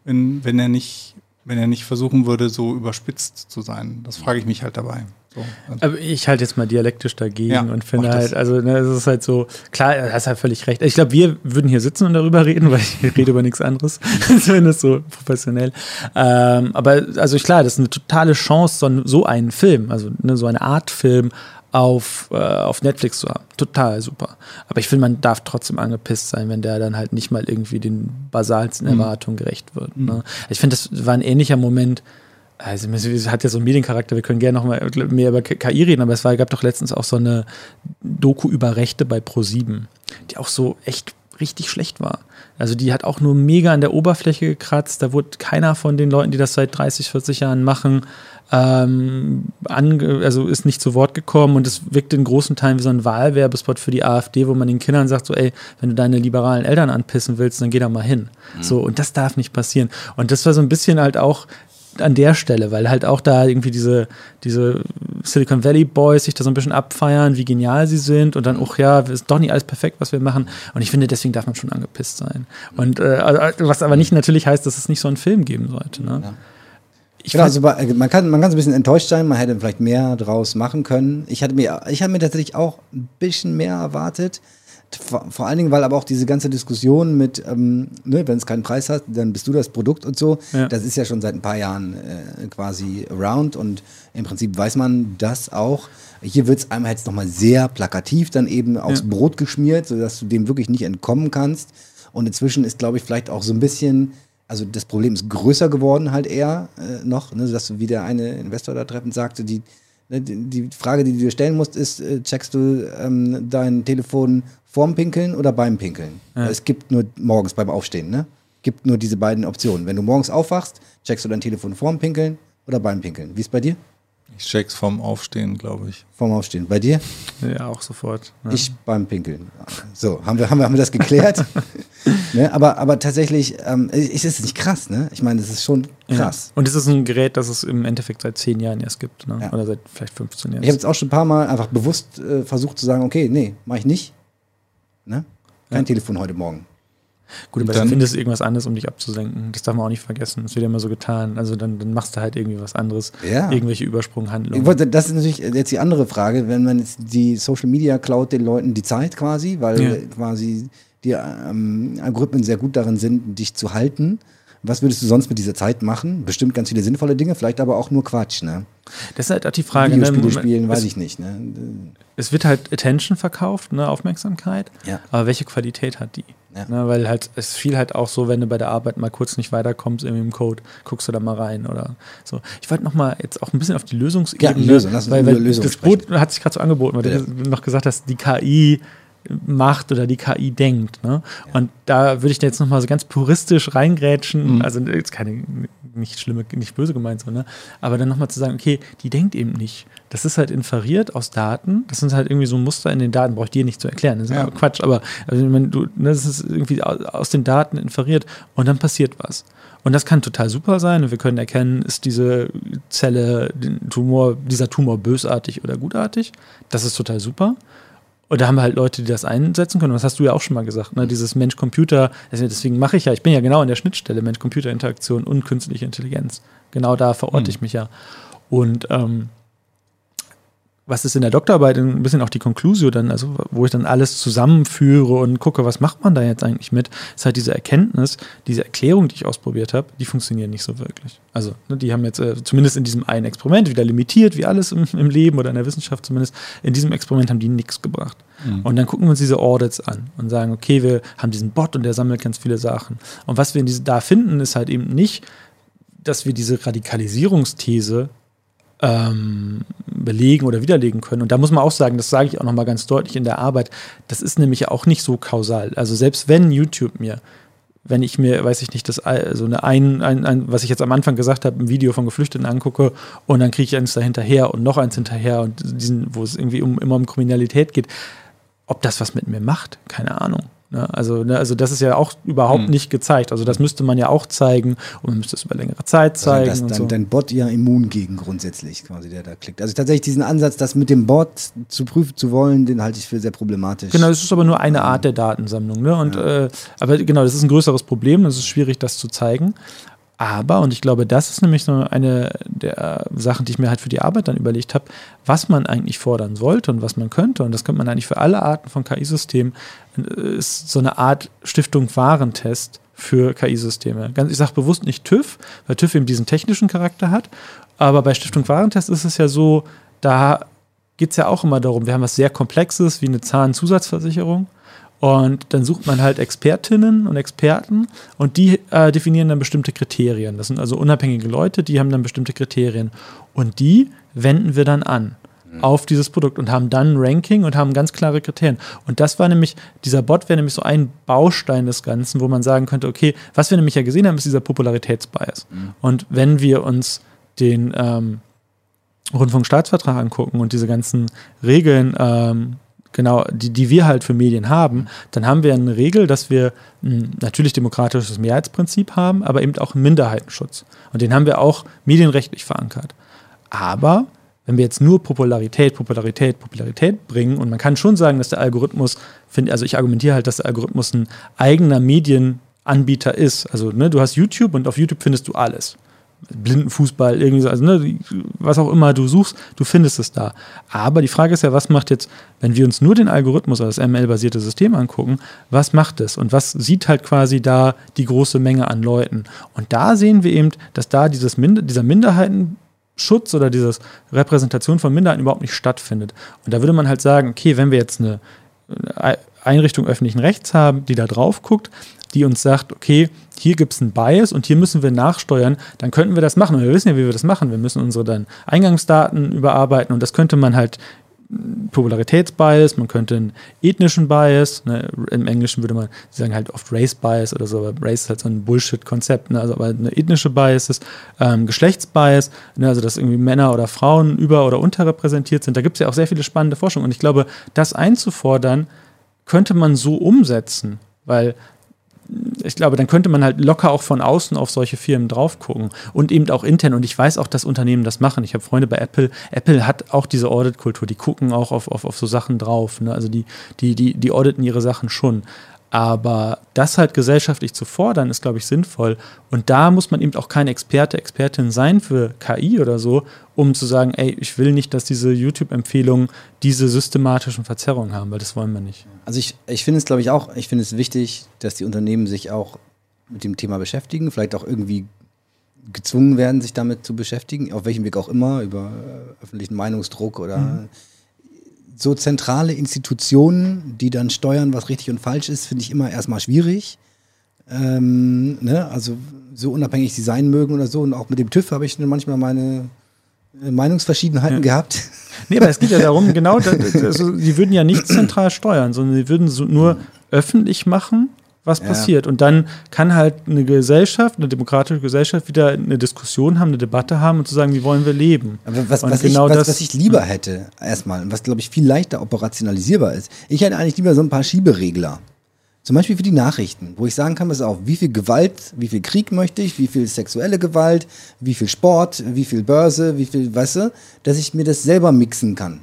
wenn, wenn er nicht, wenn er nicht versuchen würde, so überspitzt zu sein? Das frage ich mich halt dabei. So, also. Aber ich halte jetzt mal dialektisch dagegen ja, und finde halt, also ne, es ist halt so, klar, er hat halt völlig recht. Ich glaube, wir würden hier sitzen und darüber reden, weil ich rede über nichts anderes, zumindest so professionell. Ähm, aber also klar, das ist eine totale Chance, so, so einen Film, also ne, so eine Art Film auf, äh, auf Netflix zu haben. Total super. Aber ich finde, man darf trotzdem angepisst sein, wenn der dann halt nicht mal irgendwie den basalsten mhm. Erwartungen gerecht wird. Ne? Mhm. Ich finde, das war ein ähnlicher Moment, also es hat ja so einen Mediencharakter, wir können gerne noch mal mehr über KI reden, aber es war, gab doch letztens auch so eine Doku über Rechte bei Pro7, die auch so echt richtig schlecht war. Also die hat auch nur mega an der Oberfläche gekratzt, da wurde keiner von den Leuten, die das seit 30, 40 Jahren machen, ähm, also ist nicht zu Wort gekommen und es wirkte in großen Teilen wie so ein Wahlwerbespot für die AfD, wo man den Kindern sagt, so ey, wenn du deine liberalen Eltern anpissen willst, dann geh da mal hin. Mhm. So, und das darf nicht passieren. Und das war so ein bisschen halt auch an der Stelle, weil halt auch da irgendwie diese, diese Silicon Valley Boys sich da so ein bisschen abfeiern, wie genial sie sind und dann, auch ja, ist doch nicht alles perfekt, was wir machen. Und ich finde, deswegen darf man schon angepisst sein. Und äh, was aber nicht natürlich heißt, dass es nicht so einen Film geben sollte. Ne? Ja. Ich genau, also man kann, man kann so ein bisschen enttäuscht sein, man hätte vielleicht mehr draus machen können. Ich hatte mir, ich hatte mir tatsächlich auch ein bisschen mehr erwartet. Vor, vor allen Dingen, weil aber auch diese ganze Diskussion mit, ähm, ne, wenn es keinen Preis hat, dann bist du das Produkt und so, ja. das ist ja schon seit ein paar Jahren äh, quasi around und im Prinzip weiß man das auch. Hier wird es einmal jetzt nochmal sehr plakativ dann eben aufs ja. Brot geschmiert, sodass du dem wirklich nicht entkommen kannst. Und inzwischen ist, glaube ich, vielleicht auch so ein bisschen also das Problem ist größer geworden halt eher äh, noch, ne, dass du, wie der eine Investor da treffend sagte, die, ne, die, Frage, die du dir stellen musst, ist, äh, checkst du ähm, dein Telefon vorm Pinkeln oder beim Pinkeln? Ja. Es gibt nur morgens beim Aufstehen, ne? Gibt nur diese beiden Optionen. Wenn du morgens aufwachst, checkst du dein Telefon vorm Pinkeln oder beim Pinkeln. Wie ist bei dir? Ich check's vorm Aufstehen, glaube ich. Vorm Aufstehen. Bei dir? Ja, auch sofort. Ja. Ich beim Pinkeln. So, haben wir, haben wir, haben wir das geklärt? ne? aber, aber tatsächlich ähm, ist es nicht krass, ne? Ich meine, das ist schon krass. Ja. Und es ist ein Gerät, das es im Endeffekt seit zehn Jahren erst gibt, ne? Ja. Oder seit vielleicht 15 Jahren. Ich habe jetzt auch schon ein paar Mal einfach bewusst äh, versucht zu sagen, okay, nee, mache ich nicht. Ne? Kein Telefon heute Morgen. Gut, aber dann findest du irgendwas anderes, um dich abzusenken. Das darf man auch nicht vergessen. Das wird ja immer so getan. Also dann, dann machst du halt irgendwie was anderes. Ja. Irgendwelche Übersprunghandlungen. Wollte, das ist natürlich jetzt die andere Frage, wenn man jetzt die Social Media klaut den Leuten die Zeit quasi, weil ja. quasi die ähm, Algorithmen sehr gut darin sind, dich zu halten. Was würdest du sonst mit dieser Zeit machen? Bestimmt ganz viele sinnvolle Dinge, vielleicht aber auch nur Quatsch, ne? Das ist halt auch die Frage. Videospiele ne? spielen, weiß ich nicht, ne? Es wird halt Attention verkauft, ne? Aufmerksamkeit. Ja. Aber welche Qualität hat die? Ja. Ne, weil halt, es fiel halt auch so, wenn du bei der Arbeit mal kurz nicht weiterkommst, irgendwie im Code, guckst du da mal rein oder so. Ich wollte noch mal jetzt auch ein bisschen auf die Lösungsebene. Ja, Lösung, lass weil, weil Lösung das Boot hat sich gerade so angeboten, weil ja. du noch gesagt hast, die KI macht oder die KI denkt. Ne? Ja. Und da würde ich jetzt noch mal so ganz puristisch reingrätschen, mhm. also jetzt keine nicht schlimme, nicht böse gemeint so, ne? Aber dann nochmal zu sagen, okay, die denkt eben nicht. Das ist halt inferiert aus Daten. Das sind halt irgendwie so Muster in den Daten, brauche ich dir nicht zu erklären. Das ist ja. Quatsch, aber also, wenn du, ne, das ist irgendwie aus den Daten inferiert und dann passiert was. Und das kann total super sein und wir können erkennen, ist diese Zelle, den Tumor, dieser Tumor bösartig oder gutartig. Das ist total super. Und da haben wir halt Leute, die das einsetzen können. Und das hast du ja auch schon mal gesagt, ne? dieses Mensch-Computer, deswegen mache ich ja, ich bin ja genau an der Schnittstelle Mensch-Computer-Interaktion und künstliche Intelligenz. Genau da verorte mhm. ich mich ja. Und ähm, was ist in der Doktorarbeit ein bisschen auch die Conclusio dann, also wo ich dann alles zusammenführe und gucke, was macht man da jetzt eigentlich mit, ist halt diese Erkenntnis, diese Erklärung, die ich ausprobiert habe, die funktionieren nicht so wirklich. Also ne, die haben jetzt äh, zumindest in diesem einen Experiment wieder limitiert, wie alles im, im, Leben oder in der Wissenschaft zumindest, in diesem Experiment haben die nichts gebracht. Mhm. Und dann gucken wir uns diese Audits an und sagen, okay, wir haben diesen Bot und der sammelt ganz viele Sachen. Und was wir in diese, da finden, ist halt eben nicht, dass wir diese Radikalisierungsthese ähm, belegen oder widerlegen können. Und da muss man auch sagen, das sage ich auch nochmal ganz deutlich in der Arbeit, das ist nämlich auch nicht so kausal. Also selbst wenn YouTube mir, wenn ich mir, weiß ich nicht, das also eine ein, ein, ein, was ich jetzt am Anfang gesagt habe, ein Video von Geflüchteten angucke und dann kriege ich eins dahinterher und noch eins hinterher und diesen, wo es irgendwie um, immer um Kriminalität geht, ob das was mit mir macht, keine Ahnung. Ne? Also, ne, also das ist ja auch überhaupt hm. nicht gezeigt. Also das müsste man ja auch zeigen und man müsste es über längere Zeit also zeigen. Also das, dein, so. dein Bot ja immun gegen grundsätzlich, quasi, der da klickt. Also tatsächlich diesen Ansatz, das mit dem Bot zu prüfen zu wollen, den halte ich für sehr problematisch. Genau, das ist aber nur eine Art der Datensammlung. Ne? Und, ja. äh, aber genau, das ist ein größeres Problem, es ist schwierig, das zu zeigen. Aber, und ich glaube, das ist nämlich so eine der Sachen, die ich mir halt für die Arbeit dann überlegt habe, was man eigentlich fordern sollte und was man könnte. Und das könnte man eigentlich für alle Arten von KI-Systemen, ist so eine Art Stiftung Warentest für KI-Systeme. Ich sage bewusst nicht TÜV, weil TÜV eben diesen technischen Charakter hat. Aber bei Stiftung Warentest ist es ja so, da geht es ja auch immer darum, wir haben was sehr Komplexes wie eine Zahnzusatzversicherung. Und dann sucht man halt Expertinnen und Experten und die äh, definieren dann bestimmte Kriterien. Das sind also unabhängige Leute, die haben dann bestimmte Kriterien. Und die wenden wir dann an mhm. auf dieses Produkt und haben dann ein Ranking und haben ganz klare Kriterien. Und das war nämlich, dieser Bot wäre nämlich so ein Baustein des Ganzen, wo man sagen könnte, okay, was wir nämlich ja gesehen haben, ist dieser Popularitätsbias. Mhm. Und wenn wir uns den ähm, Rundfunkstaatsvertrag angucken und diese ganzen Regeln ähm, genau, die, die wir halt für Medien haben, dann haben wir eine Regel, dass wir ein natürlich demokratisches Mehrheitsprinzip haben, aber eben auch einen Minderheitenschutz. Und den haben wir auch medienrechtlich verankert. Aber wenn wir jetzt nur Popularität, Popularität, Popularität bringen, und man kann schon sagen, dass der Algorithmus, find, also ich argumentiere halt, dass der Algorithmus ein eigener Medienanbieter ist. Also ne, du hast YouTube und auf YouTube findest du alles. Blindenfußball, irgendwie so, also ne, was auch immer du suchst, du findest es da. Aber die Frage ist ja, was macht jetzt, wenn wir uns nur den Algorithmus, also das ML-basierte System angucken, was macht es und was sieht halt quasi da die große Menge an Leuten? Und da sehen wir eben, dass da dieses Minder, dieser Minderheitenschutz oder diese Repräsentation von Minderheiten überhaupt nicht stattfindet. Und da würde man halt sagen, okay, wenn wir jetzt eine Einrichtung öffentlichen Rechts haben, die da drauf guckt, die uns sagt, okay, hier gibt es einen Bias und hier müssen wir nachsteuern, dann könnten wir das machen. Und wir wissen ja, wie wir das machen. Wir müssen unsere dann Eingangsdaten überarbeiten und das könnte man halt Popularitätsbias, man könnte einen ethnischen Bias, ne, im Englischen würde man sagen halt oft Race Bias oder so, aber Race ist halt so ein Bullshit-Konzept, ne, also aber eine ethnische Bias ist, ähm, Geschlechtsbias, ne, also dass irgendwie Männer oder Frauen über- oder unterrepräsentiert sind, da gibt es ja auch sehr viele spannende Forschung und ich glaube, das einzufordern, könnte man so umsetzen, weil ich glaube, dann könnte man halt locker auch von außen auf solche Firmen drauf gucken und eben auch intern. Und ich weiß auch, dass Unternehmen das machen. Ich habe Freunde bei Apple. Apple hat auch diese Audit-Kultur. Die gucken auch auf, auf, auf so Sachen drauf. Ne? Also die, die, die, die auditen ihre Sachen schon. Aber das halt gesellschaftlich zu fordern, ist, glaube ich, sinnvoll. Und da muss man eben auch kein Experte, Expertin sein für KI oder so, um zu sagen, ey, ich will nicht, dass diese YouTube-Empfehlungen diese systematischen Verzerrungen haben, weil das wollen wir nicht. Also ich, ich finde es, glaube ich, auch, ich finde es wichtig, dass die Unternehmen sich auch mit dem Thema beschäftigen, vielleicht auch irgendwie gezwungen werden, sich damit zu beschäftigen, auf welchem Weg auch immer, über äh, öffentlichen Meinungsdruck oder mhm so zentrale Institutionen, die dann steuern, was richtig und falsch ist, finde ich immer erstmal schwierig. Ähm, ne? Also so unabhängig sie sein mögen oder so. Und auch mit dem TÜV habe ich manchmal meine äh, Meinungsverschiedenheiten ja. gehabt. Nee, aber es geht ja darum, genau, also, sie würden ja nicht zentral steuern, sondern sie würden so nur öffentlich machen, was ja. passiert. Und dann kann halt eine Gesellschaft, eine demokratische Gesellschaft wieder eine Diskussion haben, eine Debatte haben und zu sagen, wie wollen wir leben. Aber was, was, genau ich, was, was ich lieber hätte, erstmal, und was glaube ich viel leichter operationalisierbar ist, ich hätte eigentlich lieber so ein paar Schieberegler. Zum Beispiel für die Nachrichten, wo ich sagen kann, pass auf, wie viel Gewalt, wie viel Krieg möchte ich, wie viel sexuelle Gewalt, wie viel Sport, wie viel Börse, wie viel, weißt du, dass ich mir das selber mixen kann.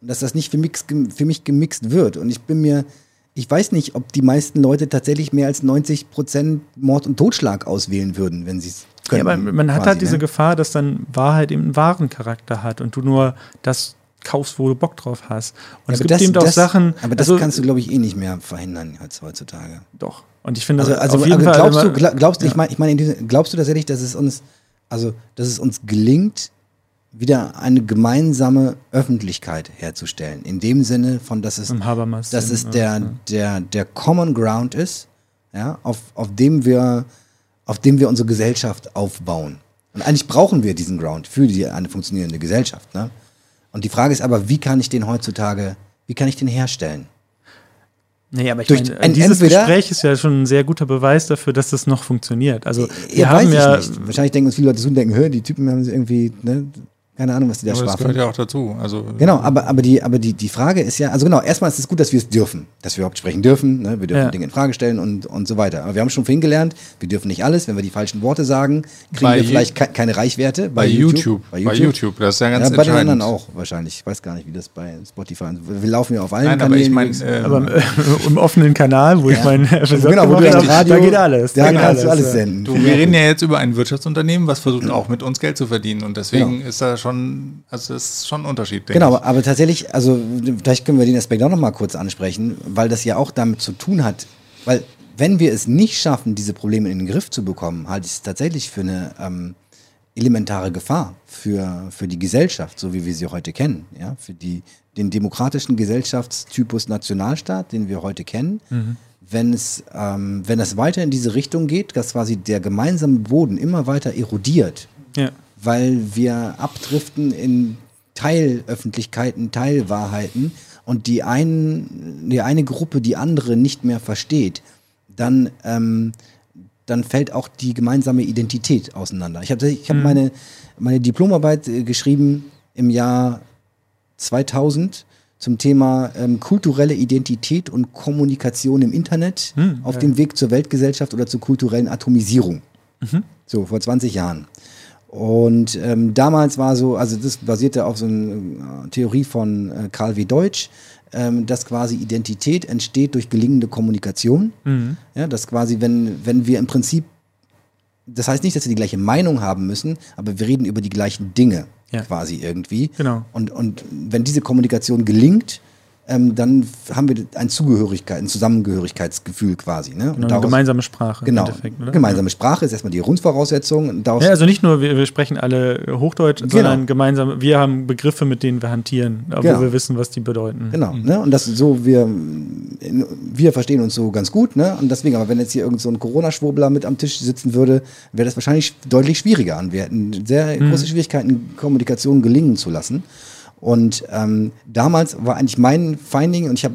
Und dass das nicht für mich, für mich gemixt wird. Und ich bin mir ich weiß nicht, ob die meisten Leute tatsächlich mehr als 90 Prozent Mord und Totschlag auswählen würden, wenn sie es können. Ja, aber man quasi, hat halt diese ne? Gefahr, dass dann Wahrheit eben einen wahren Charakter hat und du nur das kaufst, wo du Bock drauf hast. Und ja, es gibt das, eben auch das, Sachen. Aber das also, kannst du, glaube ich, eh nicht mehr verhindern als heutzutage. Doch. Und ich finde, also, also auf jeden also glaubst Fall. Du, glaubst, ja. ich meine, ich mein, glaubst du tatsächlich, dass es uns, also, dass es uns gelingt, wieder eine gemeinsame Öffentlichkeit herzustellen. In dem Sinne von, dass es, dass es der, der, der Common Ground ist, ja, auf, auf, dem wir, auf dem wir unsere Gesellschaft aufbauen. Und eigentlich brauchen wir diesen Ground für die, eine funktionierende Gesellschaft. Ne? Und die Frage ist aber, wie kann ich den heutzutage, wie kann ich den herstellen? Nee, aber ich Durch meine, dieses Gespräch ist ja schon ein sehr guter Beweis dafür, dass das noch funktioniert. Also wir ja, haben ja wahrscheinlich denken uns viele Leute so denken, hör, die Typen haben irgendwie ne, keine Ahnung, was die da aber schwafeln. Das gehört ja auch dazu. Also, genau, aber, aber, die, aber die, die Frage ist ja, also genau, erstmal ist es gut, dass wir es dürfen, dass wir überhaupt sprechen dürfen, ne? wir dürfen ja. Dinge in Frage stellen und, und so weiter. Aber wir haben schon vorhin gelernt, wir dürfen nicht alles, wenn wir die falschen Worte sagen, kriegen bei wir vielleicht ke keine Reichwerte. Bei, bei YouTube, YouTube, Bei YouTube. Bei YouTube, das ist ja ganz ja, Bei den anderen auch wahrscheinlich. Ich weiß gar nicht, wie das bei Spotify ist. Wir laufen ja auf allen Nein, Kanälen. Aber, ich mein, äh, aber äh, im offenen Kanal, wo ja. ich meine, genau, wo du Radio, da geht alles. Da, da kannst du alles senden. Du, wir reden ja jetzt über ein Wirtschaftsunternehmen, was versucht auch mit uns Geld zu verdienen und deswegen genau. ist da schon, also das ist schon ein Unterschied. Genau, ich. aber tatsächlich, also vielleicht können wir den Aspekt auch noch mal kurz ansprechen, weil das ja auch damit zu tun hat, weil wenn wir es nicht schaffen, diese Probleme in den Griff zu bekommen, halte ich es tatsächlich für eine ähm, elementare Gefahr für, für die Gesellschaft, so wie wir sie heute kennen, ja, für die, den demokratischen Gesellschaftstypus Nationalstaat, den wir heute kennen. Mhm. Wenn es, ähm, wenn es weiter in diese Richtung geht, dass quasi der gemeinsame Boden immer weiter erodiert, ja weil wir abdriften in Teilöffentlichkeiten, Teilwahrheiten und die, einen, die eine Gruppe die andere nicht mehr versteht, dann, ähm, dann fällt auch die gemeinsame Identität auseinander. Ich habe ich hab mhm. meine, meine Diplomarbeit äh, geschrieben im Jahr 2000 zum Thema ähm, kulturelle Identität und Kommunikation im Internet hm, auf ja. dem Weg zur Weltgesellschaft oder zur kulturellen Atomisierung. Mhm. So, vor 20 Jahren. Und ähm, damals war so, also das basierte auf so einer äh, Theorie von äh, Karl W. Deutsch, ähm, dass quasi Identität entsteht durch gelingende Kommunikation. Mhm. Ja, dass quasi, wenn, wenn wir im Prinzip, das heißt nicht, dass wir die gleiche Meinung haben müssen, aber wir reden über die gleichen Dinge ja. quasi irgendwie. Genau. Und, und wenn diese Kommunikation gelingt, ähm, dann haben wir ein Zugehörigkeit, ein Zusammengehörigkeitsgefühl quasi. Ne? Genau, daraus, gemeinsame Sprache. Genau. Gemeinsame Sprache ist erstmal die Grundvoraussetzung. ja, also nicht nur, wir, wir sprechen alle Hochdeutsch, genau. sondern gemeinsam, wir haben Begriffe, mit denen wir hantieren, wo genau. wir wissen, was die bedeuten. Genau. Mhm. Ne? Und das so, wir, wir verstehen uns so ganz gut. Ne? Und deswegen, aber wenn jetzt hier irgend so ein Corona-Schwurbler mit am Tisch sitzen würde, wäre das wahrscheinlich deutlich schwieriger. Und wir hätten sehr mhm. große Schwierigkeiten, Kommunikation gelingen zu lassen. Und ähm, damals war eigentlich mein Finding, und ich habe,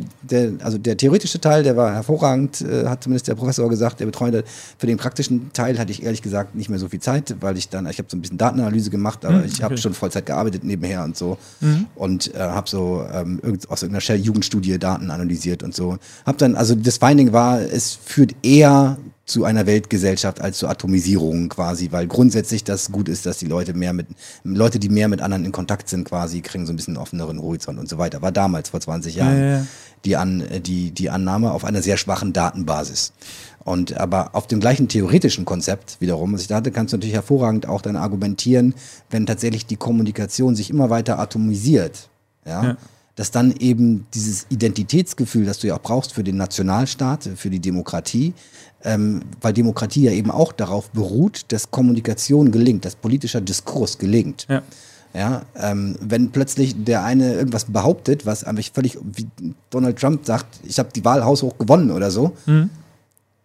also der theoretische Teil, der war hervorragend, äh, hat zumindest der Professor gesagt, der Betreuende. Für den praktischen Teil hatte ich ehrlich gesagt nicht mehr so viel Zeit, weil ich dann, ich habe so ein bisschen Datenanalyse gemacht, aber mhm, ich habe schon Vollzeit gearbeitet nebenher und so. Mhm. Und äh, habe so ähm, aus irgendeiner Shell-Jugendstudie Daten analysiert und so. Hab dann, also das Finding war, es führt eher zu einer Weltgesellschaft als zur Atomisierung quasi, weil grundsätzlich das gut ist, dass die Leute mehr mit, Leute, die mehr mit anderen in Kontakt sind quasi, kriegen so ein bisschen offeneren Horizont und so weiter. War damals vor 20 Jahren ja, ja. Die, An, die, die Annahme auf einer sehr schwachen Datenbasis. Und aber auf dem gleichen theoretischen Konzept wiederum, was ich da hatte, kannst du natürlich hervorragend auch dann argumentieren, wenn tatsächlich die Kommunikation sich immer weiter atomisiert, ja, ja dass dann eben dieses Identitätsgefühl, das du ja auch brauchst für den Nationalstaat, für die Demokratie, ähm, weil Demokratie ja eben auch darauf beruht, dass Kommunikation gelingt, dass politischer Diskurs gelingt. Ja. Ja, ähm, wenn plötzlich der eine irgendwas behauptet, was eigentlich völlig, wie Donald Trump sagt, ich habe die Wahl haushoch gewonnen oder so, mhm.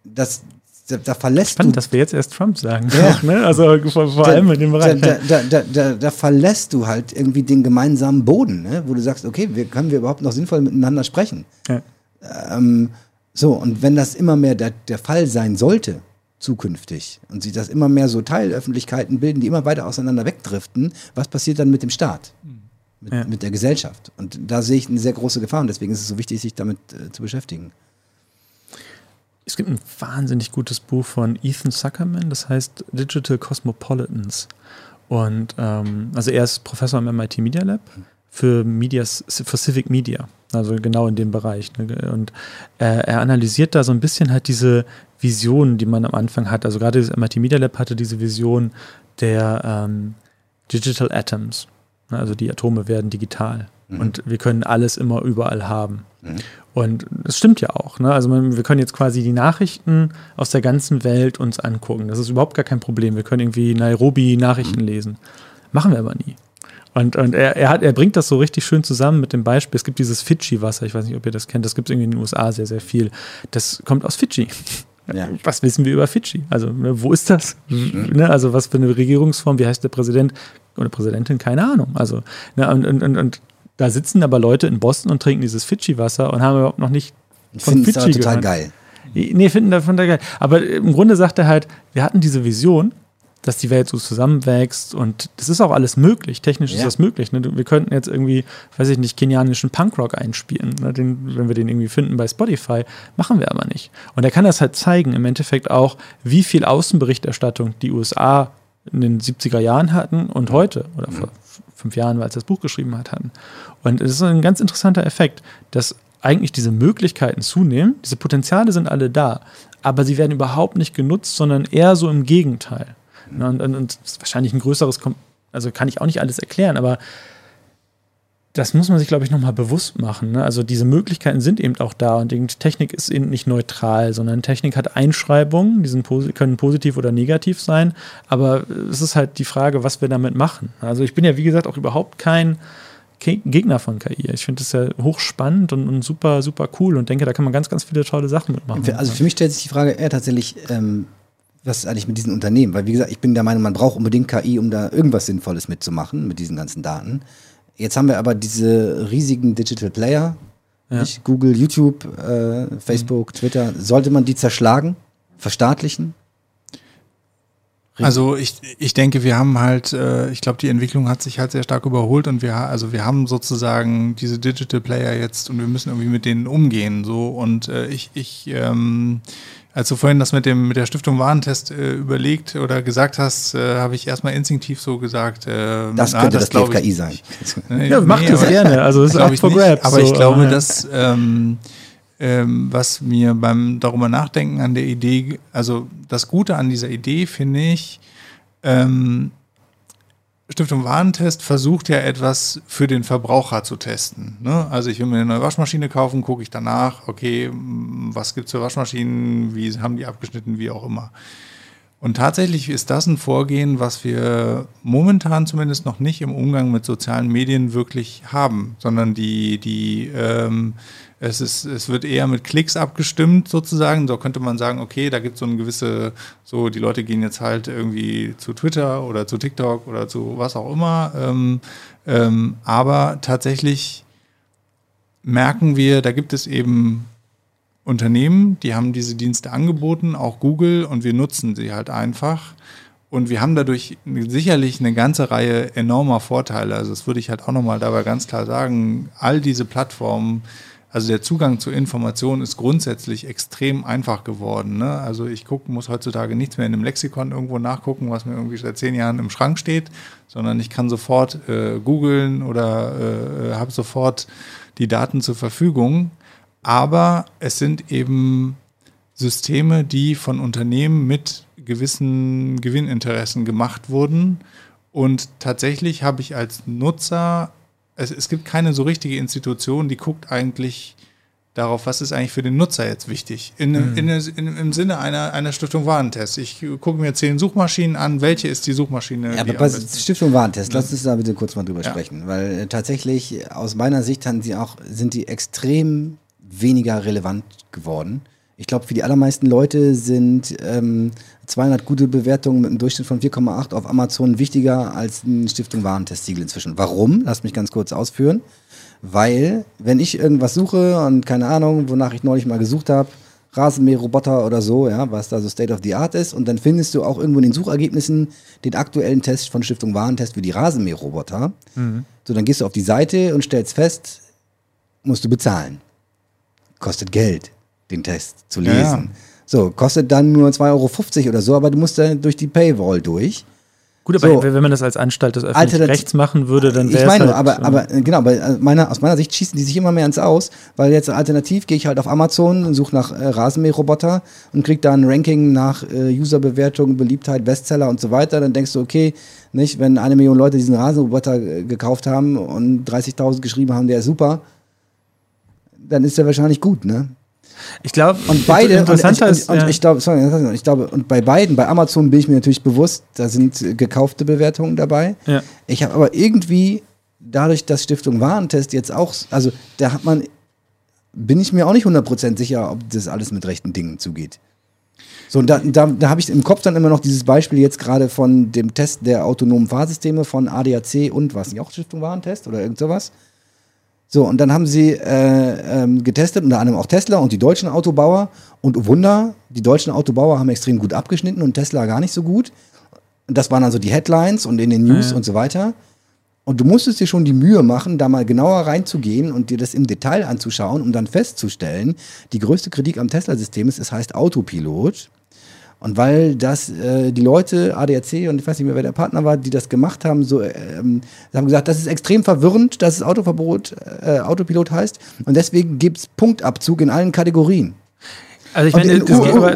das, da, da verlässt Spannend, du. dass wir jetzt erst Trump sagen. Ja. Ne? Also vor, vor da, allem in dem Bereich. Da, da, da, da, verlässt du halt irgendwie den gemeinsamen Boden, ne? wo du sagst, okay, wir, können wir überhaupt noch sinnvoll miteinander sprechen? Ja. Ähm, so, und wenn das immer mehr der, der Fall sein sollte, zukünftig, und sich das immer mehr so Teilöffentlichkeiten bilden, die immer weiter auseinander wegdriften, was passiert dann mit dem Staat? Mit, ja. mit der Gesellschaft? Und da sehe ich eine sehr große Gefahr und deswegen ist es so wichtig, sich damit äh, zu beschäftigen. Es gibt ein wahnsinnig gutes Buch von Ethan Zuckerman, das heißt Digital Cosmopolitans. Und ähm, also er ist Professor am MIT Media Lab für Medias, für Civic Media. Also genau in dem Bereich. Ne? Und äh, er analysiert da so ein bisschen halt diese Visionen, die man am Anfang hat. Also gerade das MIT Media Lab hatte diese Vision der ähm, Digital Atoms. Ne? Also die Atome werden digital. Mhm. Und wir können alles immer überall haben. Mhm. Und das stimmt ja auch. Ne? Also wir können jetzt quasi die Nachrichten aus der ganzen Welt uns angucken. Das ist überhaupt gar kein Problem. Wir können irgendwie Nairobi Nachrichten mhm. lesen. Machen wir aber nie. Und, und er, er, hat, er bringt das so richtig schön zusammen mit dem Beispiel. Es gibt dieses Fidschi-Wasser, ich weiß nicht, ob ihr das kennt, das gibt es irgendwie in den USA sehr, sehr viel. Das kommt aus Fidschi. Ja. Was wissen wir über Fidschi? Also, ne, wo ist das? Mhm. Ne, also, was für eine Regierungsform? Wie heißt der Präsident oder Präsidentin? Keine Ahnung. Also, ne, und, und, und, und da sitzen aber Leute in Boston und trinken dieses Fidschi-Wasser und haben überhaupt noch nicht von Fidschi gehört. total geil. Nee, finden davon da geil. Aber im Grunde sagt er halt, wir hatten diese Vision dass die Welt so zusammenwächst und das ist auch alles möglich. Technisch ja. ist das möglich. Ne? Wir könnten jetzt irgendwie, weiß ich nicht, kenianischen Punkrock einspielen, ne? den, wenn wir den irgendwie finden bei Spotify. Machen wir aber nicht. Und er kann das halt zeigen, im Endeffekt auch, wie viel Außenberichterstattung die USA in den 70er Jahren hatten und heute oder vor fünf Jahren, als er das Buch geschrieben hat, hatten. Und es ist ein ganz interessanter Effekt, dass eigentlich diese Möglichkeiten zunehmen, diese Potenziale sind alle da, aber sie werden überhaupt nicht genutzt, sondern eher so im Gegenteil. Ne, und, und, und wahrscheinlich ein größeres, also kann ich auch nicht alles erklären, aber das muss man sich, glaube ich, nochmal bewusst machen. Ne? Also diese Möglichkeiten sind eben auch da und die Technik ist eben nicht neutral, sondern Technik hat Einschreibungen, die sind, können positiv oder negativ sein, aber es ist halt die Frage, was wir damit machen. Also ich bin ja, wie gesagt, auch überhaupt kein Gegner von KI. Ich finde das ja hochspannend und, und, super, super cool und denke, da kann man ganz, ganz viele tolle Sachen mitmachen. Also für mich stellt sich die Frage eher tatsächlich, ähm, was ist eigentlich mit diesen Unternehmen? Weil, wie gesagt, ich bin der Meinung, man braucht unbedingt KI, um da irgendwas Sinnvolles mitzumachen mit diesen ganzen Daten. Jetzt haben wir aber diese riesigen Digital Player, ja. Google, YouTube, äh, Facebook, mhm. Twitter. Sollte man die zerschlagen, verstaatlichen? Also ich, ich denke, wir haben halt, äh, ich glaube, die Entwicklung hat sich halt sehr stark überholt und wir, also wir haben sozusagen diese Digital Player jetzt und wir müssen irgendwie mit denen umgehen. So und äh, ich, ich ähm, als du vorhin das mit dem mit der Stiftung Warentest äh, überlegt oder gesagt hast, äh, habe ich erstmal instinktiv so gesagt. Äh, das könnte na, das, das TFKI sein. ja, macht es gerne. Also es ist auch for grabs. Aber so, ich glaube, ja. dass ähm, ähm, was mir beim darüber nachdenken an der Idee, also das Gute an dieser Idee finde ich, ähm, Stiftung Warentest versucht ja etwas für den Verbraucher zu testen. Ne? Also ich will mir eine neue Waschmaschine kaufen, gucke ich danach, okay, was gibt es für Waschmaschinen, wie haben die abgeschnitten, wie auch immer. Und tatsächlich ist das ein Vorgehen, was wir momentan zumindest noch nicht im Umgang mit sozialen Medien wirklich haben, sondern die, die ähm, es, ist, es wird eher mit Klicks abgestimmt sozusagen. So könnte man sagen, okay, da gibt es so eine gewisse, so die Leute gehen jetzt halt irgendwie zu Twitter oder zu TikTok oder zu was auch immer. Ähm, ähm, aber tatsächlich merken wir, da gibt es eben Unternehmen, die haben diese Dienste angeboten, auch Google, und wir nutzen sie halt einfach. Und wir haben dadurch sicherlich eine ganze Reihe enormer Vorteile. Also das würde ich halt auch nochmal dabei ganz klar sagen. All diese Plattformen, also der Zugang zu Informationen ist grundsätzlich extrem einfach geworden. Ne? Also ich guck, muss heutzutage nichts mehr in einem Lexikon irgendwo nachgucken, was mir irgendwie seit zehn Jahren im Schrank steht, sondern ich kann sofort äh, googeln oder äh, äh habe sofort die Daten zur Verfügung aber es sind eben Systeme, die von Unternehmen mit gewissen Gewinninteressen gemacht wurden. Und tatsächlich habe ich als Nutzer, es, es gibt keine so richtige Institution, die guckt eigentlich darauf, was ist eigentlich für den Nutzer jetzt wichtig. In, mhm. in, in, Im Sinne einer, einer Stiftung Warentest. Ich gucke mir zehn Suchmaschinen an. Welche ist die Suchmaschine? Ja, aber bei Stiftung Warentest, lass uns da bitte kurz mal drüber ja. sprechen. Weil äh, tatsächlich aus meiner Sicht haben sie auch, sind die extrem weniger relevant geworden. Ich glaube, für die allermeisten Leute sind ähm, 200 gute Bewertungen mit einem Durchschnitt von 4,8 auf Amazon wichtiger als ein Stiftung Warentestsiegel inzwischen. Warum? Lass mich ganz kurz ausführen. Weil, wenn ich irgendwas suche und keine Ahnung, wonach ich neulich mal gesucht habe, Rasenmäherroboter oder so, ja, was da so State of the Art ist, und dann findest du auch irgendwo in den Suchergebnissen den aktuellen Test von Stiftung Warentest für die Rasenmäherroboter. Mhm. So, dann gehst du auf die Seite und stellst fest, musst du bezahlen kostet Geld, den Test zu lesen. Ja, ja. So, kostet dann nur 2,50 Euro oder so, aber du musst dann durch die Paywall durch. Gut, aber so, wenn man das als Anstalt des öffentlichen Rechts machen würde, dann wäre Ich meine, halt, aber, aber genau, aber meiner, aus meiner Sicht schießen die sich immer mehr ins Aus, weil jetzt alternativ gehe ich halt auf Amazon und suche nach äh, Rasenmäherroboter und kriege da ein Ranking nach äh, Userbewertung, Beliebtheit, Bestseller und so weiter. Dann denkst du, okay, nicht, wenn eine Million Leute diesen Rasenroboter äh, gekauft haben und 30.000 geschrieben haben, der ist super, dann ist er wahrscheinlich gut, ne? Ich glaube, und beide, interessanter und, ich, und, und ja. ich glaube, sorry, ich glaube, und bei beiden, bei Amazon bin ich mir natürlich bewusst, da sind gekaufte Bewertungen dabei. Ja. Ich habe aber irgendwie, dadurch, dass Stiftung Warentest jetzt auch, also da hat man, bin ich mir auch nicht 100% sicher, ob das alles mit rechten Dingen zugeht. So, und da, da, da habe ich im Kopf dann immer noch dieses Beispiel jetzt gerade von dem Test der autonomen Fahrsysteme von ADAC und was, nicht auch Stiftung Warentest oder irgend sowas. So, und dann haben sie äh, ähm, getestet, unter anderem auch Tesla und die deutschen Autobauer. Und Wunder, die deutschen Autobauer haben extrem gut abgeschnitten und Tesla gar nicht so gut. Das waren also die Headlines und in den News ja. und so weiter. Und du musstest dir schon die Mühe machen, da mal genauer reinzugehen und dir das im Detail anzuschauen, um dann festzustellen, die größte Kritik am Tesla-System ist, es heißt Autopilot. Und weil das äh, die Leute, ADAC und ich weiß nicht mehr, wer der Partner war, die das gemacht haben, so ähm, haben gesagt, das ist extrem verwirrend, dass es Autoverbot, äh, Autopilot heißt. Und deswegen gibt es Punktabzug in allen Kategorien. Also ich meine,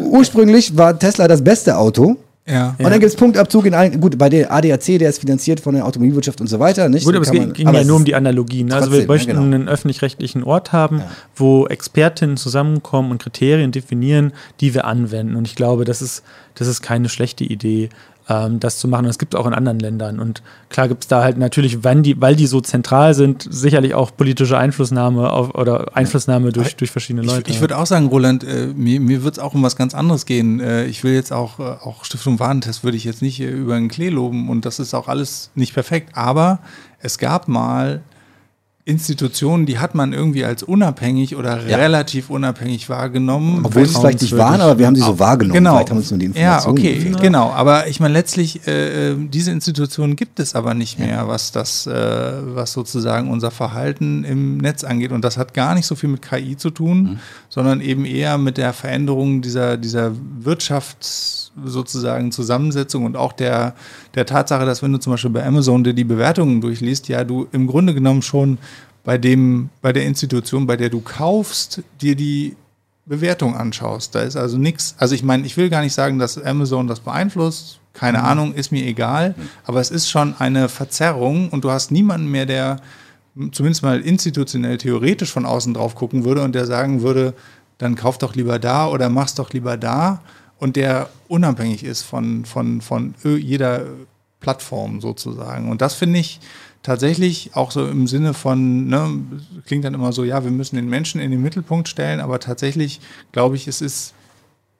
ursprünglich war Tesla das beste Auto. Ja. Und dann gibt es Punktabzug in allen, gut, bei der ADAC, der ist finanziert von der Automobilwirtschaft und so weiter. Nicht? Gut, aber es ging, ging ja nur um die Analogien. Trotzdem, also wir möchten ja, genau. einen öffentlich-rechtlichen Ort haben, ja. wo Expertinnen zusammenkommen und Kriterien definieren, die wir anwenden. Und ich glaube, das ist, das ist keine schlechte Idee ähm, das zu machen. Und das gibt es auch in anderen Ländern. Und klar gibt es da halt natürlich, wenn die, weil die so zentral sind, sicherlich auch politische Einflussnahme auf, oder Einflussnahme durch, durch verschiedene Leute. Ich, ich würde auch sagen, Roland, äh, mir, mir wird es auch um was ganz anderes gehen. Äh, ich will jetzt auch, äh, auch Stiftung Warentest würde ich jetzt nicht äh, über den Klee loben und das ist auch alles nicht perfekt. Aber es gab mal Institutionen, die hat man irgendwie als unabhängig oder ja. relativ unabhängig wahrgenommen. Obwohl sie es vielleicht nicht waren, aber wir haben sie so wahrgenommen. Genau. Vielleicht haben uns nur die Informationen Ja, okay, gefehlt. genau. Aber ich meine, letztlich, äh, diese Institutionen gibt es aber nicht mehr, ja. was das, äh, was sozusagen unser Verhalten im Netz angeht. Und das hat gar nicht so viel mit KI zu tun, mhm. sondern eben eher mit der Veränderung dieser, dieser Wirtschafts- sozusagen Zusammensetzung und auch der, der Tatsache, dass wenn du zum Beispiel bei Amazon dir die Bewertungen durchliest, ja, du im Grunde genommen schon bei dem, bei der Institution, bei der du kaufst, dir die Bewertung anschaust. Da ist also nichts. Also ich meine, ich will gar nicht sagen, dass Amazon das beeinflusst. Keine mhm. Ahnung, ist mir egal. Mhm. Aber es ist schon eine Verzerrung und du hast niemanden mehr, der zumindest mal institutionell theoretisch von außen drauf gucken würde und der sagen würde, dann kauf doch lieber da oder mach's doch lieber da und der unabhängig ist von, von, von jeder Plattform sozusagen. Und das finde ich tatsächlich auch so im Sinne von, ne, klingt dann immer so, ja, wir müssen den Menschen in den Mittelpunkt stellen, aber tatsächlich glaube ich, es ist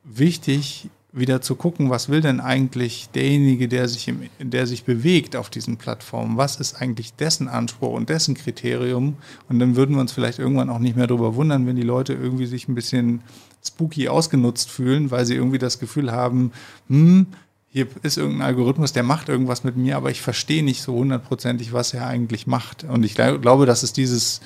wichtig, wieder zu gucken, was will denn eigentlich derjenige, der sich, im, der sich bewegt auf diesen Plattformen, was ist eigentlich dessen Anspruch und dessen Kriterium? Und dann würden wir uns vielleicht irgendwann auch nicht mehr darüber wundern, wenn die Leute irgendwie sich ein bisschen spooky ausgenutzt fühlen, weil sie irgendwie das Gefühl haben, hm, hier ist irgendein Algorithmus, der macht irgendwas mit mir, aber ich verstehe nicht so hundertprozentig, was er eigentlich macht. Und ich glaube, dass es dieses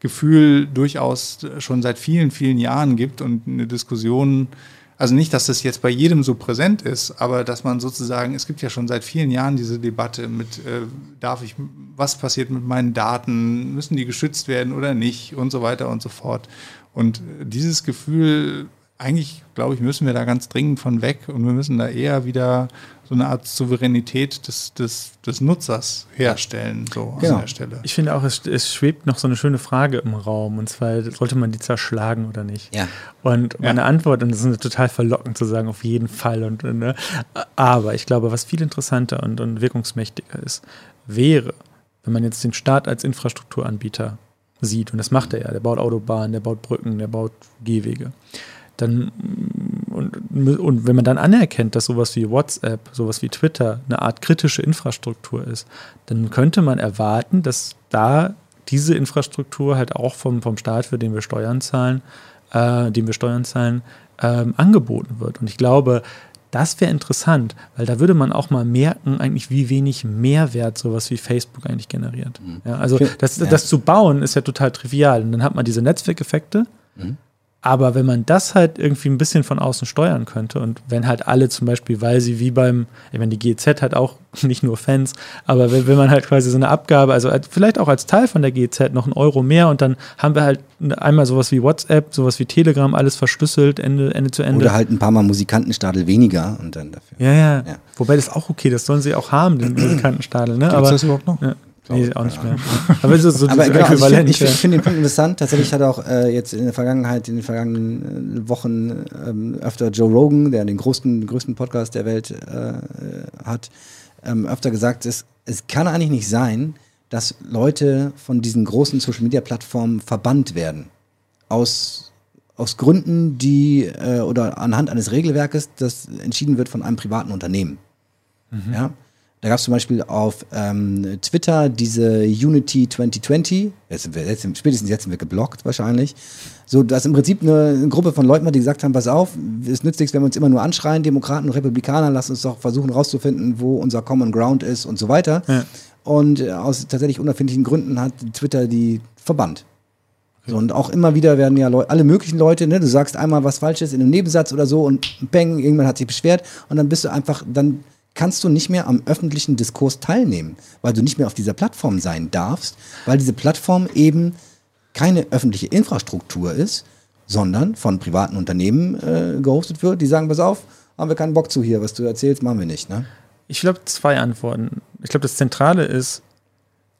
Gefühl durchaus schon seit vielen, vielen Jahren gibt und eine Diskussion, also nicht, dass das jetzt bei jedem so präsent ist, aber dass man sozusagen, es gibt ja schon seit vielen Jahren diese Debatte mit, äh, darf ich, was passiert mit meinen Daten, müssen die geschützt werden oder nicht und so weiter und so fort. Und dieses Gefühl, eigentlich, glaube ich, müssen wir da ganz dringend von weg und wir müssen da eher wieder so eine Art Souveränität des, des, des Nutzers herstellen, so genau. an der Stelle. Ich finde auch, es, es, schwebt noch so eine schöne Frage im Raum und zwar, sollte man die zerschlagen oder nicht? Ja. Und meine ja. Antwort, und das ist total verlockend zu sagen, auf jeden Fall. Und, ne? Aber ich glaube, was viel interessanter und, und wirkungsmächtiger ist, wäre, wenn man jetzt den Staat als Infrastrukturanbieter sieht, und das macht er ja, der baut Autobahnen, der baut Brücken, der baut Gehwege, dann und, und wenn man dann anerkennt, dass sowas wie WhatsApp, sowas wie Twitter eine Art kritische Infrastruktur ist, dann könnte man erwarten, dass da diese Infrastruktur halt auch vom, vom Staat, für den wir Steuern zahlen, äh, den wir Steuern zahlen, ähm, angeboten wird. Und ich glaube, das wäre interessant, weil da würde man auch mal merken, eigentlich, wie wenig Mehrwert sowas wie Facebook eigentlich generiert. Mhm. Ja, also das, das zu bauen ist ja total trivial. Und dann hat man diese Netzwerkeffekte. Mhm. Aber wenn man das halt irgendwie ein bisschen von außen steuern könnte und wenn halt alle zum Beispiel, weil sie wie beim, ich meine, die GZ hat auch nicht nur Fans, aber wenn, wenn man halt quasi so eine Abgabe, also vielleicht auch als Teil von der GZ noch einen Euro mehr und dann haben wir halt einmal sowas wie WhatsApp, sowas wie Telegram, alles verschlüsselt, Ende, Ende zu Ende. Oder halt ein paar Mal Musikantenstadel weniger und dann dafür. Ja, ja, ja. Wobei das auch okay, das sollen sie auch haben, den Musikantenstadel. Ne? Gibt's das überhaupt noch? Ja. Nee, auch nicht mehr. Aber, so, so Aber genau, also ich finde find den Punkt interessant. Tatsächlich hat auch äh, jetzt in der Vergangenheit, in den vergangenen äh, Wochen ähm, öfter Joe Rogan, der den größten, größten Podcast der Welt äh, hat, ähm, öfter gesagt, es, es kann eigentlich nicht sein, dass Leute von diesen großen Social-Media-Plattformen verbannt werden. Aus, aus Gründen, die äh, oder anhand eines Regelwerkes, das entschieden wird von einem privaten Unternehmen. Mhm. Ja? Da gab es zum Beispiel auf ähm, Twitter diese Unity 2020, jetzt sind wir, jetzt, spätestens jetzt sind wir geblockt wahrscheinlich, so dass im Prinzip eine, eine Gruppe von Leuten war, die gesagt haben, pass auf, es nützt nichts, wenn wir uns immer nur anschreien, Demokraten und Republikaner, lass uns doch versuchen rauszufinden, wo unser Common Ground ist und so weiter. Ja. Und äh, aus tatsächlich unerfindlichen Gründen hat Twitter die verbannt. So, und auch immer wieder werden ja Leute, alle möglichen Leute, ne, du sagst einmal was Falsches in einem Nebensatz oder so und bang, irgendwann hat sich beschwert und dann bist du einfach, dann kannst du nicht mehr am öffentlichen Diskurs teilnehmen, weil du nicht mehr auf dieser Plattform sein darfst, weil diese Plattform eben keine öffentliche Infrastruktur ist, sondern von privaten Unternehmen äh, gehostet wird, die sagen, pass auf, haben wir keinen Bock zu hier, was du erzählst, machen wir nicht. Ne? Ich glaube, zwei Antworten. Ich glaube, das Zentrale ist,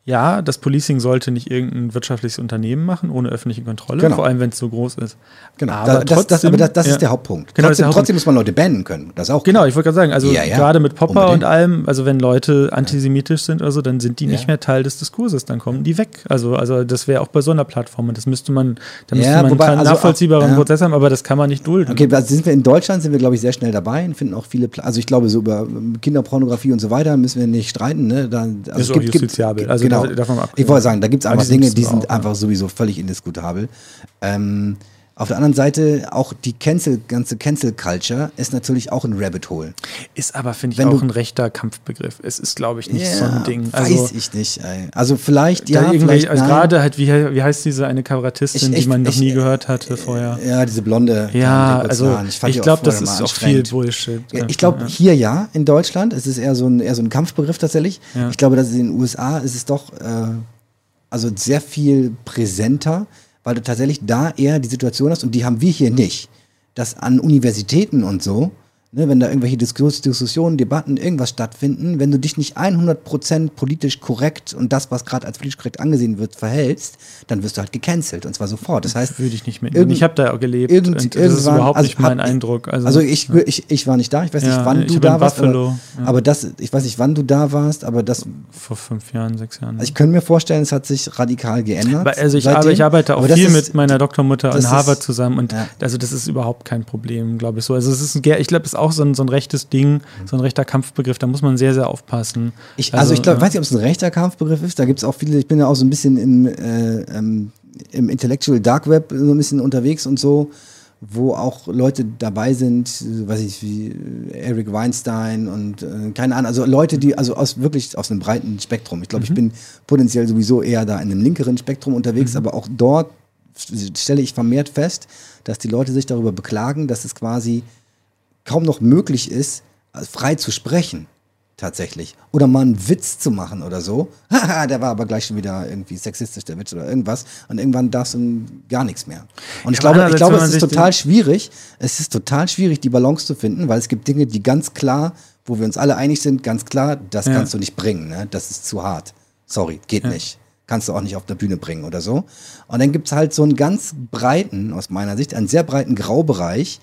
ja, das Policing sollte nicht irgendein wirtschaftliches Unternehmen machen, ohne öffentliche Kontrolle, genau. vor allem wenn es so groß ist. Genau, aber das, trotzdem, das, aber das, das ja. ist der Hauptpunkt. Genau, trotzdem, der trotzdem muss man Leute bannen können. Das auch. Genau, ich wollte gerade sagen, also ja, ja. gerade mit Popper Unbedingt. und allem, also wenn Leute antisemitisch sind oder so, dann sind die nicht mehr Teil des Diskurses, dann kommen die weg. Also, also das wäre auch bei so einer Plattform und das müsste man, da müsste man wobei, einen also nachvollziehbaren auch, Prozess haben, aber das kann man nicht dulden. Okay, also sind wir in Deutschland, sind wir glaube ich sehr schnell dabei und finden auch viele, Pla also ich glaube so über Kinderpornografie und so weiter müssen wir nicht streiten. Ne? Da, also ist auch gibt, justiziabel. Also genau. Ich wollte sagen, da gibt es einfach Dinge, die sind einfach sowieso völlig indiskutabel. Ähm, auf der anderen Seite auch die Cancel, ganze Cancel Culture ist natürlich auch ein Rabbit Hole. Ist aber, finde ich, Wenn auch ein rechter Kampfbegriff. Es ist, glaube ich, nicht ja, so ein Ding. Also, weiß ich nicht. Ey. Also vielleicht, ja, vielleicht Also gerade halt, wie, wie heißt diese eine Kabarettistin, ich, ich, die man noch nie gehört hatte vorher? Ja, diese blonde. Ja, also ich, ich glaube, das ist auch viel Bullshit. Ja, ich glaube, ja. hier ja, in Deutschland, es ist eher so ein, eher so ein Kampfbegriff tatsächlich. Ich glaube, dass in den USA ist es doch äh, also sehr viel präsenter weil du tatsächlich da eher die Situation hast, und die haben wir hier nicht, dass an Universitäten und so ne, wenn da irgendwelche Diskus Diskussionen, Debatten, irgendwas stattfinden, wenn du dich nicht 100% politisch korrekt und das, was gerade als politisch korrekt angesehen wird, verhältst, dann wirst du halt gecancelt und zwar sofort. Das heißt, würde ich nicht mitnehmen. Ich habe da gelebt irgend, und das ist überhaupt also nicht mein hab, Eindruck. Also, also ich, ja. ich, ich war nicht da, ich weiß ja, nicht, wann du da warst, aber, ja. aber, das, ich weiß nicht, wann du da warst, aber das vor fünf Jahren, sechs Jahren. Also ich könnte mir vorstellen, es hat sich radikal geändert. Aber also ich, aber ich arbeite auch viel ist, mit meiner Doktormutter in Harvard zusammen und also das ist überhaupt kein Problem, glaube ich so. Also es ist, ich glaube, es ist auch so ein, so ein rechtes Ding, so ein rechter Kampfbegriff, da muss man sehr, sehr aufpassen. Ich, also, also, ich glaube, ja. weiß nicht, ob es ein rechter Kampfbegriff ist, da gibt es auch viele, ich bin ja auch so ein bisschen im, äh, ähm, im Intellectual Dark Web so ein bisschen unterwegs und so, wo auch Leute dabei sind, weiß ich, wie Eric Weinstein und äh, keine Ahnung, also Leute, die, also aus wirklich aus einem breiten Spektrum. Ich glaube, mhm. ich bin potenziell sowieso eher da in einem linkeren Spektrum unterwegs, mhm. aber auch dort stelle ich vermehrt fest, dass die Leute sich darüber beklagen, dass es quasi kaum noch möglich ist, frei zu sprechen. Tatsächlich. Oder mal einen Witz zu machen oder so. Haha, der war aber gleich schon wieder irgendwie sexistisch, der Witz oder irgendwas. Und irgendwann darfst du gar nichts mehr. Und ich ja, glaube, ich glaube es ist total schwierig. Es ist total schwierig, die Balance zu finden, weil es gibt Dinge, die ganz klar, wo wir uns alle einig sind, ganz klar, das ja. kannst du nicht bringen. Ne? Das ist zu hart. Sorry, geht ja. nicht. Kannst du auch nicht auf der Bühne bringen oder so. Und dann gibt es halt so einen ganz breiten, aus meiner Sicht, einen sehr breiten Graubereich,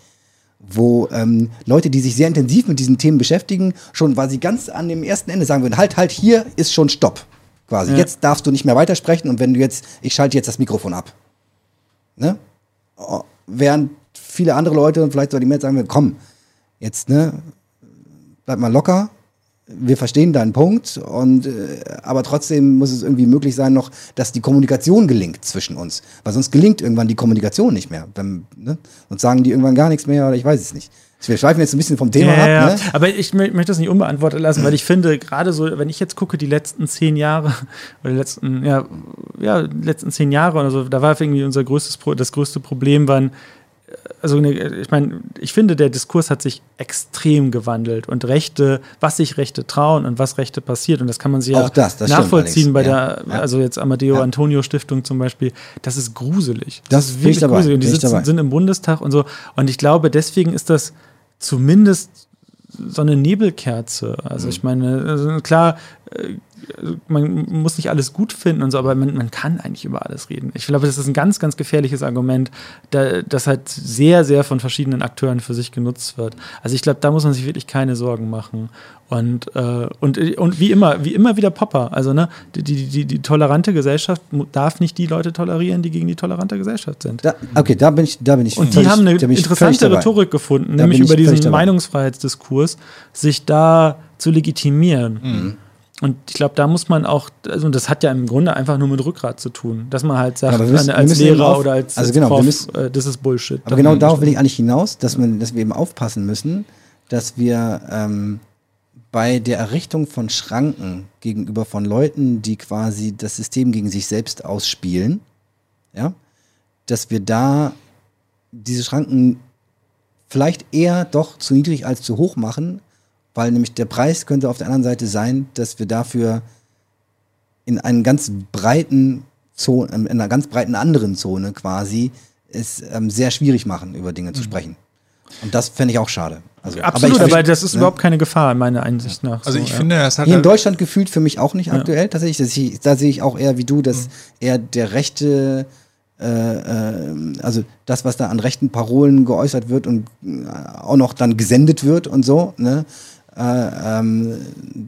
wo ähm, Leute, die sich sehr intensiv mit diesen Themen beschäftigen, schon quasi ganz an dem ersten Ende sagen würden, halt, halt, hier ist schon Stopp. Quasi. Ja. Jetzt darfst du nicht mehr weitersprechen und wenn du jetzt, ich schalte jetzt das Mikrofon ab. Ne? Oh, während viele andere Leute und vielleicht sogar die mehr sagen, komm, jetzt, ne, bleib mal locker, wir verstehen deinen Punkt, und, äh, aber trotzdem muss es irgendwie möglich sein noch, dass die Kommunikation gelingt zwischen uns. Weil sonst gelingt irgendwann die Kommunikation nicht mehr. Wenn, ne? Sonst sagen die irgendwann gar nichts mehr oder ich weiß es nicht. Wir schweifen jetzt ein bisschen vom Thema ja, ab. Ne? Aber ich möchte das nicht unbeantwortet lassen, weil ich finde, gerade so, wenn ich jetzt gucke, die letzten zehn Jahre, oder die letzten, ja, ja, letzten zehn Jahre oder so, da war irgendwie unser größtes, das größte Problem waren also ne, ich meine, ich finde, der Diskurs hat sich extrem gewandelt und Rechte, was sich Rechte trauen und was Rechte passiert und das kann man sich ja das, das nachvollziehen bei ja, der, ja. also jetzt Amadeo. Antonio Stiftung zum Beispiel, das ist gruselig. Das, das ist wirklich gruselig und die sitzen, sind im Bundestag und so und ich glaube, deswegen ist das zumindest so eine Nebelkerze. Also ich meine, also klar, äh, man muss nicht alles gut finden und so, aber man, man, kann eigentlich über alles reden. Ich glaube, das ist ein ganz, ganz gefährliches Argument, da, das halt sehr, sehr von verschiedenen Akteuren für sich genutzt wird. Also ich glaube, da muss man sich wirklich keine Sorgen machen. Und, äh, und, und wie immer, wie immer wieder Popper. Also ne, die, die, die, die tolerante Gesellschaft darf nicht die Leute tolerieren, die gegen die tolerante Gesellschaft sind. Da, okay, da bin ich, da bin ich. Und die haben eine interessante Rhetorik gefunden, da nämlich über diesen Meinungsfreiheitsdiskurs, sich da zu legitimieren. Mhm. Und ich glaube, da muss man auch, also das hat ja im Grunde einfach nur mit Rückgrat zu tun, dass man halt sagt, ja, müssen, als Lehrer auf, oder als, also als genau, Prof, müssen, äh, das ist Bullshit. Aber genau darauf will ich eigentlich hinaus, dass, man, dass wir eben aufpassen müssen, dass wir ähm, bei der Errichtung von Schranken gegenüber von Leuten, die quasi das System gegen sich selbst ausspielen, ja, dass wir da diese Schranken vielleicht eher doch zu niedrig als zu hoch machen, weil nämlich der Preis könnte auf der anderen Seite sein, dass wir dafür in einen ganz breiten Zone, in einer ganz breiten anderen Zone quasi es ähm, sehr schwierig machen, über Dinge zu mhm. sprechen. Und das fände ich auch schade. Also, Absolut, aber, ich, aber das ist ne? überhaupt keine Gefahr, meiner Einsicht nach. Also so, ich ja. finde, das hat Hier in halt Deutschland gefühlt für mich auch nicht ja. aktuell tatsächlich. da sehe ich auch eher wie du, dass mhm. eher der rechte äh, äh, also das, was da an rechten Parolen geäußert wird und äh, auch noch dann gesendet wird und so, ne, äh, ähm,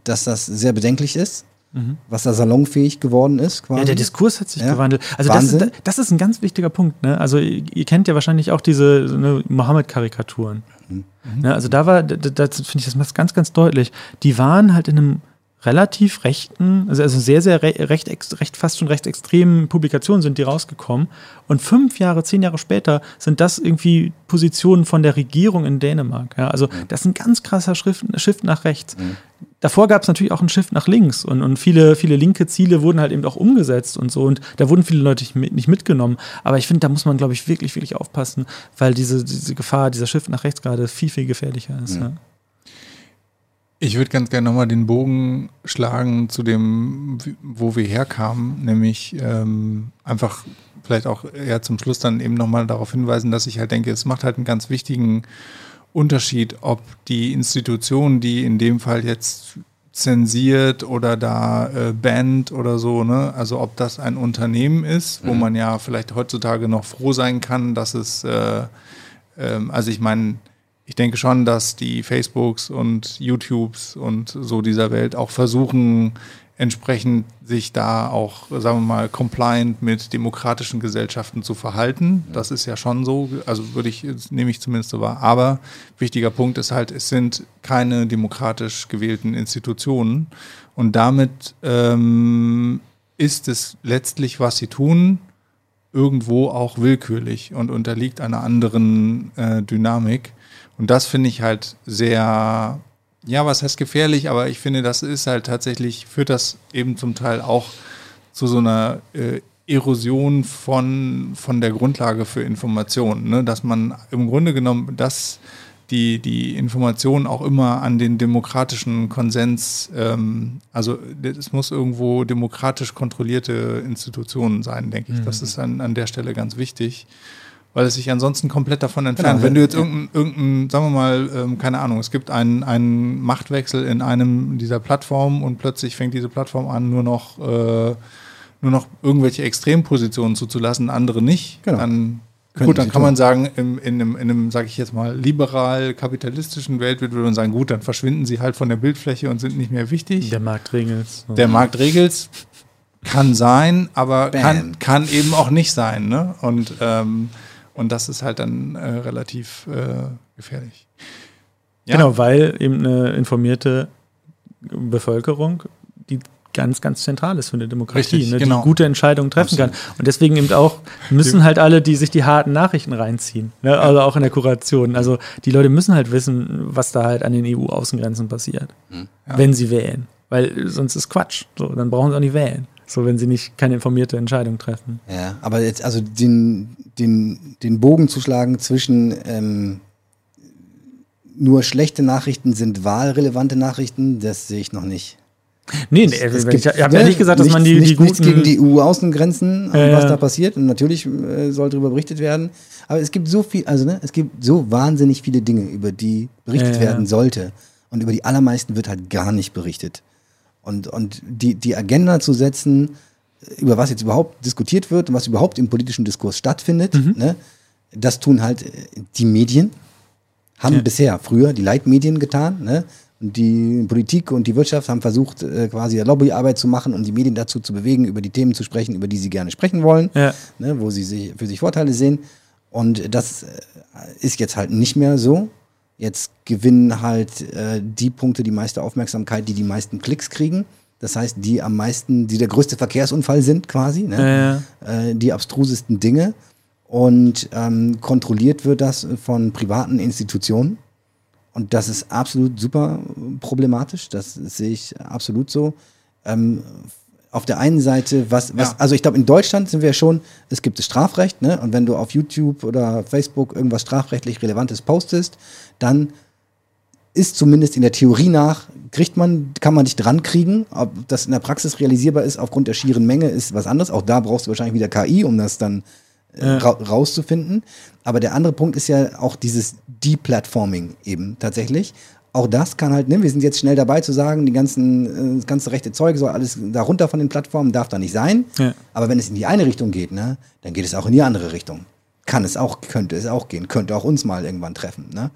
dass das sehr bedenklich ist. Mhm. Was da salonfähig geworden ist. Quasi. Ja, der Diskurs hat sich ja. gewandelt. Also das ist, das ist, ein ganz wichtiger Punkt. Ne? Also ihr, ihr kennt ja wahrscheinlich auch diese ne, Mohammed-Karikaturen. Mhm. Ne? Also da war, da, da finde ich das ganz, ganz deutlich. Die waren halt in einem relativ rechten, also, also sehr, sehr re recht, recht, fast schon recht extremen Publikationen sind die rausgekommen. Und fünf Jahre, zehn Jahre später sind das irgendwie Positionen von der Regierung in Dänemark. Ja, also das ist ein ganz krasser Schrift, Shift nach rechts. Mhm. Davor gab es natürlich auch einen Shift nach links und, und viele, viele linke Ziele wurden halt eben auch umgesetzt und so. Und da wurden viele Leute nicht mitgenommen. Aber ich finde, da muss man, glaube ich, wirklich, wirklich aufpassen, weil diese, diese Gefahr, dieser Shift nach rechts gerade viel, viel gefährlicher ist. Mhm. Ja. Ich würde ganz gerne nochmal den Bogen schlagen zu dem, wo wir herkamen, nämlich ähm, einfach vielleicht auch eher zum Schluss dann eben nochmal darauf hinweisen, dass ich halt denke, es macht halt einen ganz wichtigen Unterschied, ob die Institution, die in dem Fall jetzt zensiert oder da äh, bannt oder so, ne? Also ob das ein Unternehmen ist, wo mhm. man ja vielleicht heutzutage noch froh sein kann, dass es, äh, äh, also ich meine, ich denke schon, dass die Facebooks und YouTubes und so dieser Welt auch versuchen, entsprechend sich da auch, sagen wir mal, compliant mit demokratischen Gesellschaften zu verhalten. Das ist ja schon so, also würde ich, nehme ich zumindest so wahr. Aber wichtiger Punkt ist halt, es sind keine demokratisch gewählten Institutionen und damit ähm, ist es letztlich, was sie tun, irgendwo auch willkürlich und unterliegt einer anderen äh, Dynamik. Und das finde ich halt sehr, ja, was heißt gefährlich, aber ich finde, das ist halt tatsächlich, führt das eben zum Teil auch zu so einer äh, Erosion von, von der Grundlage für Informationen, ne? dass man im Grunde genommen das die, die Informationen auch immer an den demokratischen Konsens, ähm, also es muss irgendwo demokratisch kontrollierte Institutionen sein, denke ich. Mhm. Das ist an, an der Stelle ganz wichtig weil es sich ansonsten komplett davon entfernt. Genau. Wenn du jetzt irgendein, irgendein, sagen wir mal, ähm, keine Ahnung, es gibt einen, einen Machtwechsel in einem dieser Plattformen und plötzlich fängt diese Plattform an, nur noch, äh, nur noch irgendwelche Extrempositionen zuzulassen, andere nicht, genau. dann gut, dann kann tun. man sagen, in, in einem, in einem sage ich jetzt mal, liberal-kapitalistischen Weltbild würde man sagen, gut, dann verschwinden sie halt von der Bildfläche und sind nicht mehr wichtig. Der Markt regelt's. Der Markt regelt's. Kann sein, aber kann, kann eben auch nicht sein. Ne? Und ähm, und das ist halt dann äh, relativ äh, gefährlich. Ja. Genau, weil eben eine informierte Bevölkerung, die ganz, ganz zentral ist für eine Demokratie, Richtig, ne, die genau. gute Entscheidungen treffen Absolut. kann. Und deswegen eben auch müssen halt alle, die sich die harten Nachrichten reinziehen, ne, also auch in der Kuration. Also die Leute müssen halt wissen, was da halt an den EU-Außengrenzen passiert, ja. wenn sie wählen. Weil sonst ist Quatsch. So, dann brauchen sie auch nicht wählen. So, wenn sie nicht keine informierte Entscheidung treffen. Ja, aber jetzt, also den, den, den Bogen zu schlagen zwischen ähm, nur schlechte Nachrichten sind wahlrelevante Nachrichten, das sehe ich noch nicht. Nee, nee es, es gibt, ich habe ja nicht gesagt, dass nichts, man die, nicht, die. Nichts gegen die EU-Außengrenzen, äh, was da passiert. Und natürlich äh, soll darüber berichtet werden. Aber es gibt so viel, also ne, es gibt so wahnsinnig viele Dinge, über die berichtet äh, werden sollte. Und über die allermeisten wird halt gar nicht berichtet. Und, und die, die Agenda zu setzen, über was jetzt überhaupt diskutiert wird und was überhaupt im politischen Diskurs stattfindet, mhm. ne, das tun halt die Medien, haben ja. bisher früher die Leitmedien getan. Ne? Und die Politik und die Wirtschaft haben versucht, äh, quasi Lobbyarbeit zu machen und die Medien dazu zu bewegen, über die Themen zu sprechen, über die sie gerne sprechen wollen, ja. ne, wo sie sich, für sich Vorteile sehen. Und das äh, ist jetzt halt nicht mehr so. Jetzt gewinnen halt äh, die Punkte die meiste Aufmerksamkeit, die die meisten Klicks kriegen. Das heißt, die am meisten, die der größte Verkehrsunfall sind quasi, ne? ja. Äh, die abstrusesten Dinge. Und ähm, kontrolliert wird das von privaten Institutionen. Und das ist absolut super problematisch. Das sehe ich absolut so. Ähm, auf der einen Seite, was, was ja. also ich glaube, in Deutschland sind wir schon, es gibt das Strafrecht, ne? Und wenn du auf YouTube oder Facebook irgendwas strafrechtlich Relevantes postest, dann ist zumindest in der Theorie nach, kriegt man, kann man dich dran kriegen. Ob das in der Praxis realisierbar ist, aufgrund der schieren Menge, ist was anderes. Auch da brauchst du wahrscheinlich wieder KI, um das dann äh, ra rauszufinden. Aber der andere Punkt ist ja auch dieses Deplatforming eben tatsächlich auch das kann halt, ne, wir sind jetzt schnell dabei zu sagen, die ganzen, äh, das ganze rechte Zeug soll alles darunter von den Plattformen, darf da nicht sein. Ja. Aber wenn es in die eine Richtung geht, ne, dann geht es auch in die andere Richtung. Kann es auch, könnte es auch gehen, könnte auch uns mal irgendwann treffen. Ne?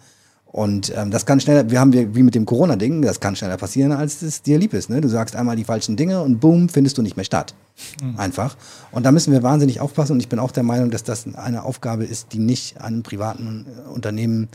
Und ähm, das kann schneller, wir haben wir, wie mit dem Corona-Ding, das kann schneller passieren, als es dir lieb ist. Ne? Du sagst einmal die falschen Dinge und boom, findest du nicht mehr statt. Mhm. Einfach. Und da müssen wir wahnsinnig aufpassen und ich bin auch der Meinung, dass das eine Aufgabe ist, die nicht an privaten äh, Unternehmen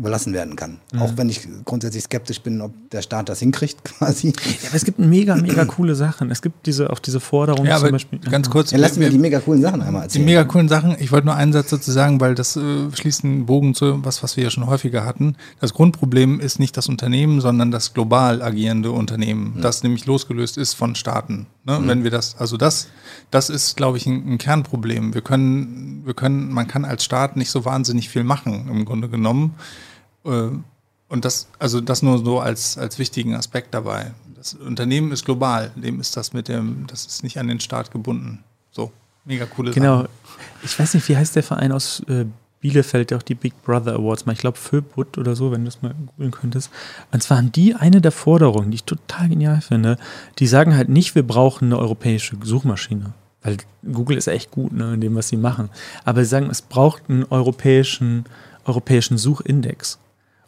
überlassen werden kann. Mhm. Auch wenn ich grundsätzlich skeptisch bin, ob der Staat das hinkriegt, quasi. Ja, aber es gibt mega, mega coole Sachen. Es gibt diese, auch diese Forderung ja, zum Beispiel. Ganz kurz. Ja, lassen wir die mega coolen Sachen einmal erzählen. Die mega coolen Sachen, ich wollte nur einen Satz dazu sagen, weil das äh, schließt einen Bogen zu was, was wir ja schon häufiger hatten. Das Grundproblem ist nicht das Unternehmen, sondern das global agierende Unternehmen, mhm. das nämlich losgelöst ist von Staaten. Ne? Mhm. Wenn wir das, also das, das ist, glaube ich, ein, ein Kernproblem. Wir können, wir können, man kann als Staat nicht so wahnsinnig viel machen, im Grunde genommen. Äh, und das, also das nur so als, als wichtigen Aspekt dabei. Das Unternehmen ist global, dem ist das mit dem, das ist nicht an den Staat gebunden. So, mega coole Genau. Sache. Ich weiß nicht, wie heißt der Verein aus äh, Bielefeld, der auch die Big Brother Awards mal, ich glaube Föbut oder so, wenn du es mal googeln könntest. Und zwar haben die eine der Forderungen, die ich total genial finde, die sagen halt nicht, wir brauchen eine europäische Suchmaschine. Weil Google ist echt gut ne, in dem, was sie machen. Aber sie sagen, es braucht einen europäischen, europäischen Suchindex.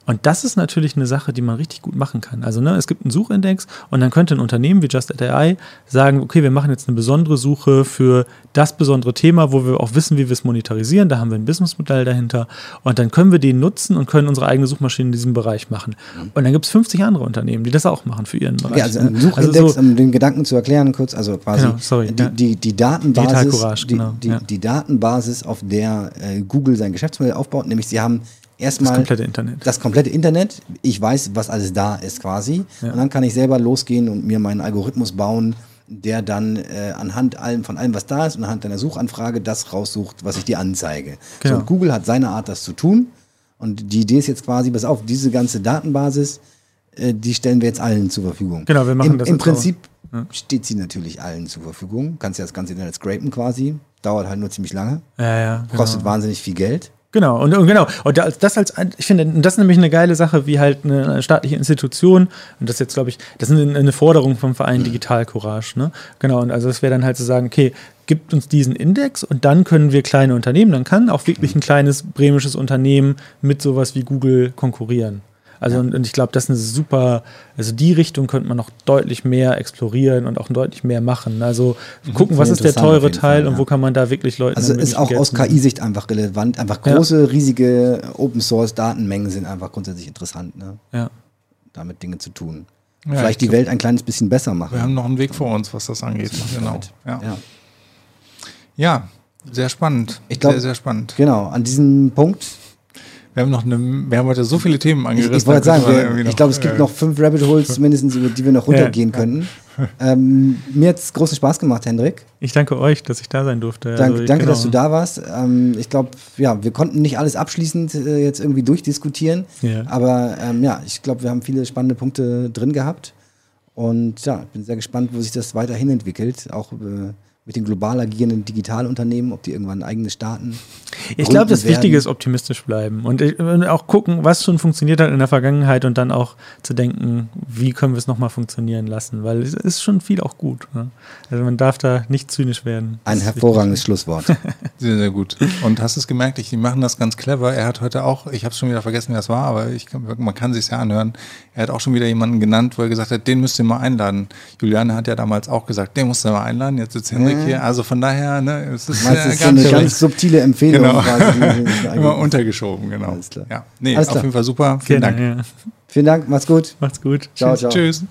Und das ist natürlich eine Sache, die man richtig gut machen kann. Also ne, es gibt einen Suchindex und dann könnte ein Unternehmen wie Just.ai sagen, okay, wir machen jetzt eine besondere Suche für das besondere Thema, wo wir auch wissen, wie wir es monetarisieren. Da haben wir ein Businessmodell dahinter und dann können wir den nutzen und können unsere eigene Suchmaschine in diesem Bereich machen. Und dann gibt es 50 andere Unternehmen, die das auch machen für ihren Bereich. Ja, also ein Suchindex, also so, um den Gedanken zu erklären kurz, also quasi genau, sorry, die, ja. die, die, Datenbasis, Courage, die, genau, die, ja. die, Datenbasis, auf der äh, Google sein Geschäftsmodell aufbaut, nämlich sie haben erstmal das komplette Internet. Das komplette Internet. Ich weiß, was alles da ist quasi. Ja. Und dann kann ich selber losgehen und mir meinen Algorithmus bauen, der dann äh, anhand allem, von allem, was da ist und anhand deiner Suchanfrage das raussucht, was ich dir anzeige. Genau. So, und Google hat seine Art, das zu tun. Und die Idee ist jetzt quasi, pass auf, diese ganze Datenbasis, äh, die stellen wir jetzt allen zur Verfügung. Genau, wir machen Im, das. Im Prinzip ja. steht sie natürlich allen zur Verfügung. Kannst ja das ganze Internet scrapen quasi. Dauert halt nur ziemlich lange. Ja, ja, genau. Kostet wahnsinnig viel Geld. Genau, und, und, genau. Und das als, ich finde, das ist nämlich eine geile Sache, wie halt eine staatliche Institution, und das jetzt, glaube ich, das ist eine Forderung vom Verein mhm. Digital Courage, ne? Genau, und also es wäre dann halt zu sagen, okay, gibt uns diesen Index und dann können wir kleine Unternehmen, dann kann auch wirklich ein kleines bremisches Unternehmen mit sowas wie Google konkurrieren. Also ja. und, und, ich glaube, das ist eine super, also die Richtung könnte man noch deutlich mehr explorieren und auch deutlich mehr machen. Also mhm. gucken, was ist der teure Teil Fall, und wo kann man da wirklich Leute. Also ist auch aus KI-Sicht einfach relevant. Einfach große, ja. riesige Open Source Datenmengen sind einfach grundsätzlich interessant, ne? Ja. Damit Dinge zu tun. Vielleicht die Welt ein kleines bisschen besser machen. Wir haben noch einen Weg vor uns, was das angeht. Das genau. Ja. ja. sehr spannend. Ich glaube, sehr, sehr spannend. Genau, an diesem Punkt wir haben noch eine, wir haben heute so viele Themen angerissen. Ich, ich wollte sagen, wir, ich glaube, es gibt äh, noch fünf Rabbit Holes mindestens, über die wir noch runtergehen ja. können. Ähm, mir hat es großen Spaß gemacht, Hendrik. Ich danke euch, dass ich da sein durfte. Dank, also, danke, genau. dass du da warst. Ähm, ich glaube, ja, wir konnten nicht alles abschließend äh, jetzt irgendwie durchdiskutieren. Ja. Aber ähm, ja, ich glaube, wir haben viele spannende Punkte drin gehabt. Und ja, bin sehr gespannt, wo sich das weiterhin entwickelt. Auch äh, mit den global agierenden Digitalunternehmen, ob die irgendwann eigene Staaten. Ich glaube, das werden. Wichtige ist optimistisch bleiben und, auch gucken, was schon funktioniert hat in der Vergangenheit und dann auch zu denken, wie können wir es nochmal funktionieren lassen, weil es ist schon viel auch gut. Ne? Also man darf da nicht zynisch werden. Ein hervorragendes wichtig. Schlusswort. sehr, sehr gut. Und hast es gemerkt, die machen das ganz clever. Er hat heute auch, ich habe schon wieder vergessen, wer das war, aber ich, man kann sich ja anhören. Er hat auch schon wieder jemanden genannt, wo er gesagt hat, den müsst ihr mal einladen. Juliane hat ja damals auch gesagt, den musst du mal einladen. Jetzt sitzt Henrik Musik hier. Also von daher, ne, es ist, Meinst, äh, ganz, so eine ganz subtile Empfehlung. Genau. Quasi, Immer untergeschoben, genau. Alles klar. Ja. Nee, Alles auf jeden Fall super. Vielen Dank. Ja. Vielen Dank, macht's gut. Macht's gut. Ciao, Tschüss. ciao. Tschüss.